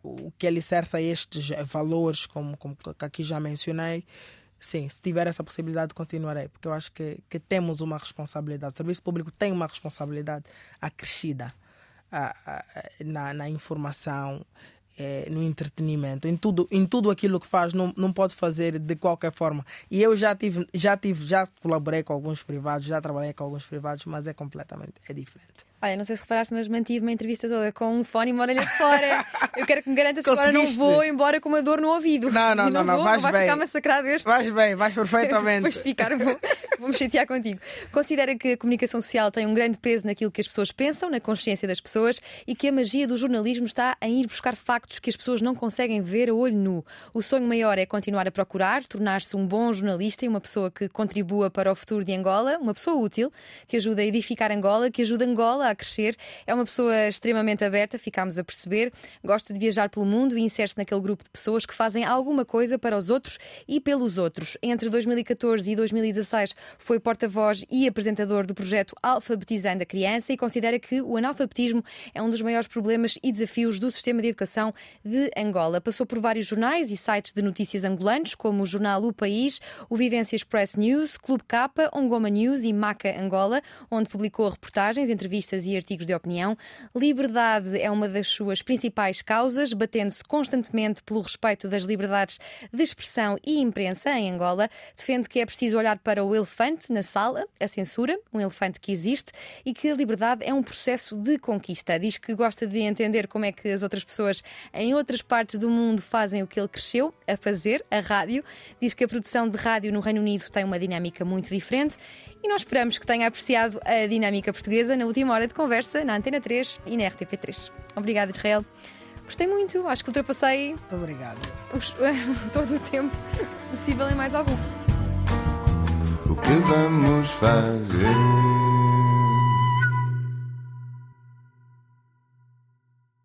o que alicerça estes valores, como, como aqui já mencionei, sim, se tiver essa possibilidade, continuarei, porque eu acho que, que temos uma responsabilidade. O serviço público tem uma responsabilidade acrescida a, a, na, na informação, é, no entretenimento, em tudo, em tudo aquilo que faz, não, não pode fazer de qualquer forma. E eu já tive, já tive, já colaborei com alguns privados, já trabalhei com alguns privados, mas é completamente é diferente. Olha, não sei se reparaste, mas mantive uma entrevista toda com um fone e uma orelha de fora. Eu quero que me garantas que agora não vou embora com uma dor no ouvido. Não, não, não, não, não, vais vai bem. ficar massacrado este. Vais bem, vais perfeitamente. Depois de ficar, vou, vou me chatear contigo. Considera que a comunicação social tem um grande peso naquilo que as pessoas pensam, na consciência das pessoas e que a magia do jornalismo está em ir buscar factos que as pessoas não conseguem ver a olho nu. O sonho maior é continuar a procurar, tornar-se um bom jornalista e uma pessoa que contribua para o futuro de Angola, uma pessoa útil, que ajuda a edificar Angola, que ajuda Angola a crescer. É uma pessoa extremamente aberta, ficámos a perceber. Gosta de viajar pelo mundo e insere-se naquele grupo de pessoas que fazem alguma coisa para os outros e pelos outros. Entre 2014 e 2016 foi porta-voz e apresentador do projeto Alfabetizando a Criança e considera que o analfabetismo é um dos maiores problemas e desafios do sistema de educação de Angola. Passou por vários jornais e sites de notícias angolanos, como o jornal O País, o Vivências Press News, Clube Capa, Ongoma News e Maca Angola, onde publicou reportagens, entrevistas e artigos de opinião. Liberdade é uma das suas principais causas, batendo-se constantemente pelo respeito das liberdades de expressão e imprensa em Angola. Defende que é preciso olhar para o elefante na sala, a censura, um elefante que existe, e que a liberdade é um processo de conquista. Diz que gosta de entender como é que as outras pessoas em outras partes do mundo fazem o que ele cresceu a fazer, a rádio. Diz que a produção de rádio no Reino Unido tem uma dinâmica muito diferente e nós esperamos que tenha apreciado a dinâmica portuguesa na última hora de conversa na Antena 3 e na RTP3. Obrigada, Israel. Gostei muito, acho que ultrapassei. Muito obrigado. [LAUGHS] todo o tempo possível em mais algum. O que vamos fazer?